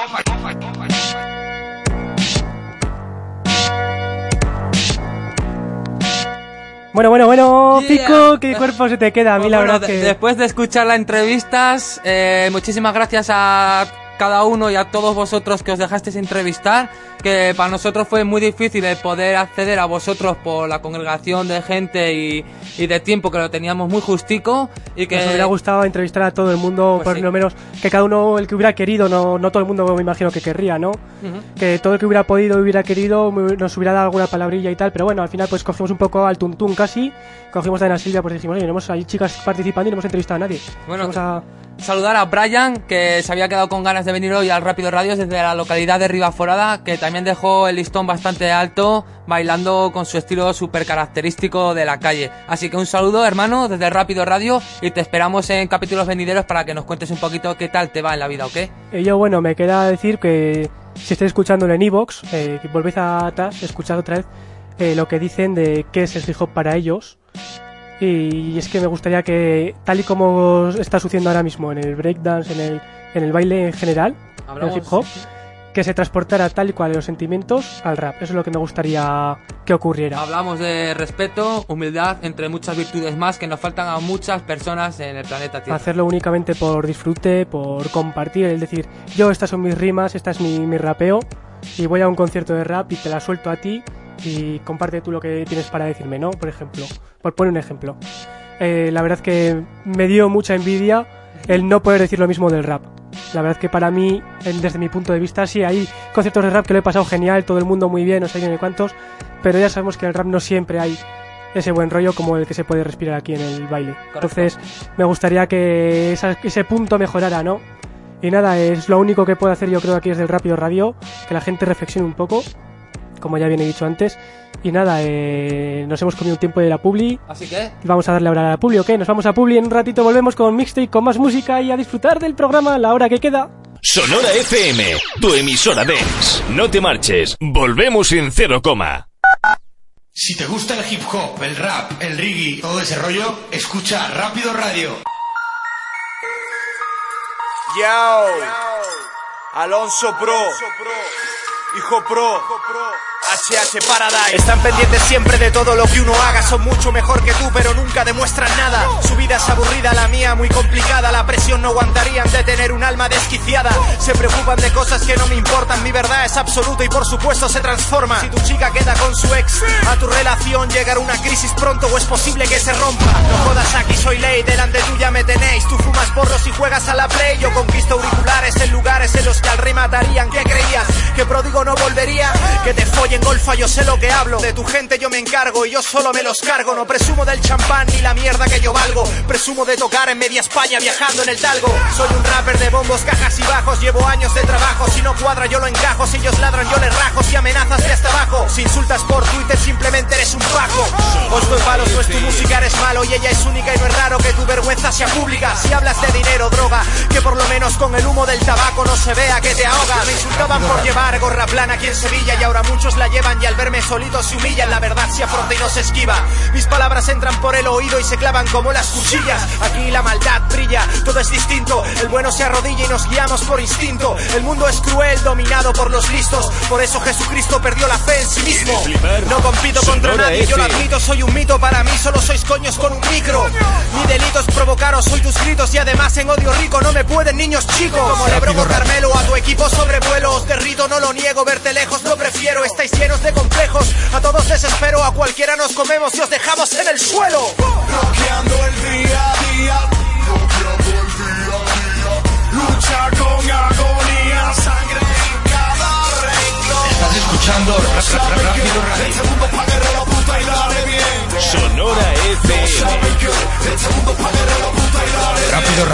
Bueno, bueno, bueno, Yeah. Pico, ¿qué cuerpo se te queda? A mí la Bueno, verdad de- que... Después de escuchar las entrevistas, eh, muchísimas gracias a cada uno y a todos vosotros que os dejasteis entrevistar, que para nosotros fue muy difícil el poder acceder a vosotros por la congregación de gente y, y de tiempo que lo teníamos muy justico y que Nos hubiera gustado entrevistar a todo el mundo, Pues por sí. lo menos que cada uno el que hubiera querido, no, no todo el mundo me imagino que querría, ¿no? Que todo el que hubiera podido, hubiera querido, nos hubiera dado alguna palabrilla y tal, pero bueno, al final pues cogimos un poco al tuntún casi, cogimos a Silvia, pues dijimos, oye, tenemos ahí chicas participando y no hemos entrevistado a nadie. Bueno, Vamos a... saludar a Brian, que se había quedado con ganas de venir hoy al Rápido Radio desde la localidad de Ribaforada, que también dejó el listón bastante alto, bailando con su estilo súper característico de la calle. Así que un saludo, hermano, desde Rápido Radio, y te esperamos en capítulos venideros para que nos cuentes un poquito qué tal te va en la vida, ¿ok? Y yo, bueno, me queda decir que si estáis escuchándolo en Evox, eh, volvéis a atrás, escuchad otra vez eh, lo que dicen de qué es el para ellos. Y es que me gustaría que, tal y como está sucediendo ahora mismo en el breakdance, en el, en el baile en general, en el hip hop, que se transportara tal y cual los sentimientos al rap. Eso es lo que me gustaría que ocurriera. Hablamos de respeto, humildad, entre muchas virtudes más que nos faltan a muchas personas en el planeta Tierra. Hacerlo únicamente por disfrute, por compartir, es decir, yo estas son mis rimas, esta es mi, mi rapeo y voy a un concierto de rap y te la suelto a ti y comparte tú lo que tienes para decirme, ¿no? Por ejemplo, por poner un ejemplo. Eh, la verdad que me dio mucha envidia el no poder decir lo mismo del rap. La verdad que para mí, desde mi punto de vista, sí, hay conciertos de rap que lo he pasado genial, todo el mundo muy bien, no sé ni cuántos, pero ya sabemos que en el rap no siempre hay ese buen rollo como el que se puede respirar aquí en el baile. Entonces, me gustaría que esa- ese punto mejorara, ¿no? Y nada, es lo único que puedo hacer yo creo aquí desde el Rápido Radio, que la gente reflexione un poco, como ya bien he dicho antes. Y nada, eh, nos hemos comido un tiempo de la Publi. Así que, Vamos a darle ahora a la Publi, ¿ok? Nos vamos a Publi en un ratito, volvemos con Mixtape, con más música y a disfrutar del programa la hora que queda. Sonora FM, tu emisora dance. No te marches, volvemos en cero coma. Si te gusta el hip hop, el rap, el reggae, todo ese rollo, escucha Rápido Radio. Yo, Alonso Pro, Hijo Pro, HH Paradise. Están pendientes siempre de todo lo que uno haga. Son mucho mejor que tú, pero nunca demuestran nada. Su vida es aburrida, la mía muy complicada. La presión no aguantarían de tener un alma desquiciada. Se preocupan de cosas que no me importan. Mi verdad es absoluta y por supuesto se transforma. Si tu chica queda con su ex, a tu relación llegará una crisis pronto o es posible que se rompa. No jodas aquí, soy ley, delante tuya me tenéis. Tú fumas porros y juegas a la play. Yo conquisto auriculares en lugares en los que al rey matarían. ¿Qué creías? ¿Que pródigo no volvería? Que te follen en golfa, yo sé lo que hablo. De tu gente yo me encargo y yo solo me los cargo. No presumo del champán ni la mierda que yo valgo. Presumo de tocar en media España viajando en el talgo. Soy un rapper de bombos, cajas y bajos. Llevo años de trabajo. Si no cuadra, yo lo encajo. Si ellos ladran, yo les rajo. Si amenazas de hasta abajo. Si insultas por Twitter, simplemente eres un pajo. Os doy palos, no es tu música, eres malo. Y ella es única y no es raro que tu vergüenza sea pública. Si hablas de dinero, droga, que por lo menos con el humo del tabaco no se vea que te ahoga. Me insultaban por llevar gorra plana aquí en Sevilla y ahora muchos la llevan y al verme solito se humillan. La verdad se afronta y no se esquiva. Mis palabras entran por el oído y se clavan como las cuchillas. Aquí la maldad brilla, todo es distinto. El bueno se arrodilla y nos guiamos por instinto. El mundo es cruel, dominado por los listos. Por eso Jesucristo perdió la fe en sí mismo. No compito contra nadie, yo lo admito, soy un mito para mí, solo sois coños con un micro. Mi delito es provocaros, soy tus gritos y además en odio rico no me pueden niños chicos. Como le broco Carmelo a tu equipo sobrevuelo, os derrito, no lo niego, verte lejos no prefiero, estáis llenos de complejos, a todos desespero, a cualquiera nos comemos y os dejamos en el suelo. Bloqueando el día a día. Lucha con agonía, sangre en cada renglón. Estás escuchando Ra- Ra- Rápido Sonora FM.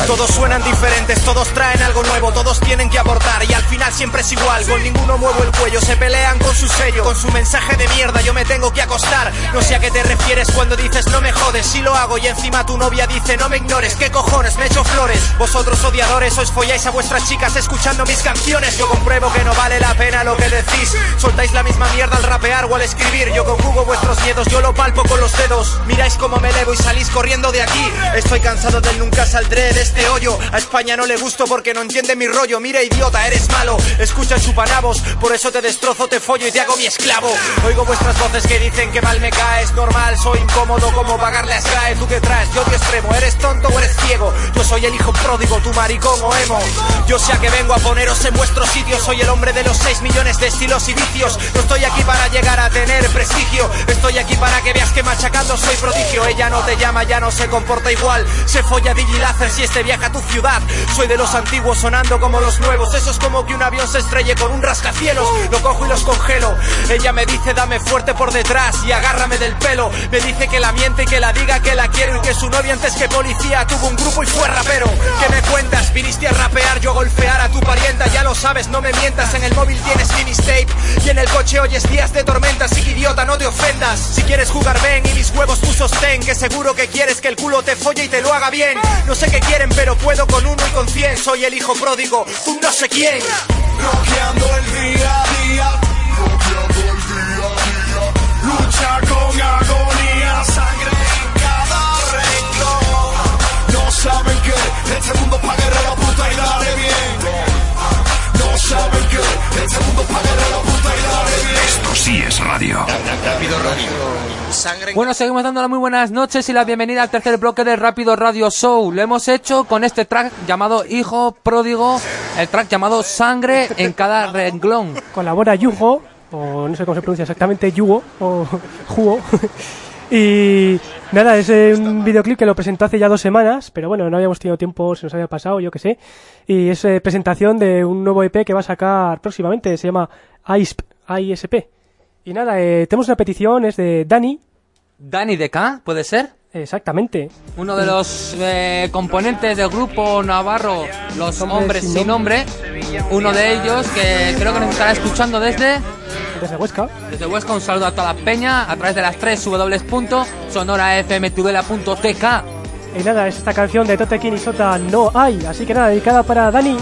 Todos suenan diferentes, todos traen algo nuevo, todos tienen que aportar y al final siempre es igual, con ninguno muevo el cuello, se pelean con su sello, con su mensaje de mierda, yo me tengo que acostar. No sé a qué te refieres cuando dices no me jodes, si lo hago y encima tu novia dice no me ignores, qué cojones, me echo flores. Vosotros odiadores os folláis a vuestras chicas escuchando mis canciones, yo compruebo que no vale la pena lo que decís. Soltáis la misma mierda al rapear o al escribir, yo conjugo vuestros miedos, yo lo palpo con los dedos. Miráis cómo me elevo y salís corriendo de aquí. Estoy cansado del nunca saldré de este hoyo. A España no le gusto porque no entiende mi rollo. Mira, idiota, eres malo. Escucha chupanabos, por eso te destrozo, te follo y te hago mi esclavo. Oigo vuestras voces que dicen que mal me caes. Normal, soy incómodo como pagarle a Sky. ¿Tú qué traes? Yo odio extremo. ¿Eres tonto o eres ciego? Yo soy el hijo pródigo, tu maricón o emo. Yo sé a que vengo a poneros en vuestro sitio. Soy el hombre de los 6 millones de estilos y vicios. No estoy aquí para llegar a tener prestigio. Estoy aquí para que veas que machacando soy prodigio. Ella no te llama, ya no se comporta igual. Se folla Digiláser si este viaja a tu ciudad. Soy de los antiguos sonando como los nuevos. Eso es como que un avión se estrelle con un rascacielos. Lo cojo y los congelo. Ella me dice dame fuerte por detrás y agárrame del pelo. Me dice que la miente y que la diga que la quiero y que su novia antes que policía tuvo un grupo y fue rapero. ¿Qué me cuentas? Viniste a rapear, yo a golpear a tu parienta. Ya lo sabes, no me mientas. En el móvil tienes mi mixtape y en el coche oyes días de tormenta. Así que idiota, no te ofendas. Si quieres jugar, ven y mis huevos tú sostén. Que seguro que quieres que el culo te folle y te lo haga bien. No sé qué quieren, pero puedo con uno y con cien. Soy el hijo pródigo, no sé quién. Bloqueando el día a día. Lucha con agonía, sangre en cada renglón. No saben que este mundo pa' guerrero, puta, y dale bien. No saben puta, y. Esto sí es radio. Rápido Radio. Bueno, seguimos dando las muy buenas noches y la bienvenida al tercer bloque de Rápido Radio Show. Lo hemos hecho con este track llamado Hijo Pródigo, el track llamado Sangre en cada renglón. Colabora Yugo, o no sé cómo se pronuncia exactamente, Yugo, o Jugo. Y nada, es eh, un videoclip que lo presentó hace ya dos semanas, pero bueno, no habíamos tenido tiempo, se nos había pasado, yo qué sé. Y es eh, presentación de un nuevo EP que va a sacar próximamente, se llama ISP, ISP. Y nada, eh, tenemos una petición, es de Dani. Dani de K, ¿puede ser? Exactamente. Uno de los eh, componentes del grupo Navarro, Los Hombres sin Nombre. Uno de ellos que creo que nos estará escuchando desde... Desde Huesca. Desde Huesca, un saludo a toda la peña a través de las tres www.sonorafmtudela.tk. Y nada, es esta canción de Totekin y Sota No Hay, así que nada, dedicada para Dani.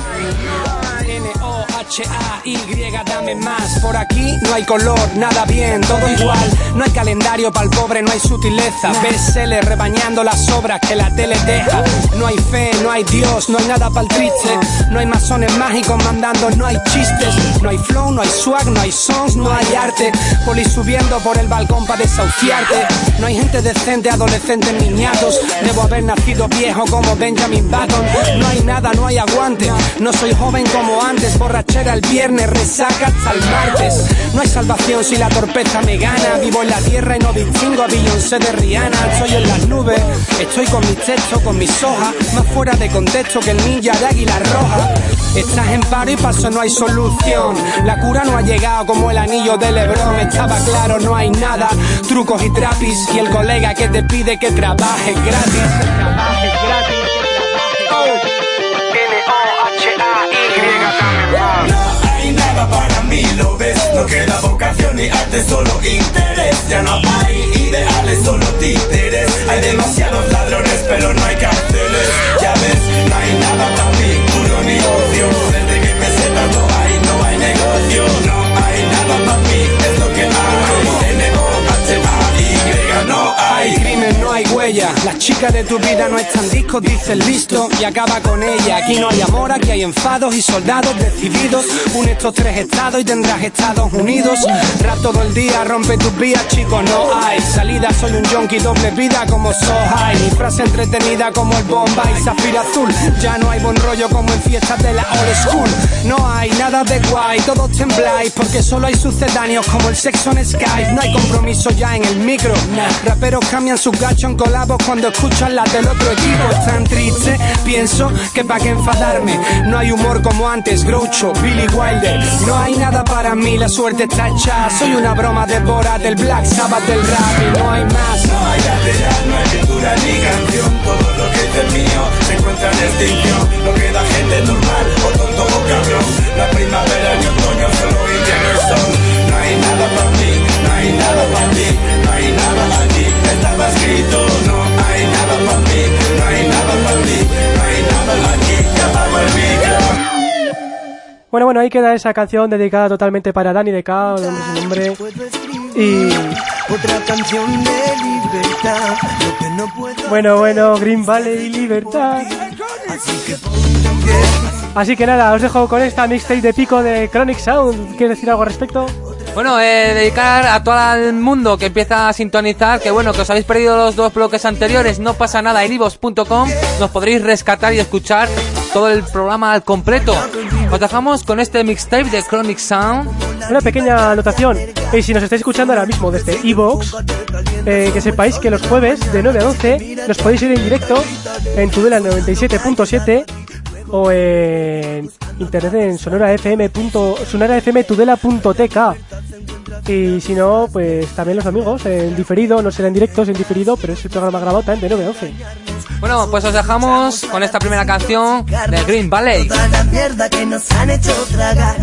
H-A-Y, dame más. Por aquí no hay color, nada bien, todo igual. No hay calendario para el pobre, no hay sutileza. Bestseller rebañando las obras que la tele deja. No hay fe, no hay Dios, no hay nada para el triste. No hay masones mágicos mandando, no hay chistes. No hay flow, no hay swag, no hay songs, no hay arte. Poli subiendo por el balcón para desahuciarte. No hay gente decente, adolescentes niñatos. Debo haber nacido viejo como Benjamin Button. No hay nada, no hay aguante. No soy joven como antes, borrachera fuera el viernes, resaca hasta el martes. No hay salvación si la torpeza me gana. Vivo en la tierra y no distingo a Beyoncé de Rihanna. Estoy en las nubes, estoy con mis textos, con mis hojas. Más fuera de contexto que el ninja de Águila Roja. Estás en paro y paso no hay solución. La cura no ha llegado como el anillo de Lebron. Estaba claro, no hay nada. Trucos y trapis. Y el colega que te pide que trabajes gratis. Que trabajes gratis. No hay nada para mí, lo ves. No queda vocación ni arte, solo interés. Ya no hay ideales, solo títeres. Hay demasiados ladrones, pero no hay carteles. Ya ves, no hay nada huella. Las chicas de tu vida no están discos, dicen listo y acaba con ella. Aquí no hay amor, aquí hay enfados y soldados decididos. Une estos tres estados y tendrás Estados Unidos. Rap todo el día, rompe tus vías, chicos, no hay salida. Soy un junkie, doble vida como Sohai. Mi frase entretenida como el Bombay, Zafira Azul. Ya no hay buen rollo como en fiestas de la old school. No hay nada de guay, todos tembláis porque solo hay sucedáneos como el sexo en Skype. No hay compromiso ya en el micro. Raperos cambian sus gachos en cuando escuchan las del otro equipo. Están tristes, pienso que pa' qué enfadarme. No hay humor como antes, Groucho, Billy Wilder. No hay nada para mí, la suerte está hecha. Soy una broma de Bora del Black Sabbath del rap y no hay más. No hay arte real, no hay pintura ni canción. Todo lo que es el mío se encuentra en extinción. No queda gente normal, o tonto o cabrón. La primavera ni otoño, solo y sol. No hay nada para mí, no hay nada para ti, no hay nada aquí. Bueno, bueno, ahí queda esa canción dedicada totalmente para Dani de K, es su nombre. Y Otra canción de libertad, que bueno, bueno, Green Valley y Libertad. Así que nada, os dejo con esta mixtape de pico de Chronic Sound. ¿Quieres decir algo al respecto? Bueno, eh, dedicar a todo el mundo que empieza a sintonizar, que bueno, que os habéis perdido los dos bloques anteriores, no pasa nada, en ivos.com nos podréis rescatar y escuchar todo el programa al completo. Os dejamos con este mixtape de Chronic Sound. Una pequeña anotación. Y si nos estáis escuchando ahora mismo desde Evox, eh, que sepáis que los jueves de 9 a 12 nos podéis ir en directo en Tudela 97.7 o en internet en sonarafm. sonarafmtudela.tk y si no, pues también los amigos en diferido, no será en directo, es en diferido, pero es el programa grabado también de 9 a 11. Bueno, pues os dejamos con esta primera canción de Green Valley. Toda la mierda que nos han hecho tragar.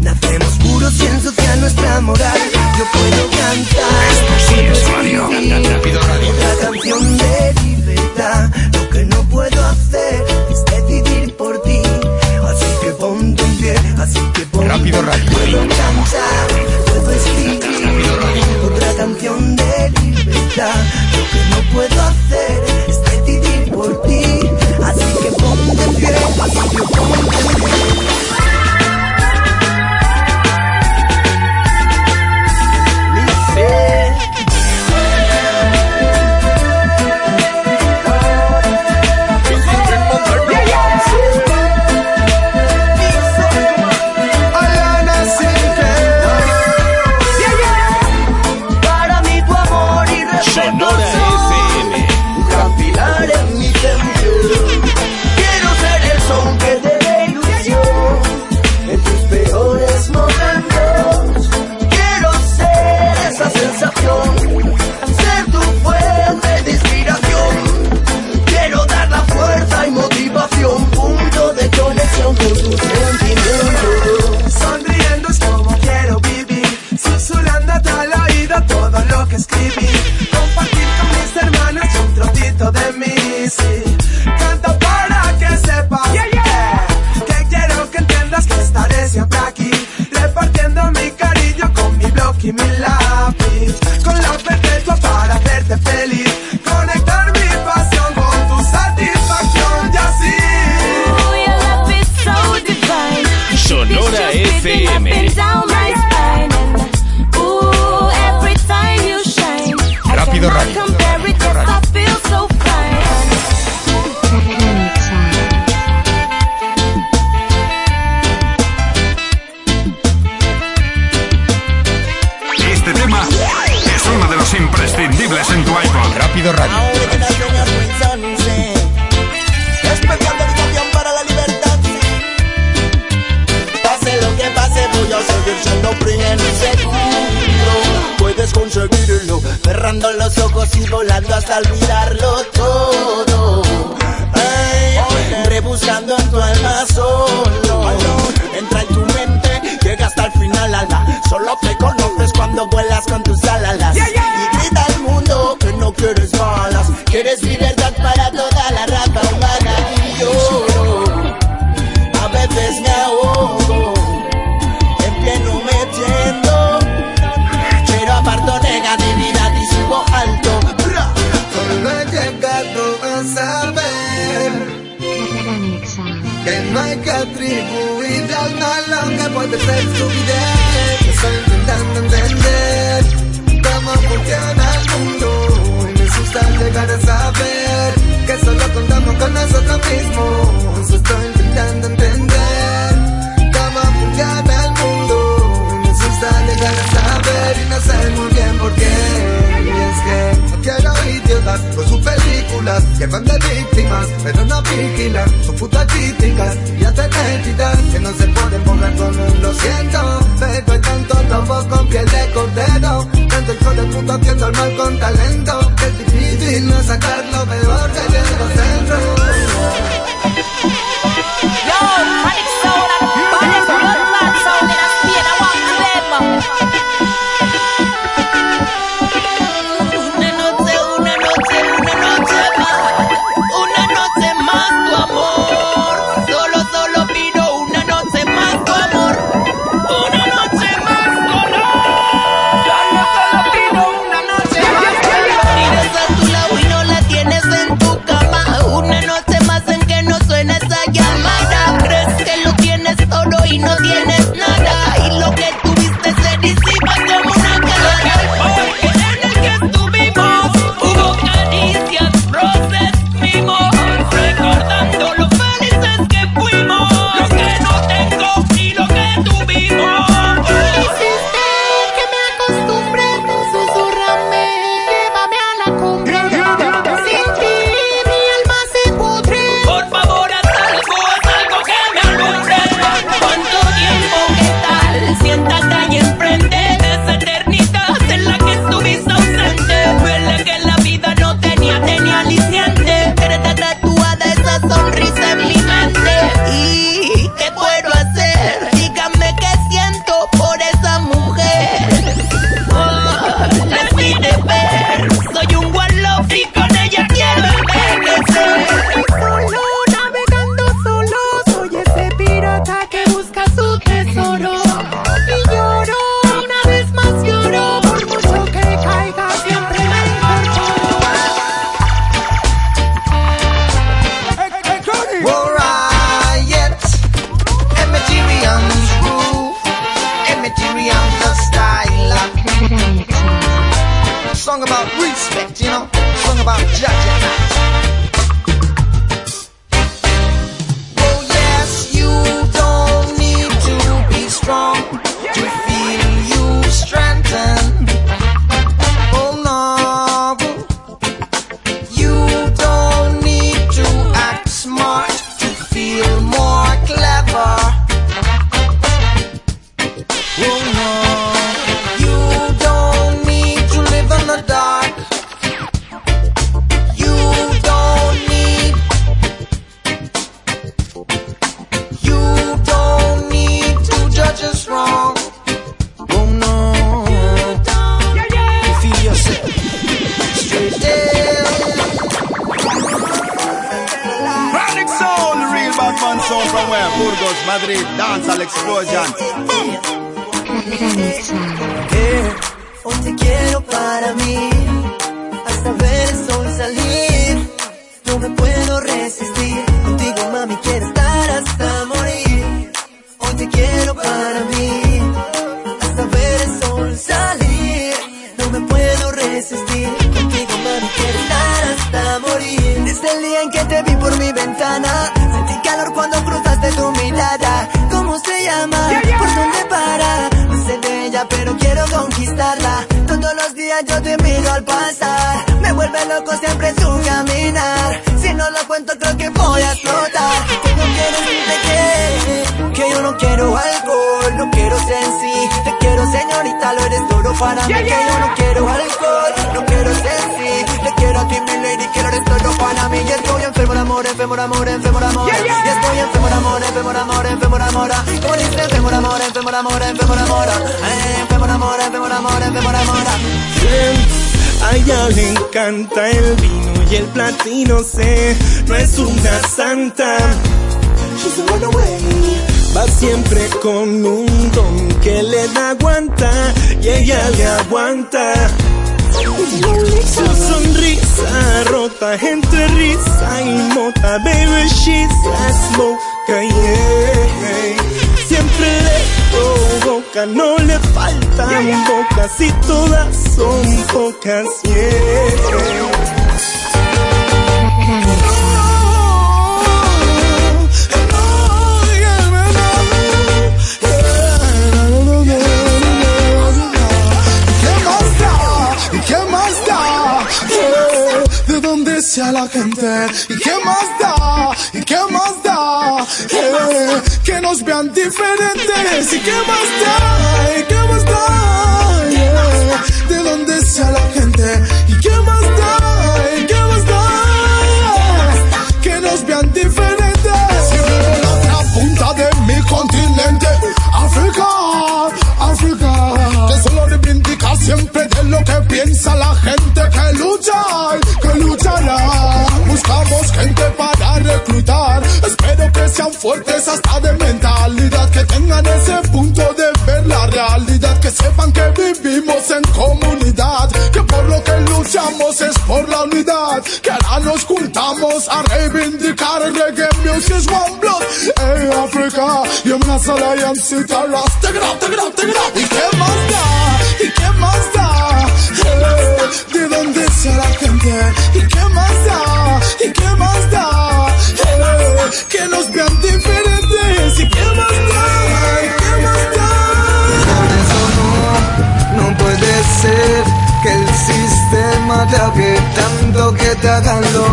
Nacemos puros y ensucian nuestra moral. Yo puedo cantar. Esto sí es radio. Otra canción de libertad. Lo que no puedo hacer es decidir por ti. Así que ponte en pie. Así que ponte Rápido radio. Puedo cantar. Puedo escribir. Otra canción de libertad. Lo que no puedo hacer es decidir por ti. Así que ponte en pie. Así que ponte en pie. en un segundo puedes conseguirlo. Cerrando los ojos y volando hasta olvidarlo todo. Hey, rebuscando en tu alma solo. Entra en tu mente, llega hasta el final, alma. Solo te conoces cuando vuelas con tus alas. Y grita al mundo que no quieres balas, quieres libertad para toda la raza. estoy intentando entender cómo funciona el mundo y me asusta llegar a saber que solo contamos con nosotros mismos Estoy intentando entender cómo funciona el mundo y me asusta llegar a saber y no sé muy bien por qué con sus películas que van de víctimas, pero no vigilan sus putas críticas y hasta críticas que no se pueden borrar con un lo siento. Pero hay tanto topo con piel de cordero, tanto hijo de puta haciendo el mal con talento. Es difícil no sacar lo peor que los centros.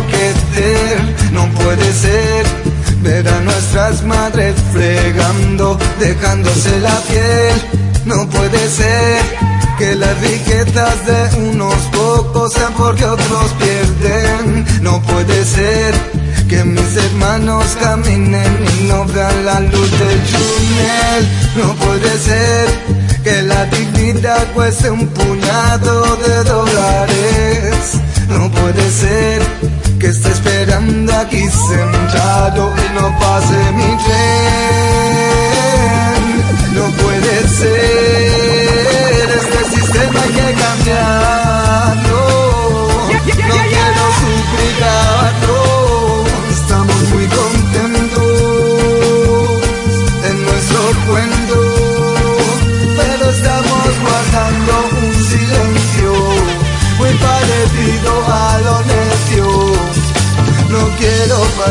Que te. No puede ser ver a nuestras madres fregando, dejándose la piel. No puede ser que las riquezas de unos pocos sean porque otros pierden. No puede ser que mis hermanos caminen y no vean la luz del túnel. No puede ser que la dignidad cueste un puñado de dólares. No puede ser que esté esperando aquí sentado y no pase mi tren. No puede ser, este sistema hay que cambiarlo.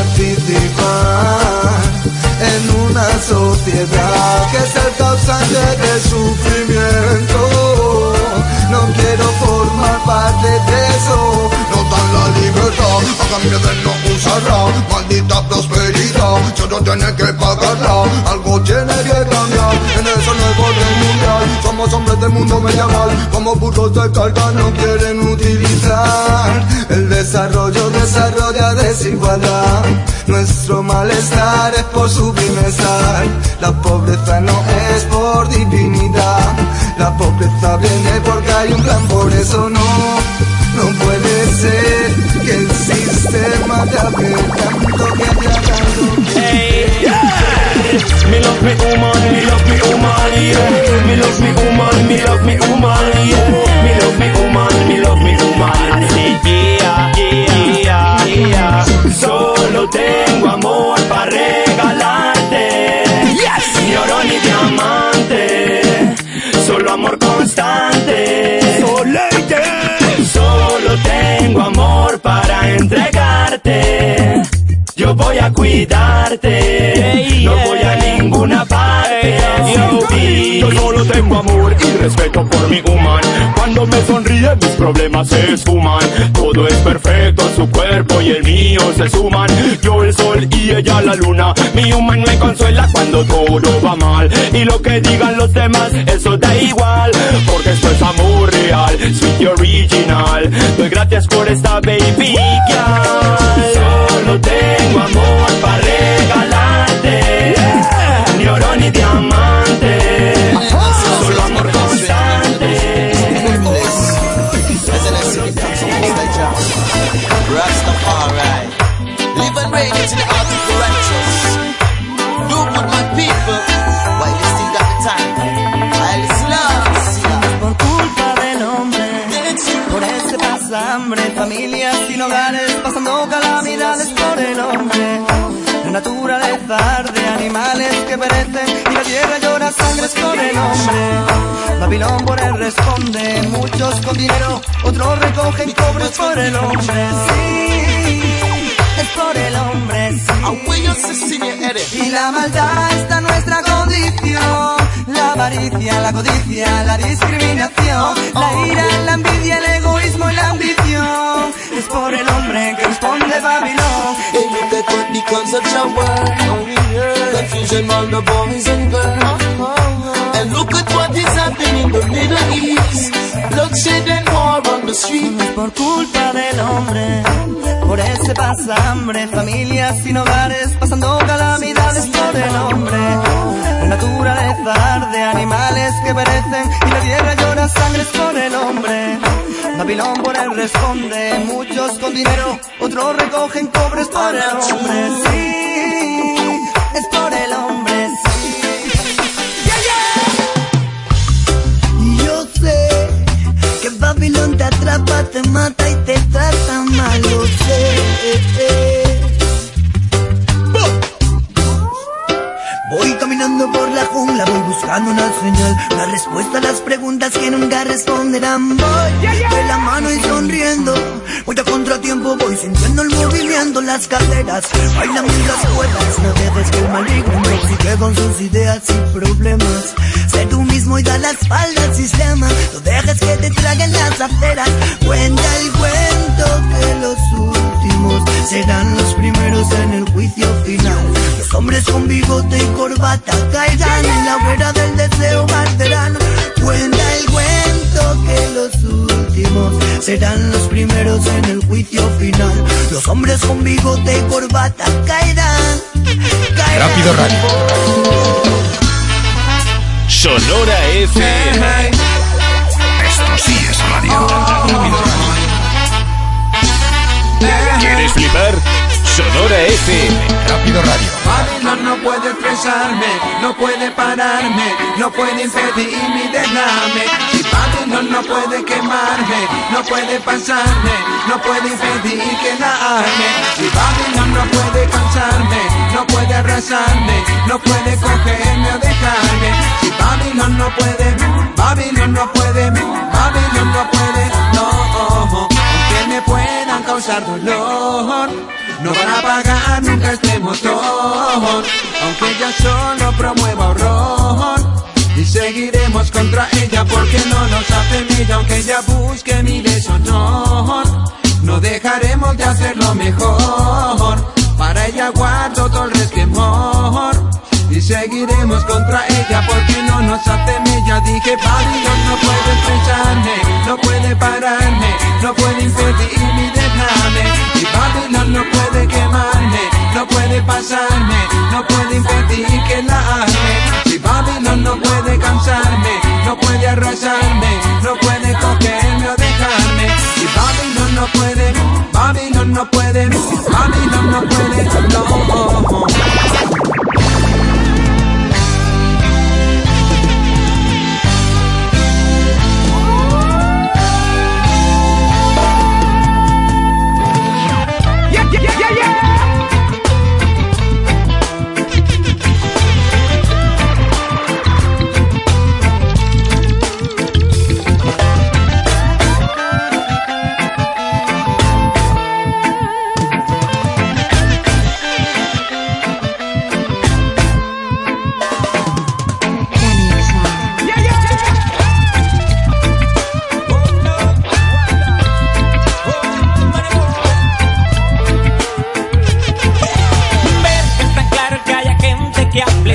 Participar en una sociedad que es el causante de sufrimiento. No quiero formar parte de eso. No dan la libertad a cambio de no usarla. Maldita prosperidad, solo tiene que pagarla. Algo tiene que cambiar en ese nuevo orden mundial. Somos hombres del mundo medieval, como burros de carga no quieren utilizar. El desarrollo desarrolla desigualdad. Nuestro malestar es por su bienestar. La pobreza no es por divinidad. La pobreza viene porque hay un plan, por eso no. No puede ser que el sistema te tanto que te haga Me love me woman, me love me woman, yeah. Me love me woman, me love me woman, yeah. Me love me woman, me love me woman, yeah, yeah, yeah. Solo tengo amor para regalarte. Ni oro ni diamante, solo amor constante. Solo tengo amor para entregarte. Yo voy a cuidarte, no voy a ninguna parte. Yo solo tengo amor y respeto por mi woman. Cuando me sonríe mi problemas se esfuman. Todo es perfecto, su cuerpo y el mío se suman. Yo el sol y ella la luna. Mi human me consuela cuando todo va mal. Y lo que digan los demás, eso da igual. Porque esto es amor real, sweet y original. Doy gracias por esta baby girl. Solo tengo amor para regalarte. Ni oro ni diamante. Por culpa del hombre. Por este pasa hambre, familias sin hogares, pasando calamidades por el hombre. La naturaleza arde, animales que perecen y la tierra llora sangres por el hombre. Babilón por él responde, muchos con dinero, otros recogen cobres por el hombre. Sí, por el hombre. Y la maldad está en nuestra condición. La avaricia, la codicia, la discriminación, la ira, la envidia, el egoísmo y la ambición. Es por el hombre que responde Babilón. Hey, look at what becomes of your world. Confusion among the boys and girls. And look at what is happening in the Middle East. Bloodshed and war por culpa del hombre, por ese pasa hambre, familias sin hogares, pasando calamidades por el hombre. La naturaleza arde, animales que perecen y la tierra llora sangres por el hombre. Babilón por él responde, muchos con dinero, otros recogen cobres por el hombre. Sí, Babilón te atrapa, te mata y te trata mal, lo sé. Voy caminando por la jungla, voy buscando una señal, una respuesta a las preguntas que nunca responderán. Voy de la mano y sonriendo, voy a contratiempo, voy sintiendo el movimiento, las caderas, baila mientras puedas. No dejes que el maligno intoxique con sus ideas y problemas. Sé tú mismo y da la espalda al sistema, no dejes que te traguen las aceras. Cuenta el cuento que los últimos serán los primeros en el juicio final. Los hombres con bigote y corbata caerán en la hoguera del deseo arderán. Cuenta el cuento que los últimos serán los primeros en el juicio final. Los hombres con bigote y corbata caerán. caerán. Rápido Radio. Sonora FM. Radio. Babilón no puede expresarme, no puede pararme, no puede impedir mi derrame. Y Babilón no puede quemarme, no puede pasarme, no puede impedir que la arme. Babilón no puede cansarme, no puede arrasarme, no puede cogerme o dejarme. Y Babilón no puede, Babilón no puede, Babilón no puede, no. Me puedan causar dolor, no van a pagar nunca este motor. Aunque ella solo promueva horror. Y seguiremos contra ella porque no nos hace mella Aunque ella busque mi deshonor No dejaremos de hacerlo mejor Para ella guardo todo el resquemor Y seguiremos contra ella porque no nos hace mella. Dije Babilón no puede expresarme No puede pararme No puede impedir mi derrame Y Babilón no puede quemarme No puede pasarme No puede impedir que la arme. Si Babilón no puede cansarme No puede arrasarme No puede cogerme o dejarme. Y Babilón no puede Babilón no puede Babilón no puede No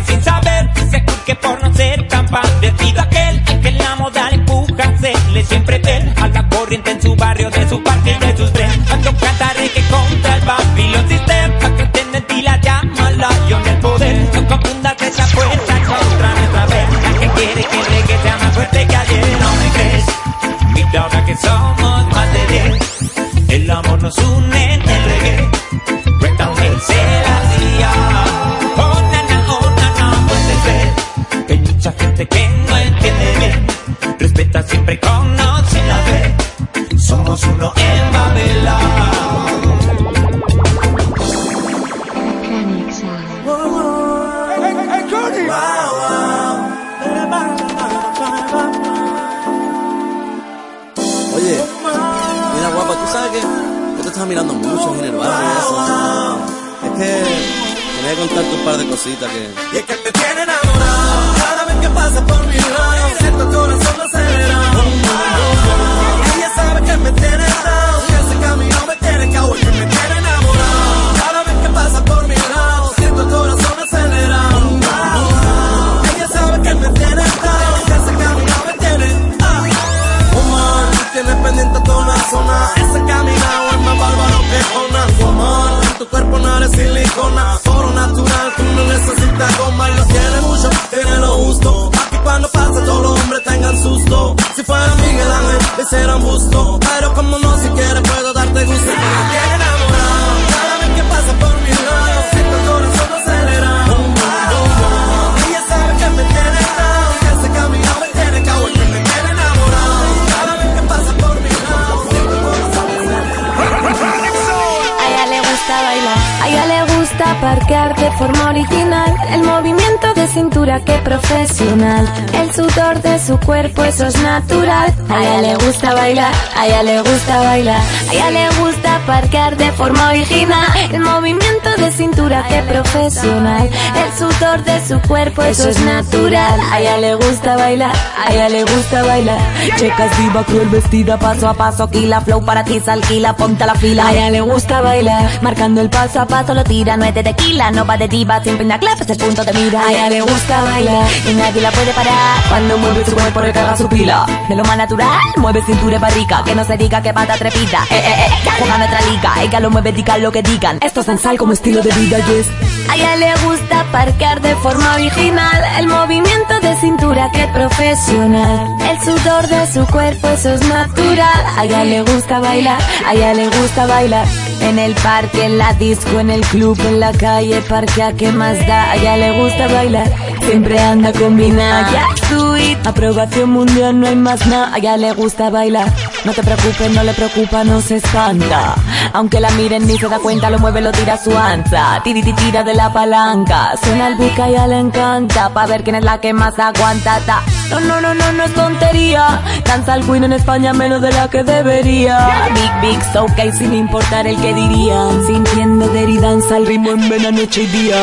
sin saber, se juzgue por no ser tan padecido aquel al que la moda le empuja, se le siempre él a la corriente en su barrio, de su parque y de sus trenes. Cuando canta que contra el Babylon System, que tenga en ti la llama, la yo en el poder. No confundas esa fuerza contra nuestra vez, la que quiere que el reggae sea más fuerte que ayer. No me crees, mira ahora que somos más de 10. El amor nos une en el reggae, breakdown será día. Mucha gente que no entiende bien. Respeta siempre con sin la fe. Somos uno en Oye, mira guapa, tú sabes que yo te estaba mirando mucho en el barrio y eso. Es que tenía que contarte un par de cositas que... Y es que me tiene enamorado pasa por mi lado Siento corazón acelerado Ella sabe que me tiene down Que ese camino me tiene cao Que me tiene enamorado. Cada vez que pasa por mi lado Siento el corazón acelerado Ella sabe que me tiene down Que ese camino me tiene ah. Tú tienes pendiente toda una zona. Ese caminado es más bárbaro que Ona Woman, en tu cuerpo no eres silicona. Oro natural, tú no necesitas goma. Lo tiene mucho, tiene lo justo cuando pasa todos los hombres tengan susto. Si fuera Miguel Ángel, le hicieran Pero como no, si quieres puedo darte gusto. A ella le gusta bailar, a ella le gusta parquear de forma original. El movimiento cintura que profesional. El sudor de su cuerpo, eso es natural. A ella le gusta bailar, a ella le gusta bailar. A ella le gusta parquear de forma original. El movimiento de cintura que profesional. El sudor de su cuerpo, eso es natural. A ella le gusta bailar, a ella le gusta bailar. Checas diva cruel vestida paso a paso aquí la flow para ti se alquila ponte a la fila A ella le gusta bailar, marcando el paso a paso lo tira no es de tequila no va de diva siempre en la clave es el punto de mira A le gusta bailar y nadie la puede parar cuando mueve su cuerpo recarga su pila de lo más natural mueve cintura y barriga que no se diga que pata trepida eh eh eh juega nuestra liga ella lo mueve digan lo que digan esto es sal como estilo de vida yes A ella le gusta parquear de forma original. El movimiento de cintura que profesional. El sudor de su cuerpo, eso es natural. A ella le gusta bailar, a ella le gusta bailar. En el parque, en la disco, en el club, en la calle, parquea, ¿qué más da? A ella le gusta bailar, siempre anda combinada. Ya sweet, aprobación mundial, no hay más nada. A ella le gusta bailar, no te preocupes, no le preocupa, no se espanta. Aunque la miren ni se da cuenta, lo mueve, lo tira a su ancha. Tiri ti, tira de la palanca, suena el beat que a le encanta. Pa' ver quién es la que más aguanta. ta. No, no, no, no, no es tontería. Danza al queen en España menos de la que debería. Big, big, so okay, sin importar el que dirían. Sintiendo de y danza al ritmo en vena, noche y día.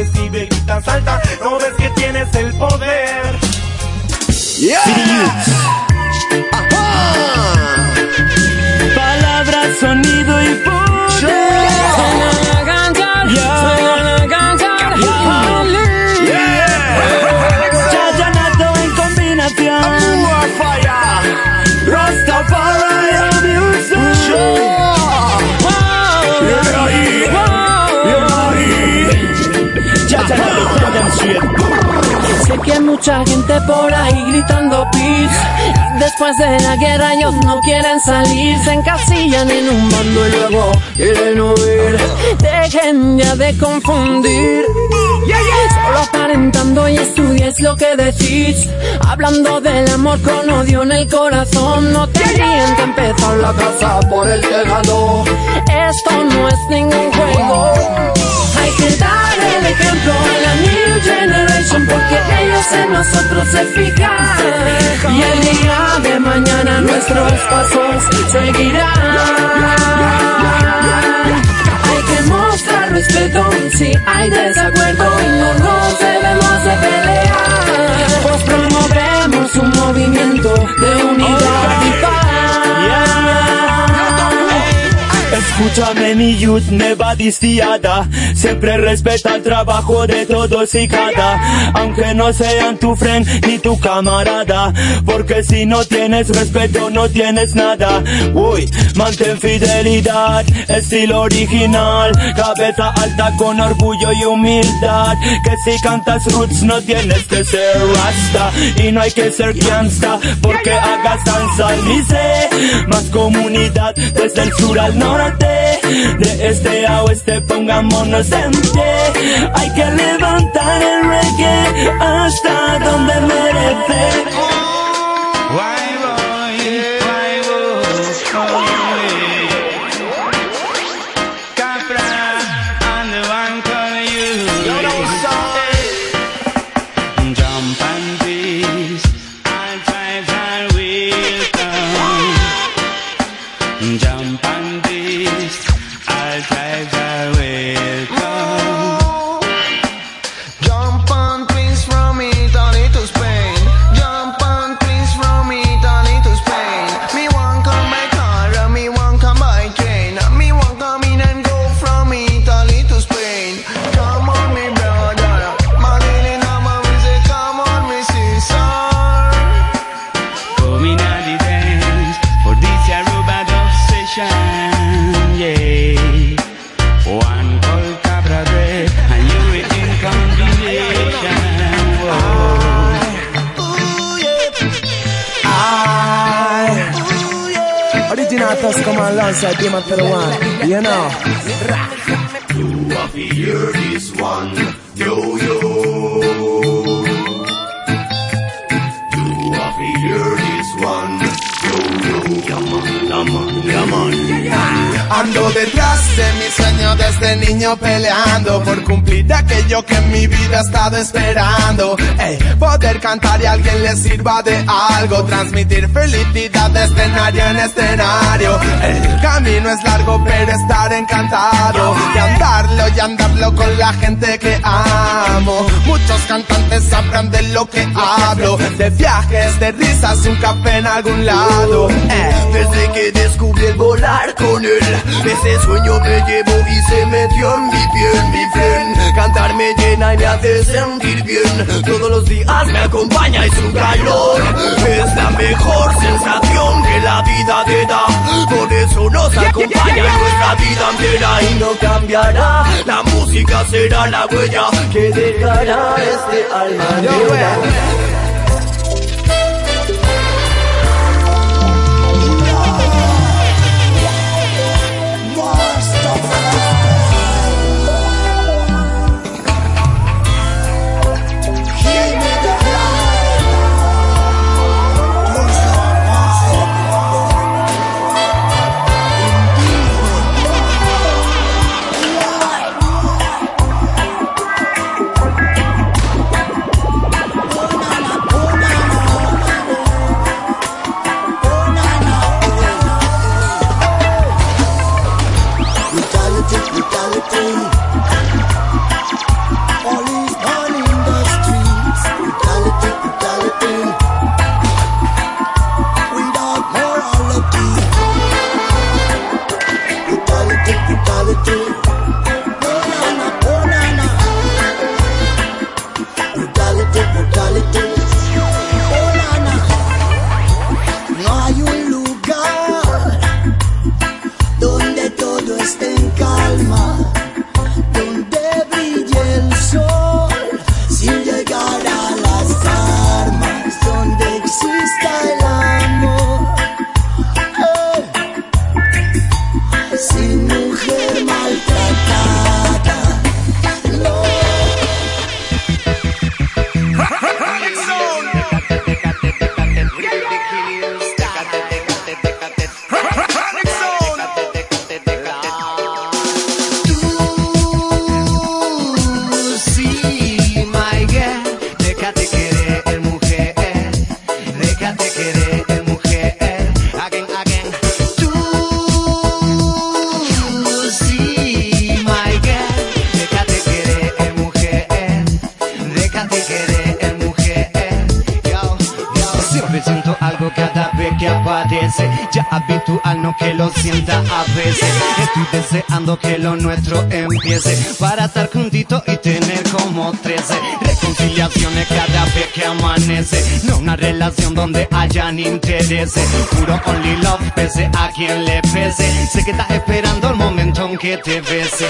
Sabes cantar, escribe, grita, salta. Mucha gente por ahí gritando peace Después de la guerra ellos no quieren salir. Se encasillan en un bando y luego quieren huir. Dejen ya de confundir. Solo aparentando y estudies lo que decís. Hablando del amor con odio en el corazón. No tendrían que empezar la casa por el tejado. Esto no es ningún juego Hay que dar el ejemplo a la new generation Porque ellos en nosotros se fijan. Y el día de mañana nuestros pasos seguirán. Hay que mostrar respeto si hay desacuerdo y no nos debemos de pelear. Pues promovemos un movimiento de unidad Escúchame mi youth, never distiada. Siempre respeta el trabajo de todos y cada. Aunque no sean tu friend ni tu camarada. Porque si no tienes respeto no tienes nada. Uy, mantén fidelidad, estilo original. Cabeza alta con orgullo y humildad. Que si cantas roots no tienes que ser rasta. Y no hay que ser gangsta porque hagas salsa Dice, más comunidad desde el sur al norte de este a oeste pongámonos en pie. Hay que levantar el reggae hasta donde merece Original Tusk come alongside Demon for the one, you know. You have to hear this one, yo yo. You have to hear this one, yo yo. Come on, come on, come on. Ando detrás de mi sueño desde niño peleando por cumplir aquello que en mi vida he estado esperando. Ey, poder cantar y a alguien le sirva de algo, transmitir felicidad de escenario en escenario. El camino es largo pero estar encantado y andarlo y andarlo con la gente que amo. Muchos cantantes sabrán de lo que hablo, de viajes, de risas, un café en algún lado. Desde que descubrí el volar con ese sueño me llevo y se metió en mi piel, mi piel. Cantar me llena y me hace sentir bien. Todos los días me acompaña, y su calor. Es la mejor sensación que la vida te da. Por eso nos acompaña nuestra vida entera y no cambiará. La música será la huella que dejará este alma. Estoy deseando que lo nuestro empiece para estar juntito y tener como 13 reconciliaciones cada vez que amanece. No una relación donde hayan intereses. Puro only love, pese a quien le pese. Sé que estás esperando el momento en que te bese.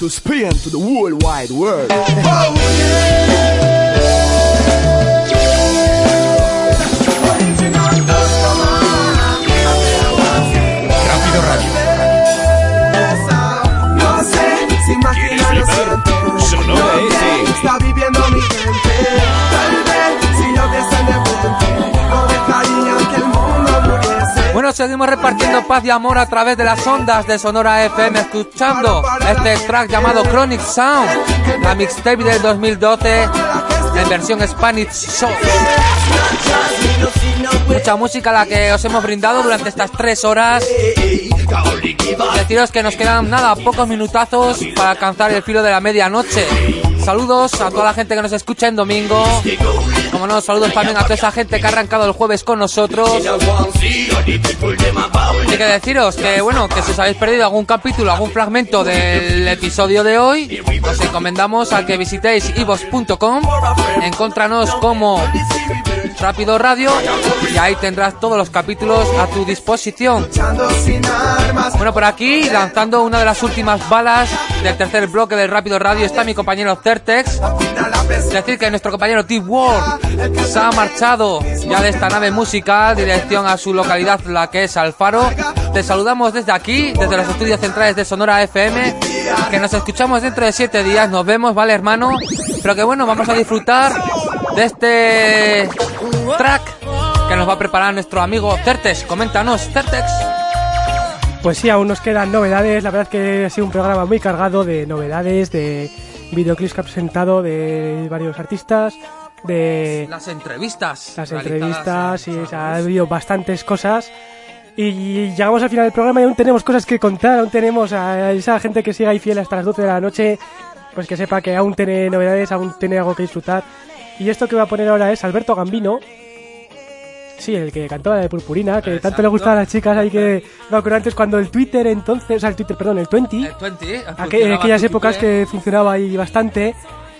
to spin to the worldwide world. oh, yeah. Seguimos repartiendo paz y amor a través de las ondas de Sonora FM, escuchando este track llamado Chronic Sound, la mixtape del 2012 en versión Spanish Show. Mucha música la que os hemos brindado durante estas tres horas. Deciros que nos quedan nada, pocos minutazos para alcanzar el filo de la medianoche. Saludos a toda la gente que nos escucha en domingo. Como saludos también a toda esa gente que ha arrancado el jueves con nosotros. Hay que deciros que, bueno, que si os habéis perdido algún capítulo, algún fragmento del episodio de hoy, os encomendamos a que visitéis ivos.com, encontranos como Rápido Radio y ahí tendrás todos los capítulos a tu disposición. Bueno, por aquí, lanzando una de las últimas balas del tercer bloque del Rápido Radio, está mi compañero Certex. Decir que nuestro compañero Deep World se ha marchado ya de esta nave musical, dirección a su localidad, la que es Alfaro. Te saludamos desde aquí, desde los estudios centrales de Sonora FM, que nos escuchamos dentro de siete días. Nos vemos, ¿vale, hermano? Pero que bueno, vamos a disfrutar de este track que nos va a preparar nuestro amigo Certex. Coméntanos, Certex. Pues sí, aún nos quedan novedades. La verdad es que ha sido un programa muy cargado de novedades, de videoclips que ha presentado de varios artistas, de Las entrevistas. las entrevistas y ha habido bastantes cosas. Y llegamos al final del programa y aún tenemos cosas que contar, aún tenemos a esa gente que sigue ahí fiel hasta las 12 de la noche, pues que sepa que aún tiene novedades, aún tiene algo que disfrutar. Y esto que voy a poner ahora es Alberto Gambino, sí, el que cantaba de Purpurina, que tanto le gustaba a las chicas, hay que... Me acuerdo antes cuando el Twitter entonces, o sea, el Twitter, perdón, el 20, El 20, aqu- en aquellas épocas Twitter. que funcionaba ahí bastante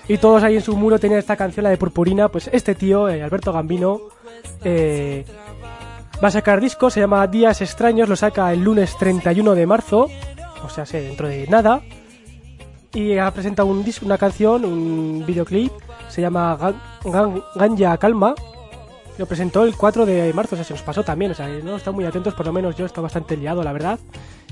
y todos ahí en su muro tenían esta canción, la de Purpurina, pues este tío, eh, Alberto Gambino, eh, va a sacar disco, se llama Días Extraños, lo saca el lunes 31 de marzo, o sea, sé, dentro de nada, y ha presentado un disco, una canción, un videoclip, se llama Gan- Gan- Ganja Calma, lo presentó el 4 de marzo, o sea, se nos pasó también, o sea, no están muy atentos, por lo menos yo estaba bastante liado, la verdad.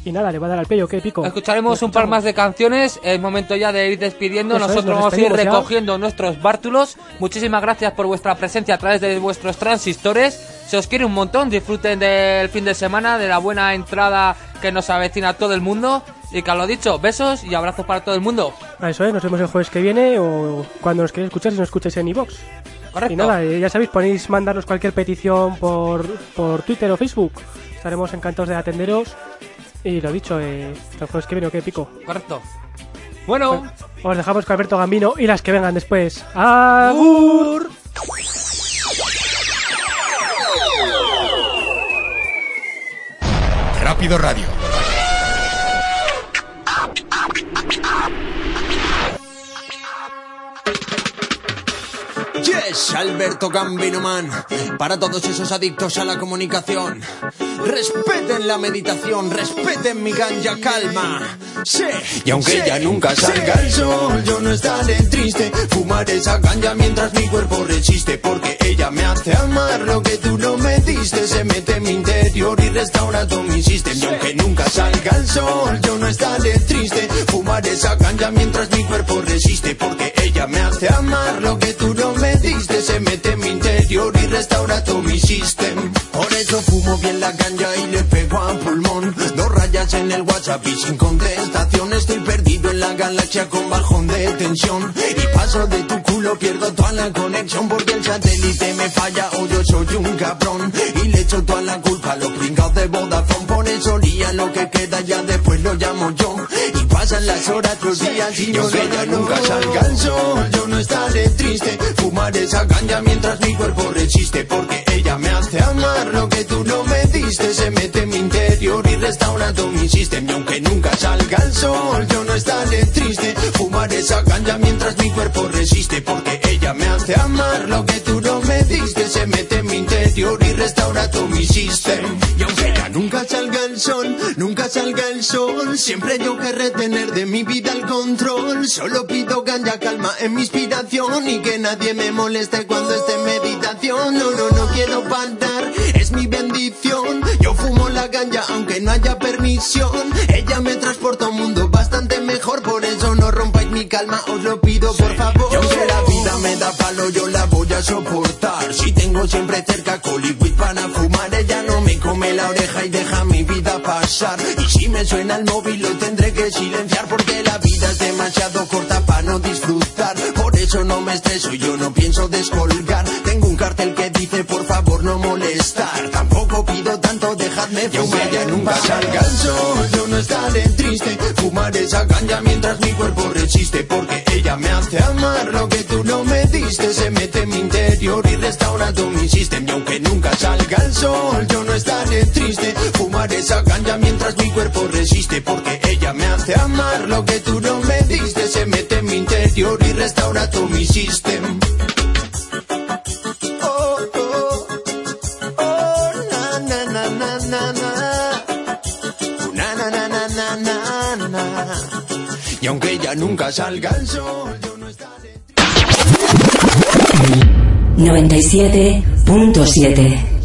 Y nada, le va a dar al pello, ¿qué pico? Escucharemos un par más de canciones. Es momento ya de ir despidiendo. Eso es, Nosotros nos vamos a ir despedimos ya. recogiendo nuestros bártulos. Muchísimas gracias por vuestra presencia a través de vuestros transistores. Se os quiere un montón. Disfruten del fin de semana, de la buena entrada que nos avecina a todo el mundo. Y que lo dicho, besos y abrazos para todo el mundo. Eso es, nos vemos el jueves que viene o cuando nos queréis escuchar si nos escucháis en iVox. Correcto. Y nada, eh, ya sabéis, podéis mandarnos cualquier petición por, por Twitter o Facebook. Estaremos encantados de atenderos. Y lo dicho, eh, el jueves que viene, ¿o qué pico? Correcto. Bueno, Os dejamos con Alberto Gambino y las que vengan después. ¡Agur! Rápido Radio. Yes, Alberto Gambino Man, para todos esos adictos a la comunicación. Respeten la meditación, respeten mi ganja calma. Sí, y aunque ya nunca salga el sol, yo no estaré triste. Fumar esa ganja mientras mi cuerpo resiste, porque ella me hace amar lo que tú no me diste. Se mete en mi interior y restaura todo mi sistema. Y aunque nunca salga el sol, yo no estaré triste. Fumar esa ganja mientras mi cuerpo resiste, porque ella me hace amar lo que tú no me diste. Se mete en mi interior y restaura todo mi sistema. Por eso fumo bien la ganja y le pego a pulmón. Dos rayas en el WhatsApp y sin contestación. Estoy perdido en la galaxia con bajón de tensión. Y paso de tu culo, pierdo toda la conexión. Porque el satélite me falla o yo soy un cabrón. Y le echo toda la culpa a los pringados de Vodafone. Por eso lía lo que queda, ya después lo llamo yo. Pasan las horas, los días y yo que ya nunca salga el sol. Yo no estaré triste. Fumar esa ganja mientras mi cuerpo resiste. Porque ella me hace amar lo que tú no me diste. Se mete en mi interior y restaura todo mi sistema. Y aunque nunca salga el sol, yo no estaré triste. Fumar esa ganja mientras mi cuerpo resiste. Porque ella me hace amar lo que tú no me diste. Se mete en mi interior y restaura todo mi sistema. Y aunque ya nunca salga el sol, nunca salga el sol. Siempre yo querré tener de mi vida el control. Solo pido ganja calma en mi inspiración. Y que nadie me moleste cuando esté en meditación. No, no, no quiero parar, es mi bendición. Yo fumo la ganja aunque no haya permisión. Ella me transporta a un mundo bastante mejor. Por eso no rompáis mi calma, os lo pido por favor. Y aunque la vida me da palo, soportar. Si tengo siempre cerca coliquid para fumar, ella no me come la oreja y deja mi vida pasar. Y si me suena el móvil lo tendré que silenciar porque la vida es demasiado corta para no disfrutar. Por eso no me estreso yo no pienso descolgar. Tengo un cartel que dice por favor no molestar. Tampoco pido tanto, dejadme fumar. ya nunca salga el sol, yo no estaré triste. Fumar esa ganja mientras mi cuerpo resiste. Porque ella me hace amar lo que tú no me diste. Se mete en mi interior y restaura todo mi sistema. Y aunque nunca salga el sol, yo no estaré triste. Fumar esa ganja mientras mi cuerpo resiste. Porque ella me hace amar lo que tú no me diste. Se mete en mi interior y restaura todo mi sistema. Oh, oh, oh, na, na, na, na, na, na. Na, na, na, na, na, na. Y aunque ya nunca salga el sol, 97.7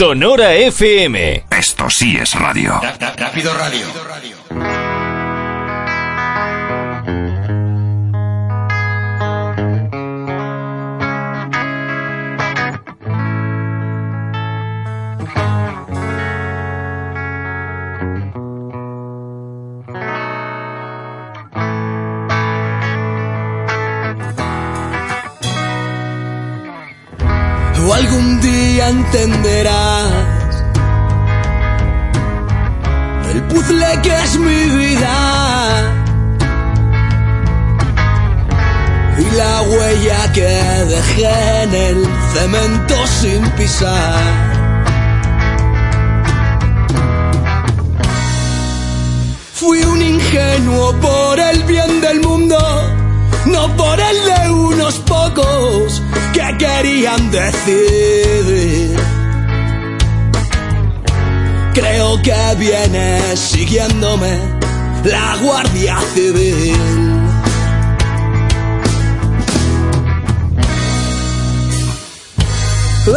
Sonora FM. Esto sí es radio. Rápido Radio. He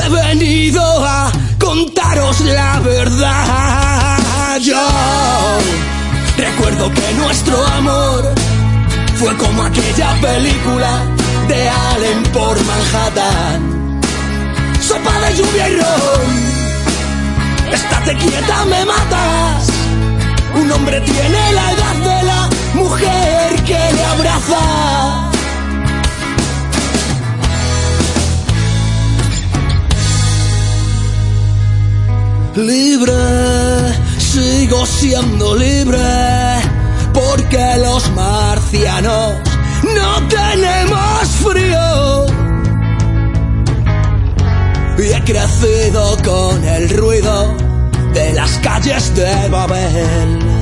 venido a contaros la verdad. Yo recuerdo que nuestro amor fue como aquella película de Allen por Manhattan. Sopa de lluvia y ron. Estate quieta, me matas. Un hombre tiene la edad de la mujer que le abraza. Libre, sigo siendo libre, porque los marcianos no tenemos frío. Y he crecido con el ruido de las calles de Babel.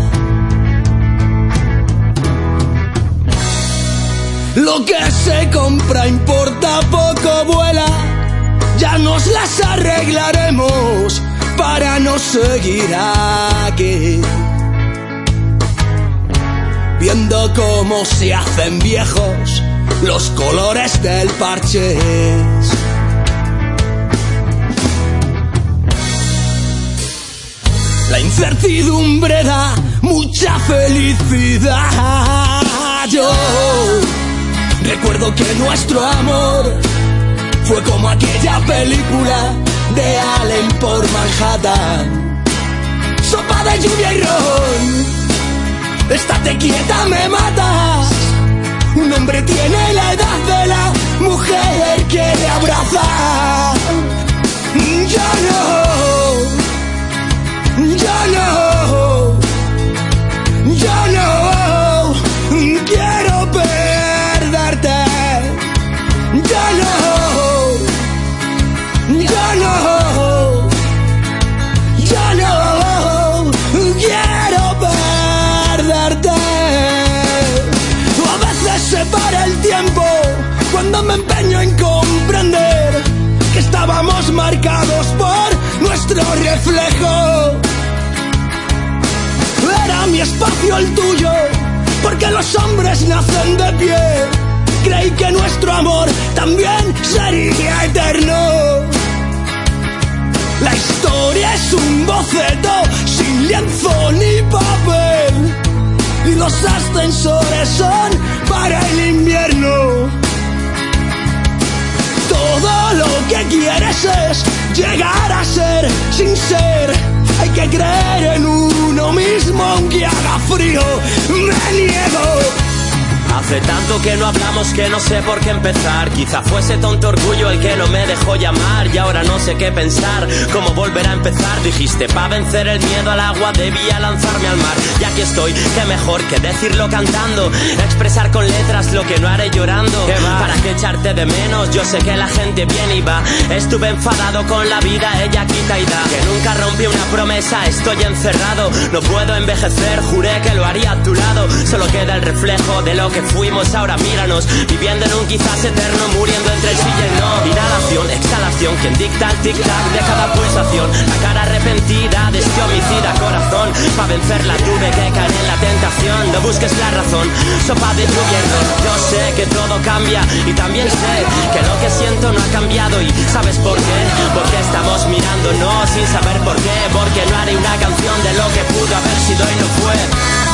Lo que se compra importa poco vuela, ya nos las arreglaremos para no seguir aquí. Viendo cómo se hacen viejos los colores del parche. La incertidumbre da mucha felicidad. Yo recuerdo que nuestro amor fue como aquella película de Allen por Manhattan. Sopa de lluvia y ron. Estate quieta, me matas. Un hombre tiene la edad de la mujer que le abraza. Yo no, espacio el tuyo, porque los hombres nacen de pie. Creí que nuestro amor también sería eterno. La historia es un boceto sin lienzo ni papel. Y los ascensores son para el invierno. Todo lo que quieres es llegar a ser sin ser. Hay que creer en uno mismo aunque haga frío. Me niego. Hace tanto que no hablamos que no sé por qué empezar. Quizá fuese tonto orgullo el que no me dejó llamar y ahora no sé qué pensar. ¿Cómo volver a empezar? Dijiste, para vencer el miedo al agua debía lanzarme al mar. Y aquí estoy, qué mejor que decirlo cantando. Expresar con letras lo que no haré llorando. ¿Para qué echarte de menos? Yo sé que la gente bien iba. Estuve enfadado con la vida, ella quita y da. Que nunca rompí una promesa, estoy encerrado. No puedo envejecer, juré que lo haría a tu lado. Solo queda el reflejo de lo que fuimos, ahora míranos, viviendo en un quizás eterno, muriendo entre el sí y el no. Inhalación, exhalación, quien dicta el tic-tac de cada pulsación. La cara arrepentida de este homicida corazón. Pa' vencerla tuve que caer en la tentación, no busques la razón. Sopa de ron. Yo sé que todo cambia y también sé que lo que siento no ha cambiado. ¿Y sabes por qué? Porque estamos mirándonos sin saber por qué. Porque no haré una canción de lo que pudo haber sido y no fue.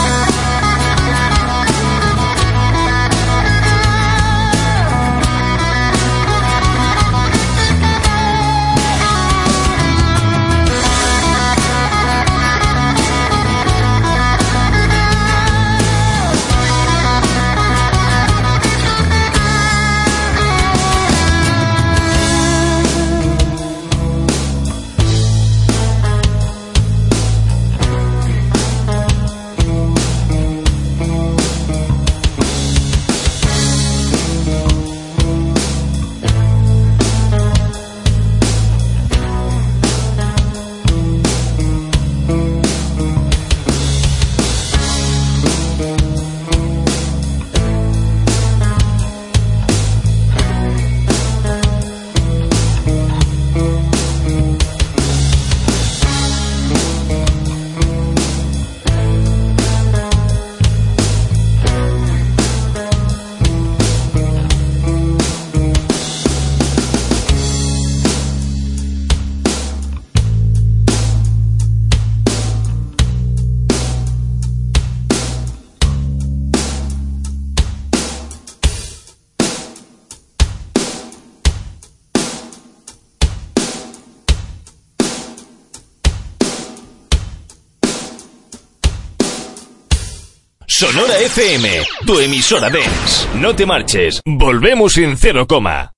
FM, tu emisora dance. No te marches, volvemos en cero coma.